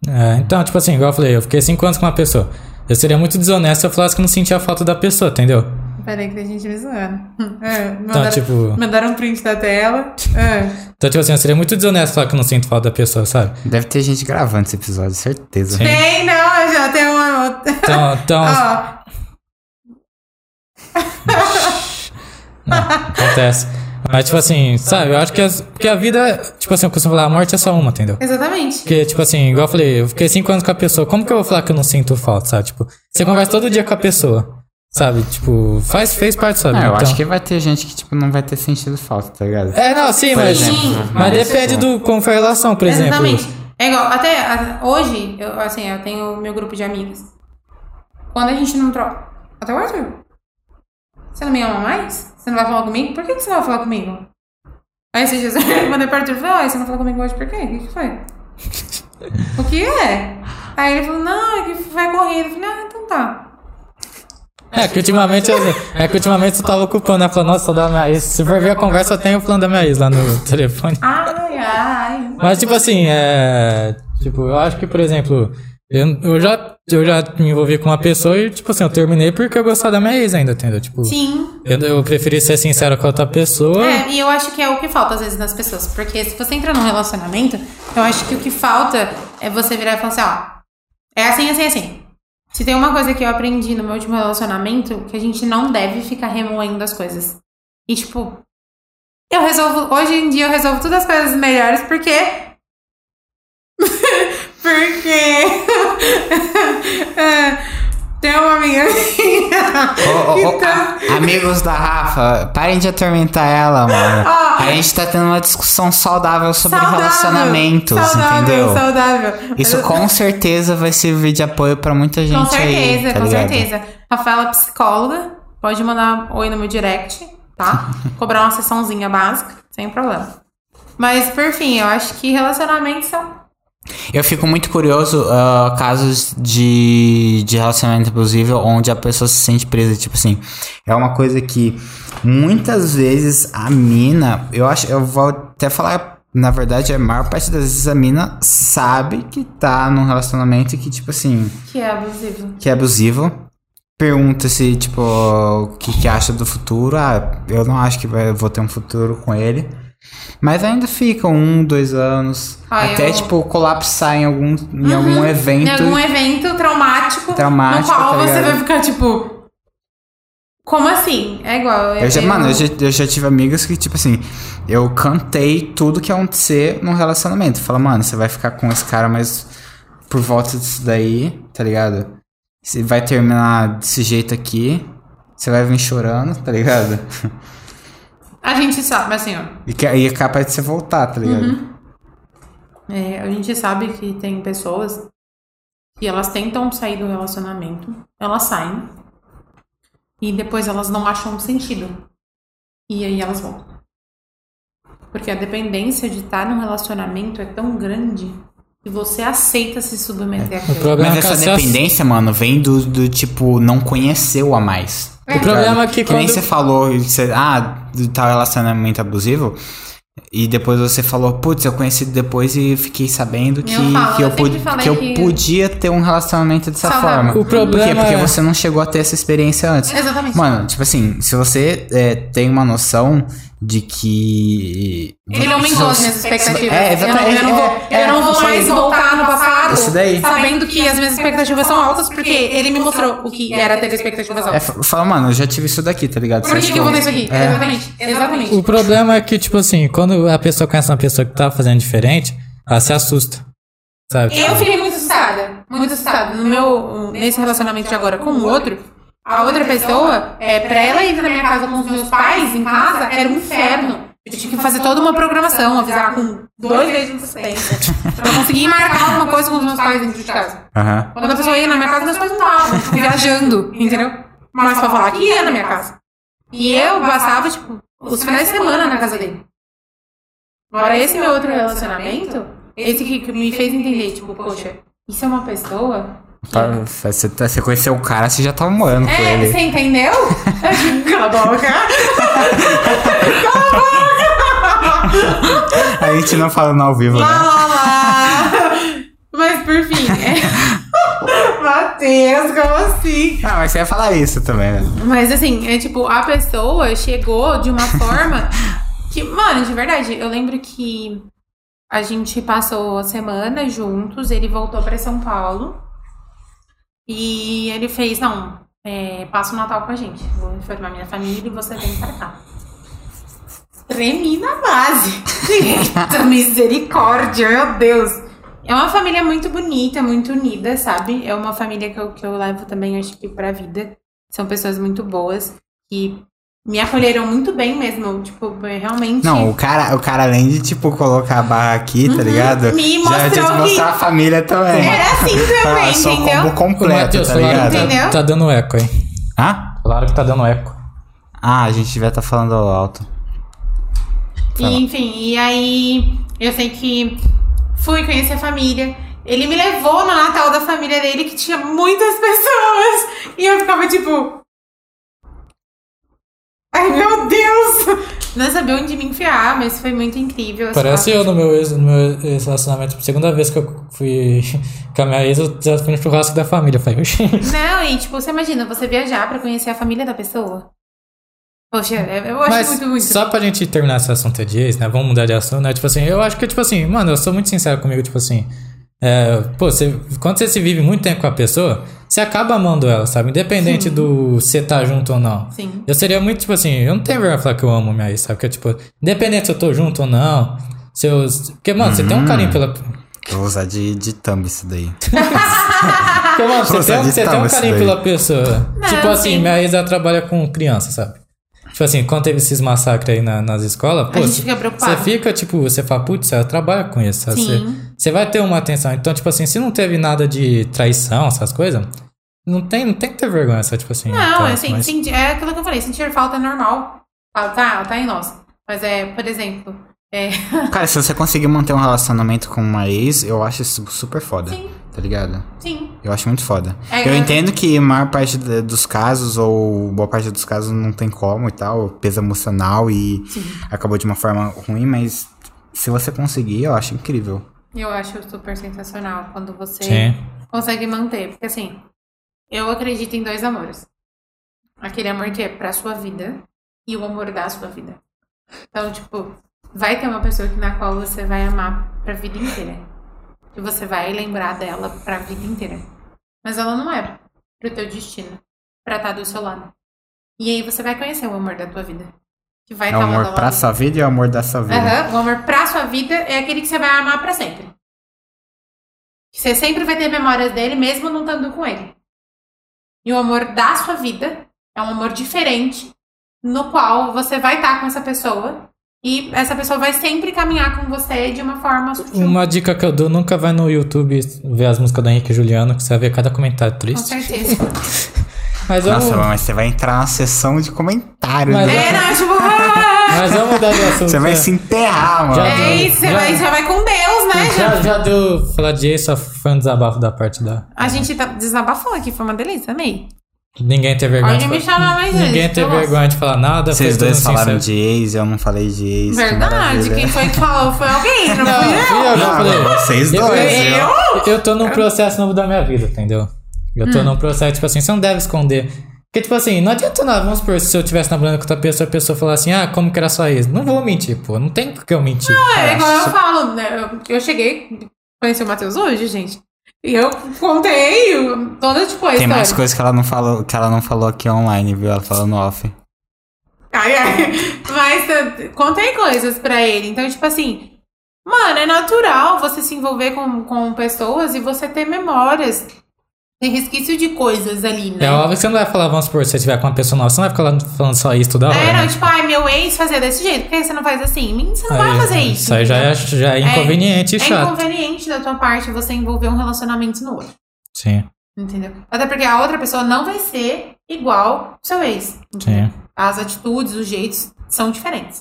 É, então, tipo assim, igual eu falei, eu fiquei cinco anos com uma pessoa. Eu seria muito desonesto se eu falasse que não sentia falta da pessoa, entendeu? Peraí que tem gente me zoando. É, Então, mandaram, tipo. mandaram um print da tela. É. Então, tipo assim, eu seria muito desonesto falar que eu não sinto falta da pessoa, sabe? Deve ter gente gravando esse episódio, certeza. Sim. Tem, não, eu já tenho uma outra. Então, então Ó, não, acontece. Mas, tipo assim, sabe, eu acho que, as, que a vida, tipo assim, eu costumo falar, a morte é só uma, entendeu? exatamente. Porque, tipo assim, igual eu falei, eu fiquei cinco anos com a pessoa, como que eu vou falar que eu não sinto falta, sabe? Tipo, você conversa todo dia com a pessoa, sabe? Tipo, faz, fez parte sua Ah, vida. eu então... acho que vai ter gente que, tipo, não vai ter sentido falta, tá ligado? É, não, sim, Por mas, exemplo, mas mas- depende do como foi a relação, por exemplo. Exatamente. É igual, até a- hoje, eu, assim, eu tenho o meu grupo de amigas. Quando a gente não troca. Até o Arthur. Você não me ama mais? Você não vai falar comigo? Por que, que você não vai falar comigo? Aí esses dias eu mandei pro Arthur e falei, "Ai, você não falou comigo hoje por quê? O que, que foi? o que é? Aí ele falou, não, é que vai correndo. Eu falei, ah, então tá. É que ultimamente é que ultimamente eu tava ocupando, né? Falando, nossa, da minha ex. Se for ver a conversa, eu tenho o plano da minha ex lá no telefone. Ai, ai. Mas, tipo assim, é. Tipo, eu acho que, por exemplo, eu, eu, já, eu já me envolvi com uma pessoa e, tipo assim, eu terminei porque eu gostava da minha ex ainda, entendeu? Tipo, Sim. eu, eu preferi ser sincero com a outra pessoa. É, e eu acho que é o que falta às vezes nas pessoas. Porque se você entra num relacionamento, eu acho que o que falta é você virar e falar assim, ó. É assim, assim, assim. Se tem uma coisa que eu aprendi no meu último relacionamento, que a gente não deve ficar remoendo as coisas. E tipo, eu resolvo. Hoje em dia eu resolvo todas as coisas melhores porque. porque. Tem uma amiga minha. Tá- a- amigos da Rafa, parem de atormentar ela, mano. Ó. a gente tá tendo uma discussão saudável sobre Saudável, relacionamentos, saudável, entendeu? Saudável. Isso com certeza vai servir de apoio pra muita gente Com certeza, aí, tá com ligado? certeza. Rafaela, psicóloga, pode mandar oi no meu direct, tá? Cobrar uma sessãozinha básica, sem problema. Mas, por fim, eu acho que relacionamentos são. Eu fico muito curioso ah, casos de, de relacionamento abusivo onde a pessoa se sente presa. Tipo assim, é uma coisa que muitas vezes a mina, eu acho, eu vou até falar, na verdade, a maior parte das vezes a mina sabe que tá num relacionamento que, tipo assim, Que é abusivo. que é abusivo. Pergunta se, tipo, o que, que acha do futuro. Ah, eu não acho que vai, vou ter um futuro com ele. Mas ainda fica um, dois anos. Ah, até, eu- tipo, colapsar em algum, em algum evento. Em algum evento traumático, Traumático, no qual tá você vai ficar tipo. Como assim? É igual. Eu já, mano, eu já, eu já tive amigos que, tipo assim, eu cantei tudo que ia acontecer num relacionamento. Fala, mano, você vai ficar com esse cara, mas por volta disso daí, tá ligado? Você vai terminar desse jeito aqui, você vai vir chorando, tá ligado? A gente sabe, assim, ó. E, que, e é capaz de você voltar, tá ligado? Uhum. É, a gente sabe que tem pessoas que elas tentam sair do relacionamento, elas saem e depois elas não acham sentido. E aí elas voltam. Porque a dependência de estar num relacionamento é tão grande que você aceita se submeter O àquilo. problema Mas é que essa essa- dependência, mano, vem do, do tipo, não conheceu a mais. O problema é que que nem quando- você falou, você, ah, do tal relacionamento abusivo. E depois você falou, putz, eu conheci depois e fiquei sabendo que, Eu falo, que, eu, eu que eu que- podia ter um relacionamento dessa Saudável. forma. O problema Por quê? Porque é- você não chegou a ter essa experiência antes. Exatamente. Mano, tipo assim, se você é, tem uma noção de que. Ele aumentou as minhas expectativas. É, exatamente. Eu não, eu não vou, É, eu não vou mais voltar no passado Sabendo que as minhas expectativas são altas, porque ele me mostrou o que era ter expectativas É, altas. fa- fala, mano, eu já tive isso daqui, tá ligado? Por que, que eu vou ter isso aqui? É. Exatamente. Exatamente. O problema é que, tipo assim, quando a pessoa conhece uma pessoa que tá fazendo diferente, ela se assusta. Sabe? Eu fiquei muito assustada. Muito assustada. No meu, nesse relacionamento de agora com o outro, a outra pessoa, é, pra ela ir na minha casa com os meus pais, em casa, era um inferno. Eu tinha que fazer toda uma programação, avisar com dois meses de antecedência. pra conseguir marcar alguma coisa com os meus pais dentro de casa. Aham. Quando a pessoa ia na minha casa, meus pais não estavam, tipo, viajando, entendeu? Mas pra falar que ia na minha casa. E eu passava, tipo, os finais de semana na casa dele. Agora, esse meu outro relacionamento, esse que me fez entender, tipo, poxa, isso é uma pessoa. Tá, Você, tá- você conheceu o cara, você já tava morando com É, ele. você entendeu? Cala a boca. A gente não falando ao vivo, Lá, né? lá, lá. Mas por fim, é. Matheus, como assim? Ah, mas você ia falar isso também, né? Mas assim, é tipo, a pessoa chegou de uma forma que, mano, de verdade, eu lembro que a gente passou a semana juntos, ele voltou pra São Paulo e ele fez, não, é, passa o Natal com a gente. Vou informar minha família e você vem pra cá. Tremi na base. Eita, misericórdia, meu Deus. É uma família muito bonita, muito unida, sabe? É uma família que eu, que eu levo também, acho que, pra vida. São pessoas muito boas que me acolheram muito bem mesmo. Tipo, realmente. Não, o cara, o cara além de, tipo, colocar a barra aqui, tá ligado? Uhum. Me já mostrou de que- mostrar a família também. Era assim também, Ah, só entendeu? combo completo, Matheus, tá ligado? tá, tá dando eco aí. Hã? Claro que tá dando eco. Ah, a gente devia estar falando alto. E, enfim, e aí eu sei que fui conhecer a família. Ele me levou no Natal da família dele, que tinha muitas pessoas. E eu ficava tipo. Ai meu Deus! Não sabia onde me enfiar, mas foi muito incrível. assim, Parece eu no meu, ex, no meu ex relacionamento. Segunda vez que eu fui com a minha ex, eu já fui no churrasco da família. Falei. Não, e tipo, você imagina você viajar pra conhecer a família da pessoa? Poxa, eu acho Mas muito, muito. só pra gente terminar esse assunto de ex, né? Vamos mudar de assunto, né? Tipo assim, eu acho que, tipo assim, mano, eu sou muito sincero comigo, tipo assim. É, pô, você, quando você se vive muito tempo com a pessoa, você acaba amando ela, sabe? Independente do você tá junto ou não. Sim. Eu seria muito, tipo assim, eu não tenho vergonha de falar que eu amo minha ex, sabe? Porque, tipo, independente se eu tô junto ou não. Se eu, porque, mano, você tem um carinho pela. Eu vou usar de, de thumb isso daí. Porque, mano, você tem, um- você tem um carinho pela pessoa. Não, tipo assim, sim. minha ex ela trabalha com criança, sabe? Tipo assim, quando teve esses massacres aí na- nas escolas, pô, gente você- fica preocupado. você fica, tipo, você fala, putz, ela trabalha com isso. Você, você vai ter uma atenção. Então, tipo assim, se não teve nada de traição, essas coisas, não tem, não tem que ter vergonha, sabe? Tipo assim. Não, tá, assim, mas- senti- é aquilo que eu falei, sentir falta é normal. Ah, tá, tá em nós. Mas é, por exemplo, é. Cara, se você conseguir manter um relacionamento com uma ex, eu acho isso super foda. Sim. Tá ligado? Sim. Eu acho muito foda. É, eu é- entendo que a maior parte de- dos casos, ou boa parte dos casos, não tem como e tal, peso emocional e Sim. acabou de uma forma ruim, mas se você conseguir, eu acho incrível. Eu acho super sensacional quando você Sim. consegue manter. Porque assim, eu acredito em dois amores. Aquele amor que é pra sua vida e o amor da sua vida. Então, tipo, vai ter uma pessoa que, na qual você vai amar pra vida inteira. E você vai lembrar dela pra vida inteira. Mas ela não é pro teu destino. Pra estar do seu lado. E aí você vai conhecer o amor da tua vida. Que vai É o estar amor a pra lado. sua vida e o amor da sua vida. Aham, O amor pra sua vida é aquele que você vai amar pra sempre. Você sempre vai ter memórias dele, mesmo não estando com ele. E o amor da sua vida é um amor diferente, no qual você vai estar com essa pessoa. E essa pessoa vai sempre caminhar com você de uma forma sutil. Uma dica que eu dou, nunca vai no YouTube ver as músicas do Henrique e Juliano, que você vai ver cada comentário Com triste. certeza. Mas vamos, Nossa, mas você vai entrar na sessão de comentário, Mas né? é, não, tipo, mas vamos mudar de assunto. Você vai né? se enterrar, mano. Já- é isso, você Já- vai, já vai com Deus, né? Já, já deu falar de só foi um desabafo da parte da. A gente tá desabafou aqui, foi uma delícia, amei. Ninguém teve vergonha. Pode de me falar- chamar mais vezes, Ninguém que teve eu gosto. vergonha de falar nada. Vocês dois falaram sincero. de ex, eu não falei de ex. que Verdade, maravilha. quem foi que falou foi alguém, não, Não, fui eu. Não, falei. vocês dois. eu- eu- Eu tô num processo novo da minha vida, entendeu? Eu Hum. tô num processo, tipo assim, você não deve esconder. Porque, tipo assim, não adianta nada, vamos supor, se eu tivesse namorando com outra pessoa, a pessoa falar assim, ah, como que era sua ex? Não vou mentir, pô, não tem por que eu mentir. É igual eu falo, né? Eu, eu cheguei, conheci o Matheus hoje, gente. E eu contei toda, tipo, a Tem história. mais coisas que ela não falou, que ela não falou aqui online, viu? Ela falou no off. Ai, ai. Mas eu contei coisas pra ele. Então, tipo assim, mano, é natural você se envolver com, com pessoas e você ter memórias. Tem resquício de coisas ali, né? É óbvio que você não vai falar, vamos supor, se você tiver com uma pessoa nova, você não vai ficar falando só isso toda hora. É, né? não, tipo, ai, meu ex fazia desse jeito, por que você não faz assim? Você não vai Aí, fazer isso. Isso aí já é, já é inconveniente e É chato. inconveniente da tua parte você envolver um relacionamento no outro. Sim, Entendeu? Até porque a outra pessoa não vai ser igual ao seu ex. entendeu? sim, As atitudes, os jeitos são diferentes.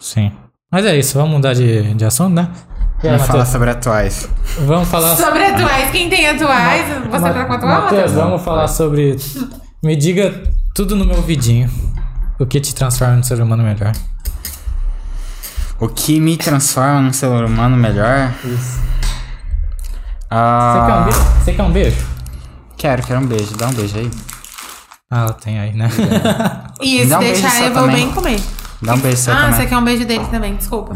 sim. Mas é isso, vamos mudar de, de assunto, né? Aí, Vamos falar sobre atuais. Vamos falar Sobre atuais, quem tem atuais, você tá com atual? Matheus, vamos falar sobre. Me diga tudo no meu vidinho. O que te transforma no ser humano melhor? O que me transforma num ser humano melhor? Isso. Ah, Você quer um beijo? Você quer um beijo? Quero, quero um beijo. Dá um beijo aí. Ah, ela tem aí, né? E se dá um deixar, eu vou também. bem comer. Dá um beijo seu ah, também. você quer um beijo dele também, desculpa.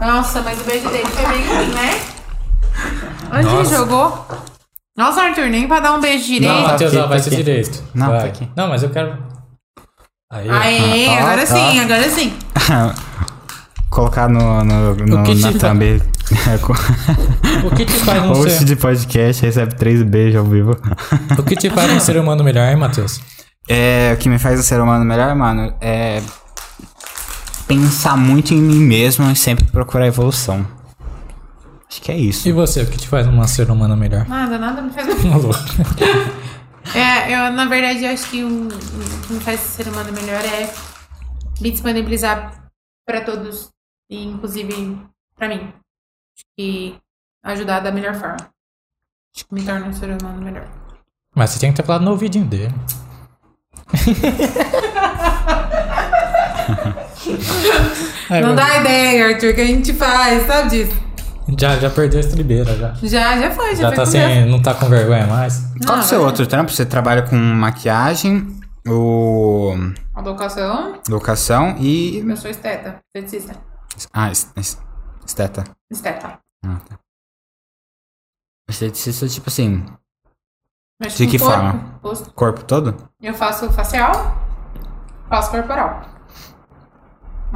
Nossa, mas o beijo dele foi bem ruim, né? Onde ele jogou? Nossa, Arthur, nem pra dar um beijo direito. Não, Matheus, ó, vai tá ser aqui. direito. Não, Vai. tá aqui. Não, mas eu quero. Aí. Aê, Ah, agora tá. sim, agora sim. Colocar no, no, no na thumb. O que te faz um Host ser, de podcast recebe três beijos ao vivo. o que te faz um ser humano melhor, hein, Matheus? É, o que me faz um ser humano melhor, mano, é pensar muito em mim mesmo e sempre procurar evolução. Acho que é isso. E você, o que te faz um ser humano melhor? Nada, nada me faz. Maluco. É, eu, na verdade, eu acho que o, que me faz ser humano melhor é me disponibilizar pra todos, e inclusive pra mim. Acho que ajudar da melhor forma. Acho que me torna um ser humano melhor. Mas você tinha que ter falado no ouvidinho dele. É, Não mas- dá ideia, Arthur, que a gente faz, sabe disso? Já, já perdeu a estribeira, já. Já, já foi, já, Já foi tá com sem. Não tá com vergonha mais. Qual Ah, que é o seu vai. outro trampo? Você trabalha com maquiagem, o Educação, locação e. eu sou esteta, esteticista. Ah, es- es- esteta. Esteta. Ah, tá. Esteticista, tipo assim, Mexe De que corpo, forma? rosto. corpo todo? Eu faço facial, faço corporal.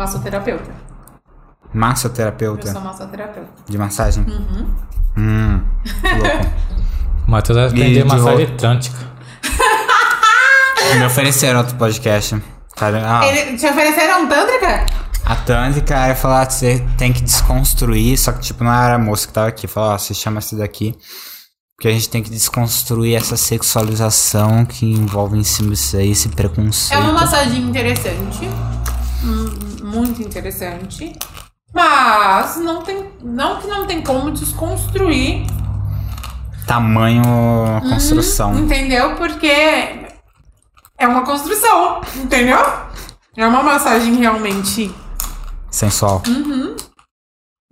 Massoterapeuta. Eu Massoterapeuta sou massoterapeuta. de massagem? Uhum. Hum, louco. O Matheus vai aprender de massagem ro- trântica. Me ofereceram outro podcast. Cara, ah, Ele, te ofereceram tântrica? a Tântrica ia falar que você tem que desconstruir, só que tipo, não era a moça que tava aqui. Falou, ó, você chama esse daqui. Porque a gente tem que desconstruir essa sexualização que envolve em cima disso aí, esse É preconceito. uma massagem interessante. hum, Muito interessante. Mas não tem. Não que não tem como desconstruir. Tamanho construção. Entendeu? Porque é uma construção. Entendeu? É uma massagem realmente. Sensual.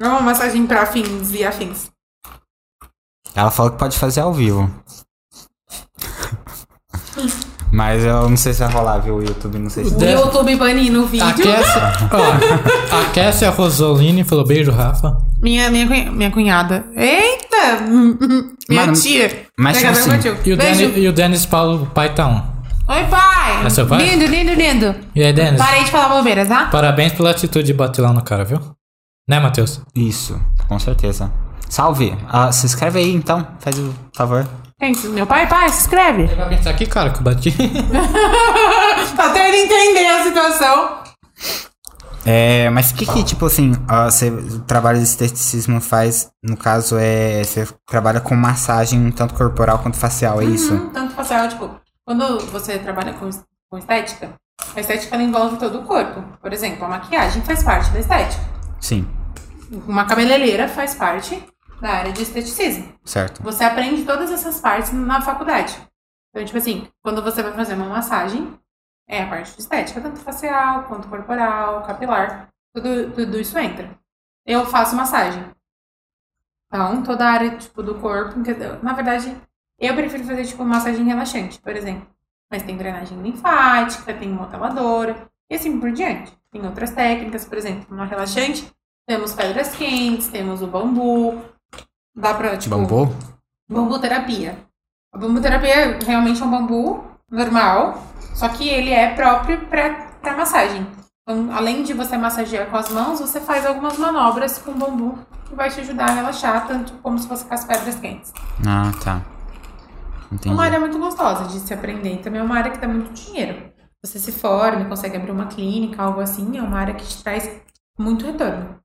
É uma massagem pra fins e afins. Ela falou que pode fazer ao vivo. Mas eu não sei se vai rolar, viu? O YouTube, não sei se. O Deve- YouTube banindo o vídeo. Aquece, ó, aquece a Rosolini falou beijo, Rafa. Minha, minha, minha cunhada. Eita! Minha Mano, tia. mas tipo assim. E o, e o Denis Paulo, o pai tá um. Oi, pai! É seu pai? Lindo, lindo, lindo. E aí, Denis? Parei de falar bobeira, tá? Parabéns pela atitude de bater lá no cara, viu? Né, Matheus? Isso, com certeza. Salve! Ah, se inscreve aí então, faz o favor. Meu pai, pai, se inscreve. Ele vai pensar aqui, cara, que eu bati. Até ele entender a situação. É, mas o que que, tipo assim, ah, você, o trabalho de esteticismo faz, no caso, é. Você trabalha com massagem tanto corporal quanto facial, é isso? Hum, tanto facial, tipo, quando você trabalha com, com estética, a estética ela envolve todo o corpo. Por exemplo, a maquiagem faz parte da estética. Sim, Uma cabeleireira faz parte da área de esteticismo. certo. Você aprende todas essas partes na faculdade. Então, tipo assim, quando você vai fazer uma massagem, é a parte de estética, tanto facial, quanto corporal, capilar, tudo, tudo isso entra. Eu faço massagem. Então, toda a área, tipo, do corpo, na verdade, eu prefiro fazer, tipo, massagem relaxante, por exemplo. Mas tem drenagem linfática, tem moteladora, e assim por diante. Tem outras técnicas, por exemplo, no relaxante, temos pedras quentes, temos o bambu, dá pra, tipo... Bambu? Bambu terapia. A bambu terapia realmente é um bambu normal, só que ele é próprio para massagem. Então, além de você massagear com as mãos, você faz algumas manobras com bambu que vai te ajudar a relaxar, tanto como se fosse com as pedras quentes. Ah, tá. É Entendi. uma área muito gostosa de se aprender. Também é uma área que dá muito dinheiro. Você se forma, consegue abrir uma clínica, algo assim, é uma área que te traz muito retorno.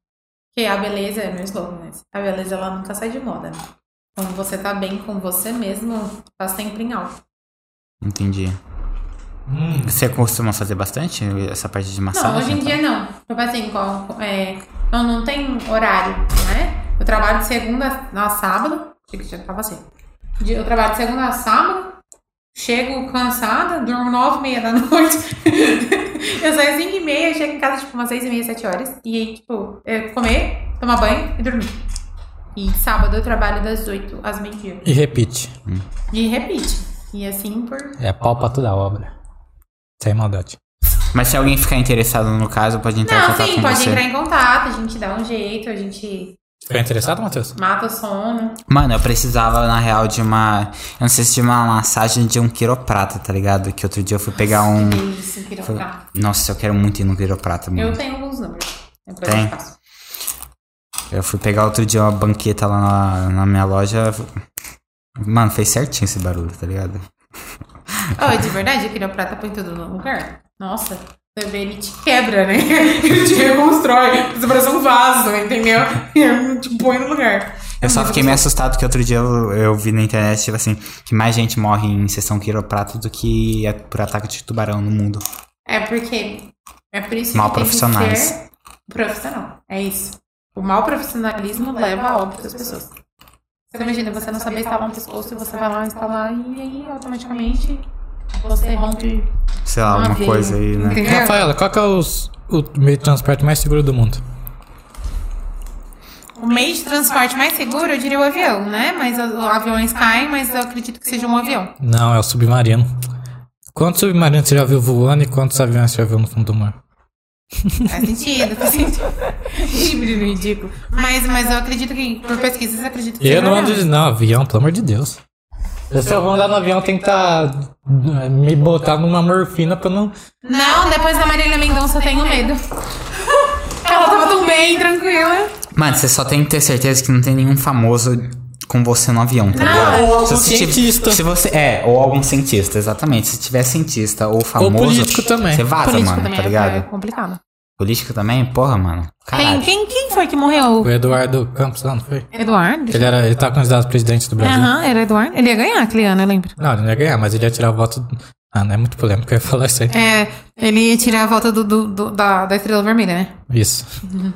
Porque a beleza é meu slogan, né? A beleza ela nunca sai de moda, né? Quando você tá bem com você mesmo, tá sempre em alta. Entendi. Você costuma fazer bastante essa parte de massagem? Não, hoje em então? dia não. Tipo assim, qual- é, não, não tem horário, né? Eu trabalho de segunda a sábado. Achei que já tava assim. Eu trabalho de segunda a sábado. Chego cansada, durmo nove e meia da noite. eu saio às cinco e meia, chego em casa tipo umas seis e meia, sete horas. E aí, tipo, é comer, tomar banho e dormir. E sábado eu trabalho das oito às meio-dia. E repite. E repite. E assim por. É pau pra toda a obra. Sem maldade. Mas se alguém ficar interessado no caso, pode entrar em Não, contato sim, com pode você. entrar em contato, a gente dá um jeito, a gente Ficou interessado, Matheus? mata o sono. Mano, eu precisava, na real, de uma. Eu não sei se de uma massagem de um quiroprata, tá ligado? Que outro dia eu fui pegar um. Isso, ficar. Nossa, eu quero muito ir no quiroprata, mano. Eu tenho alguns números. Depois Tem? eu faço. Eu fui pegar outro dia uma banqueta lá na, na minha loja. Mano, fez certinho esse barulho, tá ligado? Oh, de verdade, eu queria prata põe tudo no lugar. Nossa, bebê ele te quebra, né? Ele te reconstrói. Você parece um vaso, entendeu? E te põe no lugar. Eu só fiquei meio assustado que outro dia eu, eu vi na internet, tipo assim, que mais gente morre em sessão quiroprata do que é por ataque de tubarão no mundo. É porque. É por isso Mal que tem profissionais. que ser profissional. É isso. O mau profissionalismo leva a óbito das pessoas. Você imagina, você não saber instalar um pescoço e você vai lá instalar e aí automaticamente você rompe Sei lá, uma alguma veia. coisa aí, né? Entendeu? Rafaela, qual que é os- o meio de transporte mais seguro do mundo? O meio de transporte mais seguro, eu diria o avião, né? Mas os aviões caem, mas eu acredito que seja um avião. Não, é o submarino. Quantos submarinos você já viu voando e quantos aviões você já viu no fundo do mar? Faz sentido, faz sentido. Híbrido ridículo. Mas, mas eu acredito que, por pesquisas, eu acredito que Eu não ando de. avião. Não, avião, pelo amor de Deus. Se eu vou andar no avião, tem que tá, me botar numa morfina pra não. Não, depois da Marília Mendonça eu tenho medo. Ela tava do bem, tranquila. Mano, você só tem que ter certeza que não tem nenhum famoso com você no avião, tá ligado? Ou algum Se você tiver- cientista. Se você, é, ou algum cientista, exatamente. Se tiver cientista ou famoso. político também. Você vaza, Político mano, também tá é- ligado? é complicado. Político também? Porra, mano. Quem, quem, quem foi que morreu? O Eduardo Campos lá, não foi? Eduardo? Ele, era, ele tá candidato a presidente do Brasil. Aham, era Eduardo. Ele ia ganhar aquele ano, eu lembro. Não, ele não ia ganhar, mas ele ia tirar o voto. Ah, não é muito polêmico, eu ia falar isso aí. É, ele ia tirar a volta do, do- do- da, da estrela vermelha, né? Isso.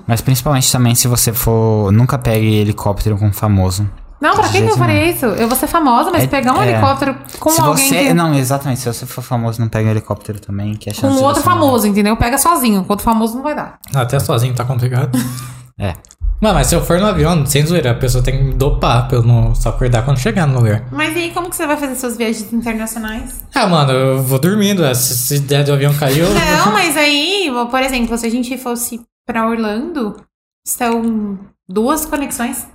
Mas principalmente também se você for. Nunca pegue helicóptero com famoso. Não, pra que, que eu faria isso? Eu vou ser famosa, mas É- pegar um é. helicóptero com se alguém você. que... Não, exatamente. Se você for famoso, não pega helicóptero também, que a Com outro famoso, entendeu? Pega sozinho. Com outro famoso não vai dar. Até sozinho tá complicado. É. Mano, mas se eu for no avião, sem zoeira, a pessoa tem que dopar pra eu não só acordar quando chegar no lugar. Mas e aí, como que você vai fazer suas viagens internacionais? Ah, mano, eu vou dormindo. é, Se, se der do avião cair, eu. Não, mas aí, por exemplo, se a gente fosse pra Orlando, são duas conexões.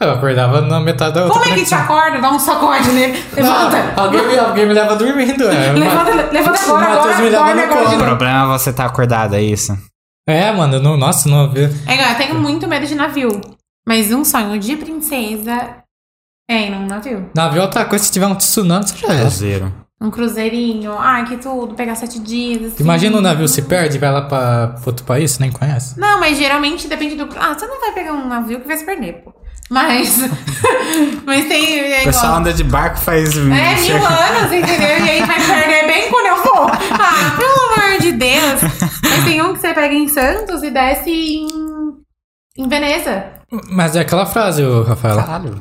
Eu acordava na metade da outra. Como é que te acorda? Dá um sacode nele. Levanta. Não, alguém, me, alguém me leva dormindo, é. Levanta, levanta agora, Matheus agora, me leva agora. O problema é você estar acordado, é isso. É, mano, não, nossa, não vi. É, eu tenho muito medo de navio. Mas um sonho de princesa é ir num navio. Navio é outra coisa, se tiver um tsunami, você já é. Cruzeiro. Um cruzeirinho, ai que tudo, pegar sete dias. Assim. Imagina o navio se perde e vai lá pra outro país, você nem conhece. Não, mas geralmente depende do. Ah, você não vai pegar um navio que vai se perder, pô. Mas. mas tem. É, O pessoal anda de barco faz. é mil anos, entendeu? E aí vai perder bem quando eu for. Ah, pelo amor de Deus. Mas tem um que você pega em Santos e desce em. em Veneza. Mas é aquela frase, ô, Rafaela. Caralho.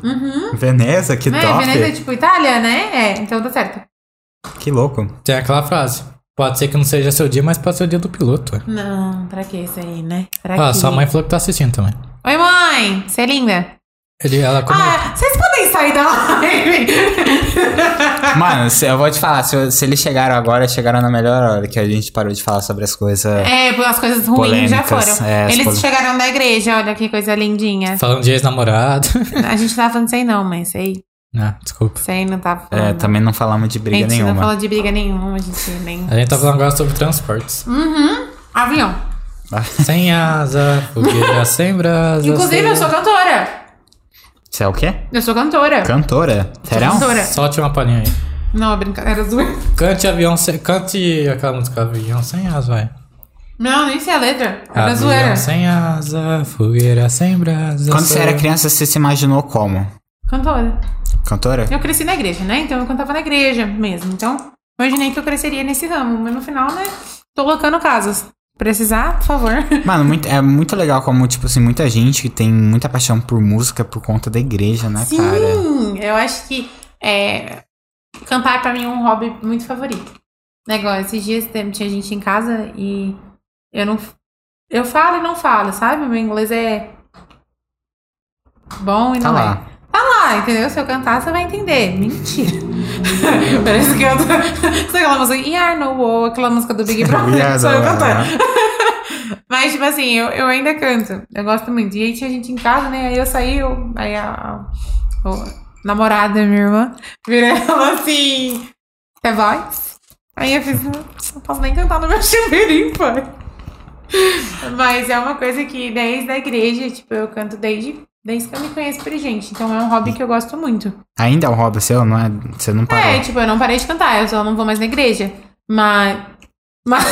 Veneza, que né? top. Veneza é tipo Itália, né? É, então dá certo. Que louco. Tem aquela frase. Pode ser que não seja seu dia, mas pode ser o dia do piloto. Não, pra que isso aí, né? Pra Ah, quê? sua mãe falou que tá assistindo também. Oi, mãe! Você é linda. Ele, ela come... Ah, vocês podem sair da live? Mano, se- eu vou te falar, se, se eles chegaram agora, chegaram na melhor hora que a gente parou de falar sobre as coisas. É, as coisas ruins já Polêmicas, foram. é, Eles pol- chegaram da igreja, olha que coisa lindinha. Falando de ex-namorado. A gente tava falando aí não, mas isso aí, não, desculpa. aí não tava falando. É, também não falamos de a briga gente não nenhuma. falou de briga nenhuma, a gente nem... A gente tá falando agora sobre transportes. Uhum, avião. Sem asa, fogueira sem brasa. Inclusive, eu sou cantora. Você é o quê? Eu sou cantora. Cantora? Serão? Cantora. Solte uma palhinha aí. Não, brincadeira, zoeira. Cante avião sem... Cante aquela música Avião sem asa, vai. Não, nem sei a letra. Era Avião zoeira. sem asa, fogueira sem brasa. Quando você era criança, você se imaginou como? Cantora. Cantora? Eu cresci na igreja, né? Então eu cantava na igreja mesmo. Então, imaginei que eu cresceria nesse ramo. Mas no final, né? Tô colocando casas. Precisar, por favor. Mano, muito- é muito legal como, tipo assim, muita gente que tem muita paixão por música por conta da igreja, né, Sim, cara? eu acho que é, cantar pra mim é um hobby muito favorito. Negócio, esses dias tinha gente em casa e eu não. Eu falo e não falo, sabe? Meu inglês é bom e Tá não lá. é. Tá lá, entendeu? Se eu cantar, você vai entender. Mentira. Parece que eu tô. Sabe aquela música Yeah, no War, aquela música do Big Brother? Yeah, Sou eu cantando. Mas, tipo assim, eu, eu ainda canto. Eu gosto muito. E aí tinha gente em casa, né? Aí eu saí, eu, aí a, a- o namorado da minha irmã virou ela assim: Você voz? Aí eu fiz: Não posso nem cantar no meu chuveirinho, pai. Mas é uma coisa que desde a igreja, tipo, eu canto desde, desde que eu me conheço por gente. Então é um hobby que eu gosto muito. Ainda é um hobby seu, não é? Você não parou. É, tipo, eu não parei de cantar, eu só não vou mais na igreja. Mas. Mas.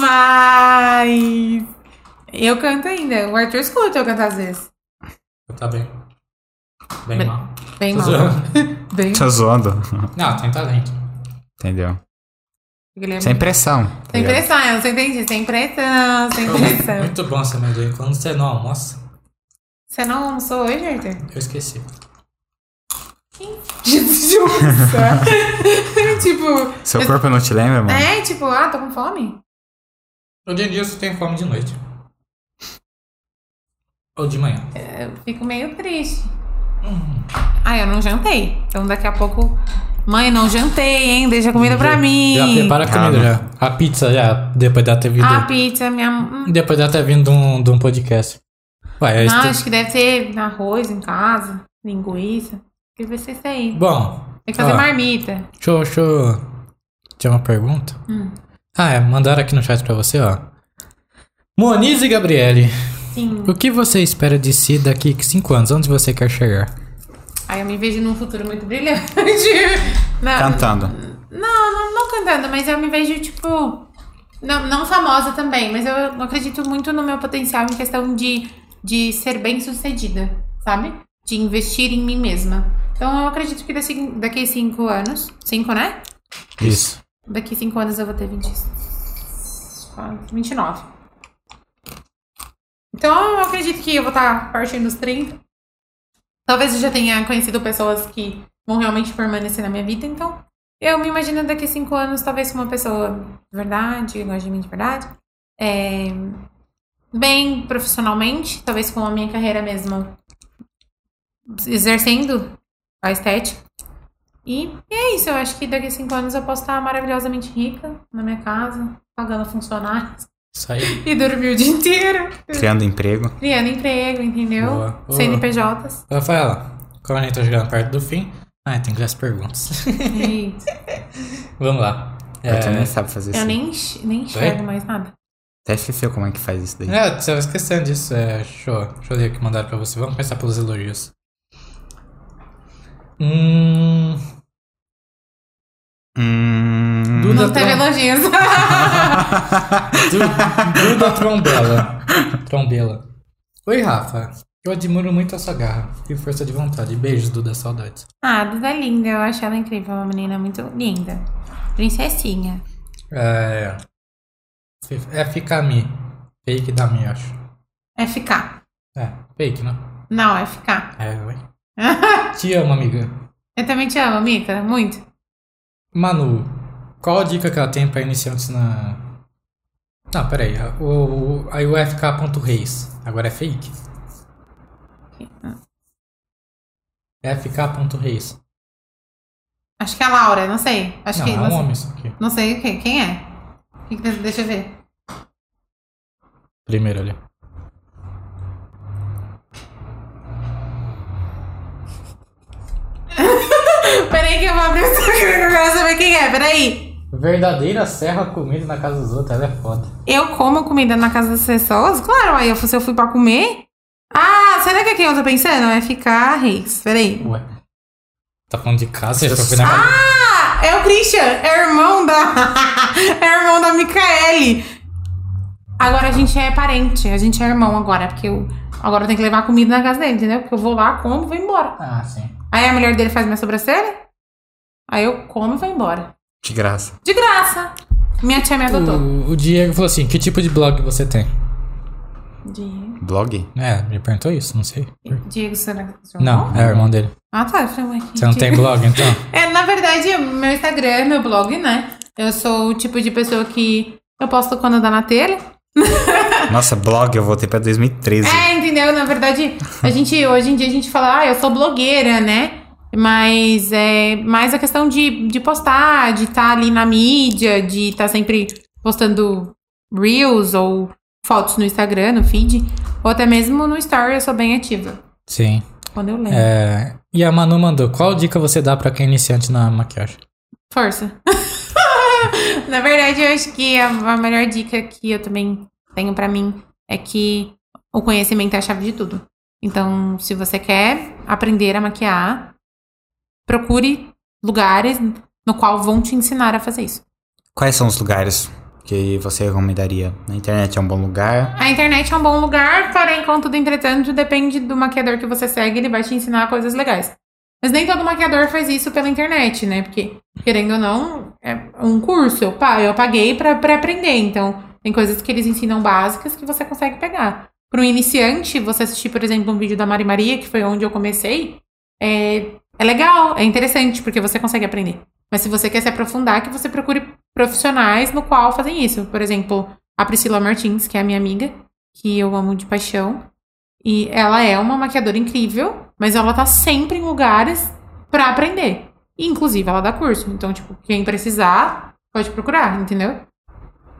Mas. Eu canto ainda. O Arthur escuta eu cantar às vezes. Tá bem. Bem Bem- mal. Bem Tô mal. zoando. Bem. Tô zoando. Não, tem talento. Entendeu? Ele é Sem pressão. tá Sem ligado? pressão, eu entendi. Sem pressão, sem pressão. Muito bom essa amendoim. Quando você não almoça, Você não almoçou hoje, Arthur? eu esqueci. Jesus! tipo. Seu corpo não te lembra, mano? É, tipo, ah, tô com fome? Hoje em dia eu só tenho fome de noite. Ou de manhã. Eu fico meio triste. Ah, eu não jantei. Então daqui a pouco. Mãe, não jantei, hein? Deixa comida pra mim. Já prepara a comida Calma. já. A pizza já, depois dela ter vindo. A pizza, minha. Depois dela ter vindo de um, de um podcast. Ué, Não, isso. acho que deve ter arroz em casa, linguiça. Que vai ser isso aí. Bom. Tem que fazer ó, marmita. Deixa eu. Deixa eu. Tinha uma pergunta? Hum. Ah, é. Mandaram aqui no chat pra você, ó. Moniz e Gabriele, Sim. o que você espera de si daqui 5 anos? Onde você quer chegar? Aí eu me vejo num futuro muito brilhante. Não, Cantando. Não, não, não cantando, mas eu me vejo, tipo. Não, não famosa também, mas eu acredito muito no meu potencial em questão de, de ser bem sucedida, sabe? De investir em mim mesma. Então eu acredito que daqui, daqui cinco anos. Cinco, né? Isso. Daqui cinco anos eu vou ter 20, 29. Então eu acredito que eu vou estar partindo dos 30. Talvez eu já tenha conhecido pessoas que vão realmente permanecer na minha vida, então eu me imagino daqui cinco anos, talvez com uma pessoa de verdade, que gosta de mim de verdade. É, bem profissionalmente, talvez com a minha carreira mesmo exercendo a estética. E, e é isso, eu acho que daqui cinco anos eu posso estar maravilhosamente rica na minha casa, pagando funcionários Isso aí. e dormir o dia inteiro, Criando emprego. criando emprego, entendeu? Boa, boa. CNPJs. Rafaela, como a gente tá chegando perto do fim, ah, tem que ver as perguntas. Eita, Vamos lá. Eu É, também sabe fazer eu isso. nem, nem enxergo mais nada. Até esqueceu como é que faz isso daí. é, você vai esquecendo disso. É, deixa, eu, deixa eu ler o que mandaram pra você. Vamos começar pelos elogios. Hum. Hum... Duda, Não teve Trom- elogios. Du- Duda Trombela. Trombela. Oi, Rafa. Eu admiro muito a sua garra e força de vontade. Beijos, Duda. Saudades. ah, Duda é linda, eu acho ela incrível, uma menina muito linda. Princessinha. É. FKMI. Fake da minha, acho. Ficar. É, fake, não? Não, é ficar. É, ué. Te amo, amiga. Eu também te amo, Mica, muito. Manu, qual a dica que ela tem pra iniciantes na. Não, peraí. O, o, aí o FK.reis. Agora é fake? FK.reis. Acho que é a Laura, não sei. Acho Não, que. é Não, um sei, homem isso aqui. não sei o que. Quem é? Deixa eu ver. Primeiro ali. Peraí que eu vou abrir o Instagram, eu quero saber quem é, peraí. Verdadeira serra comida na casa dos outros, ela é foda. Eu como comida na casa das pessoas? Claro, aí eu, se eu fui pra comer. Ah, será que é quem eu tô pensando? É ficar Reis. Peraí. Ué. Tá falando de casa, você já foi na casa. Ah, é o Christian, é irmão da. é irmão da Micaele. Agora a gente é parente, a gente é irmão agora, porque eu. Agora eu tenho que levar comida na casa dele, entendeu? Porque eu vou lá, como e vou embora. Ah, sim. Aí a mulher dele faz minha sobrancelha. Aí eu como e vou embora. De graça. De graça. Minha tia me adotou. O, o Diego falou assim: que tipo de blog você tem? Diego. Blog? É, me perguntou isso, não sei. Diego, será que é Não, é o irmão dele. Ah, tá. Eu falei, ué, Você não tem blog, então? É, na verdade, meu Instagram é meu blog, né? Eu sou o tipo de pessoa que eu posto quando dá na telha. Nossa, blog eu voltei pra 2013. É, entendeu? Na verdade, a gente, hoje em dia a gente fala, ah, eu sou blogueira, né? Mas é mais a questão de, de postar, de estar ali na mídia, de estar sempre postando reels ou fotos no Instagram, no feed, ou até mesmo no story eu sou bem ativa. Sim. Quando eu lembro. É, e a Manu mandou: qual dica você dá pra quem é iniciante na maquiagem? Força. Na verdade, eu acho que a, a melhor dica que eu também tenho pra mim é que o conhecimento é a chave de tudo. Então, se você quer aprender a maquiar, procure lugares no qual vão te ensinar a fazer isso. Quais são os lugares que você recomendaria? Na internet é um bom lugar? A internet é um bom lugar, porém, contudo, entretanto, depende do maquiador que você segue, ele vai te ensinar coisas legais. Mas nem todo maquiador faz isso pela internet, né? Porque, querendo ou não, é um curso. Eu, eu paguei pra, pra aprender. Então, tem coisas que eles ensinam básicas que você consegue pegar. Para um iniciante, você assistir, por exemplo, um vídeo da Mari Maria, que foi onde eu comecei, é, é legal, é interessante, porque você consegue aprender. Mas se você quer se aprofundar, que você procure profissionais no qual fazem isso. Por exemplo, a Priscila Martins, que é a minha amiga, que eu amo de paixão. E ela é uma maquiadora incrível, mas ela tá sempre em lugares pra aprender. E, inclusive, ela dá curso. Então, tipo, quem precisar, pode procurar, entendeu?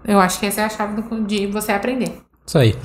Eu acho que essa é a chave do- de você aprender. Isso aí.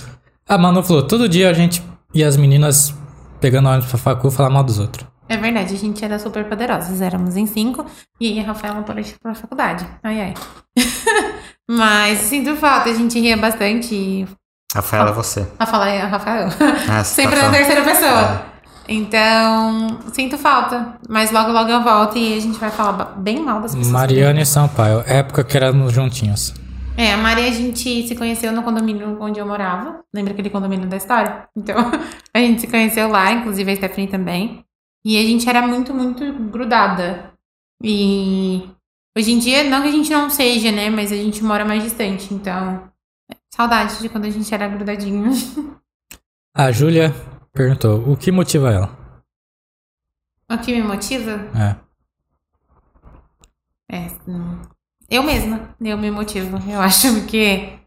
A Manu falou: todo dia a gente e as meninas pegando ônibus pra facu falar mal dos outros. É verdade, a gente era super poderosas. Éramos em cinco e aí a Rafaela por ir pra faculdade. Ai, ai. Mas sinto falta, a gente ria bastante. E Rafaela é você. Rafael, é Rafael. Ah, você Sempre tá na falando. terceira pessoa. Então, sinto falta. Mas logo, logo eu volto e a gente vai falar bem mal das pessoas. Mariana e Sampaio, época que éramos juntinhos. É, a Maria a gente se conheceu no condomínio onde eu morava. Lembra aquele condomínio da história? Então, a gente se conheceu lá, inclusive a Stephanie também. E a gente era muito, muito grudada. E hoje em dia, não que a gente não seja, né? Mas a gente mora mais distante. Então, saudade de quando a gente era grudadinho. A Júlia perguntou, o que motiva ela? o que me motiva É. É, hum, eu mesma, eu me motivo. Eu acho que.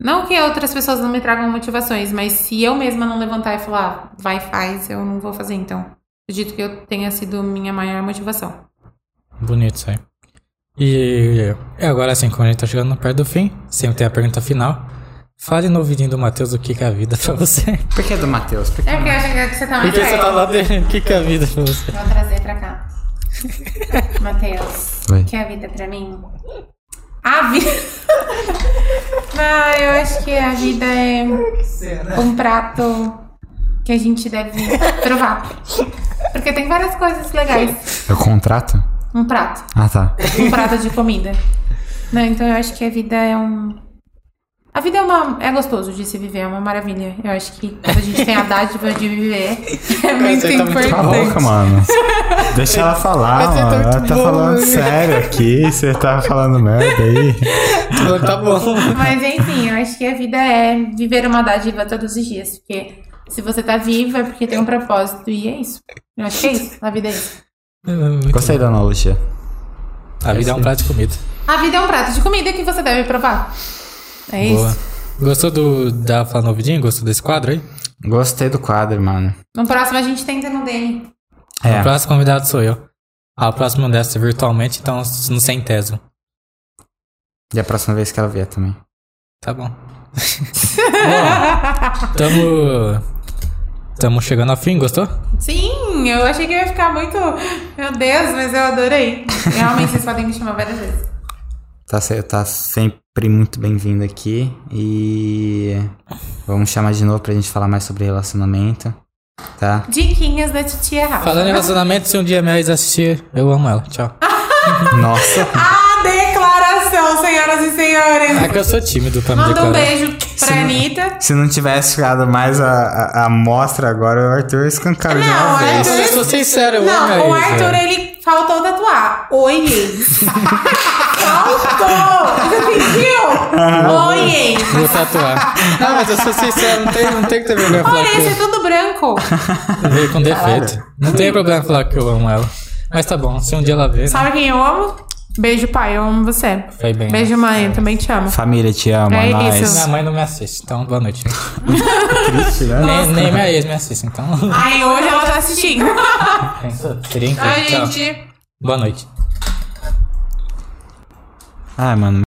Não que outras pessoas não me tragam motivações, mas se eu mesma não levantar e falar, ah, vai, faz, eu não vou fazer, então. Acredito que eu tenha sido minha maior motivação. Bonito isso aí. E e agora sim, quando a gente tá chegando perto do fim, sempre tem a pergunta final. Fale no ouvidinho do Matheus o que que é a vida pra você. Por que do Matheus? Por que É porque eu acho que você tá mais Por que você tá lá dele? O que que é a vida pra você? Vou trazer pra cá. Matheus, o que é a vida pra mim? A vida. Não, eu acho que a vida é um prato que a gente deve provar. Porque tem várias coisas legais. Eu contrato? Um prato. Ah, tá. Um prato de comida. Não, então eu acho que a vida é um. A vida é uma. É gostoso de se viver, é uma maravilha. Eu acho que quando a gente tem a dádiva de viver, é muito você tá muito importante. Cala a boca, mano. Deixa ela falar, Você tá mano. Ela muito tá bom, falando né? sério aqui. Você tá falando merda aí. tá bom. Mas enfim, eu acho que a vida é viver uma dádiva todos os dias. Porque se você tá vivo é porque tem um propósito. E é isso. Eu acho que é isso. A vida é isso. Gostei da analogia. A vida é um prato de comida. A vida é um prato de comida que você deve provar. É Boa. isso. Gostou do da Fala no ouvidinho? Gostou desse quadro aí? Gostei do quadro, mano. No próximo a gente tenta no. O É. próximo convidado sou eu. O próximo deve ser virtualmente, então no centésimo. E a próxima vez que ela vier também. Tá bom. Bom, tamo. Tamo chegando ao fim, gostou? Sim, eu achei que ia ficar muito. Meu Deus, mas eu adorei. Realmente vocês podem me chamar várias vezes. Tá, tá sempre muito bem-vindo aqui. E vamos chamar de novo pra gente falar mais sobre relacionamento. Tá? Diquinhas da titia Rafa. Falando em relacionamento, se um dia minha ex assistir, eu amo ela. Tchau. Nossa. Senhoras e senhores. É que eu sou tímido pra me Manda um beijo pra Anitta. Se não tivesse ficado mais a, a, a amostra agora, o Arthur escancava de Não, uma vez. Arthur- Eu sou sincero, eu amo Não, o a ex, Arthur, ele faltou tatuar. Oi, faltou! Você sentiu? Oi. Vou tatuar. Não, mas eu sou sincero, não tem, não tem que ter vergonha falar Olha, é tudo branco. veio com defeito. Não tem problema falar que eu amo ela. Mas tá bom, se um dia ela ver, né? Sabe quem eu amo? Beijo, pai. Eu amo você. Foi bem. Beijo, mãe. Eu também te amo. Família, te amo, É nós. isso. Minha mãe não me assiste, então boa noite. Triste, né? nem, nem minha ex me assiste, então. Ai, hoje ela tá assistindo. Seria incrível. Ai, Tchau. gente. Boa noite. Ai, mano.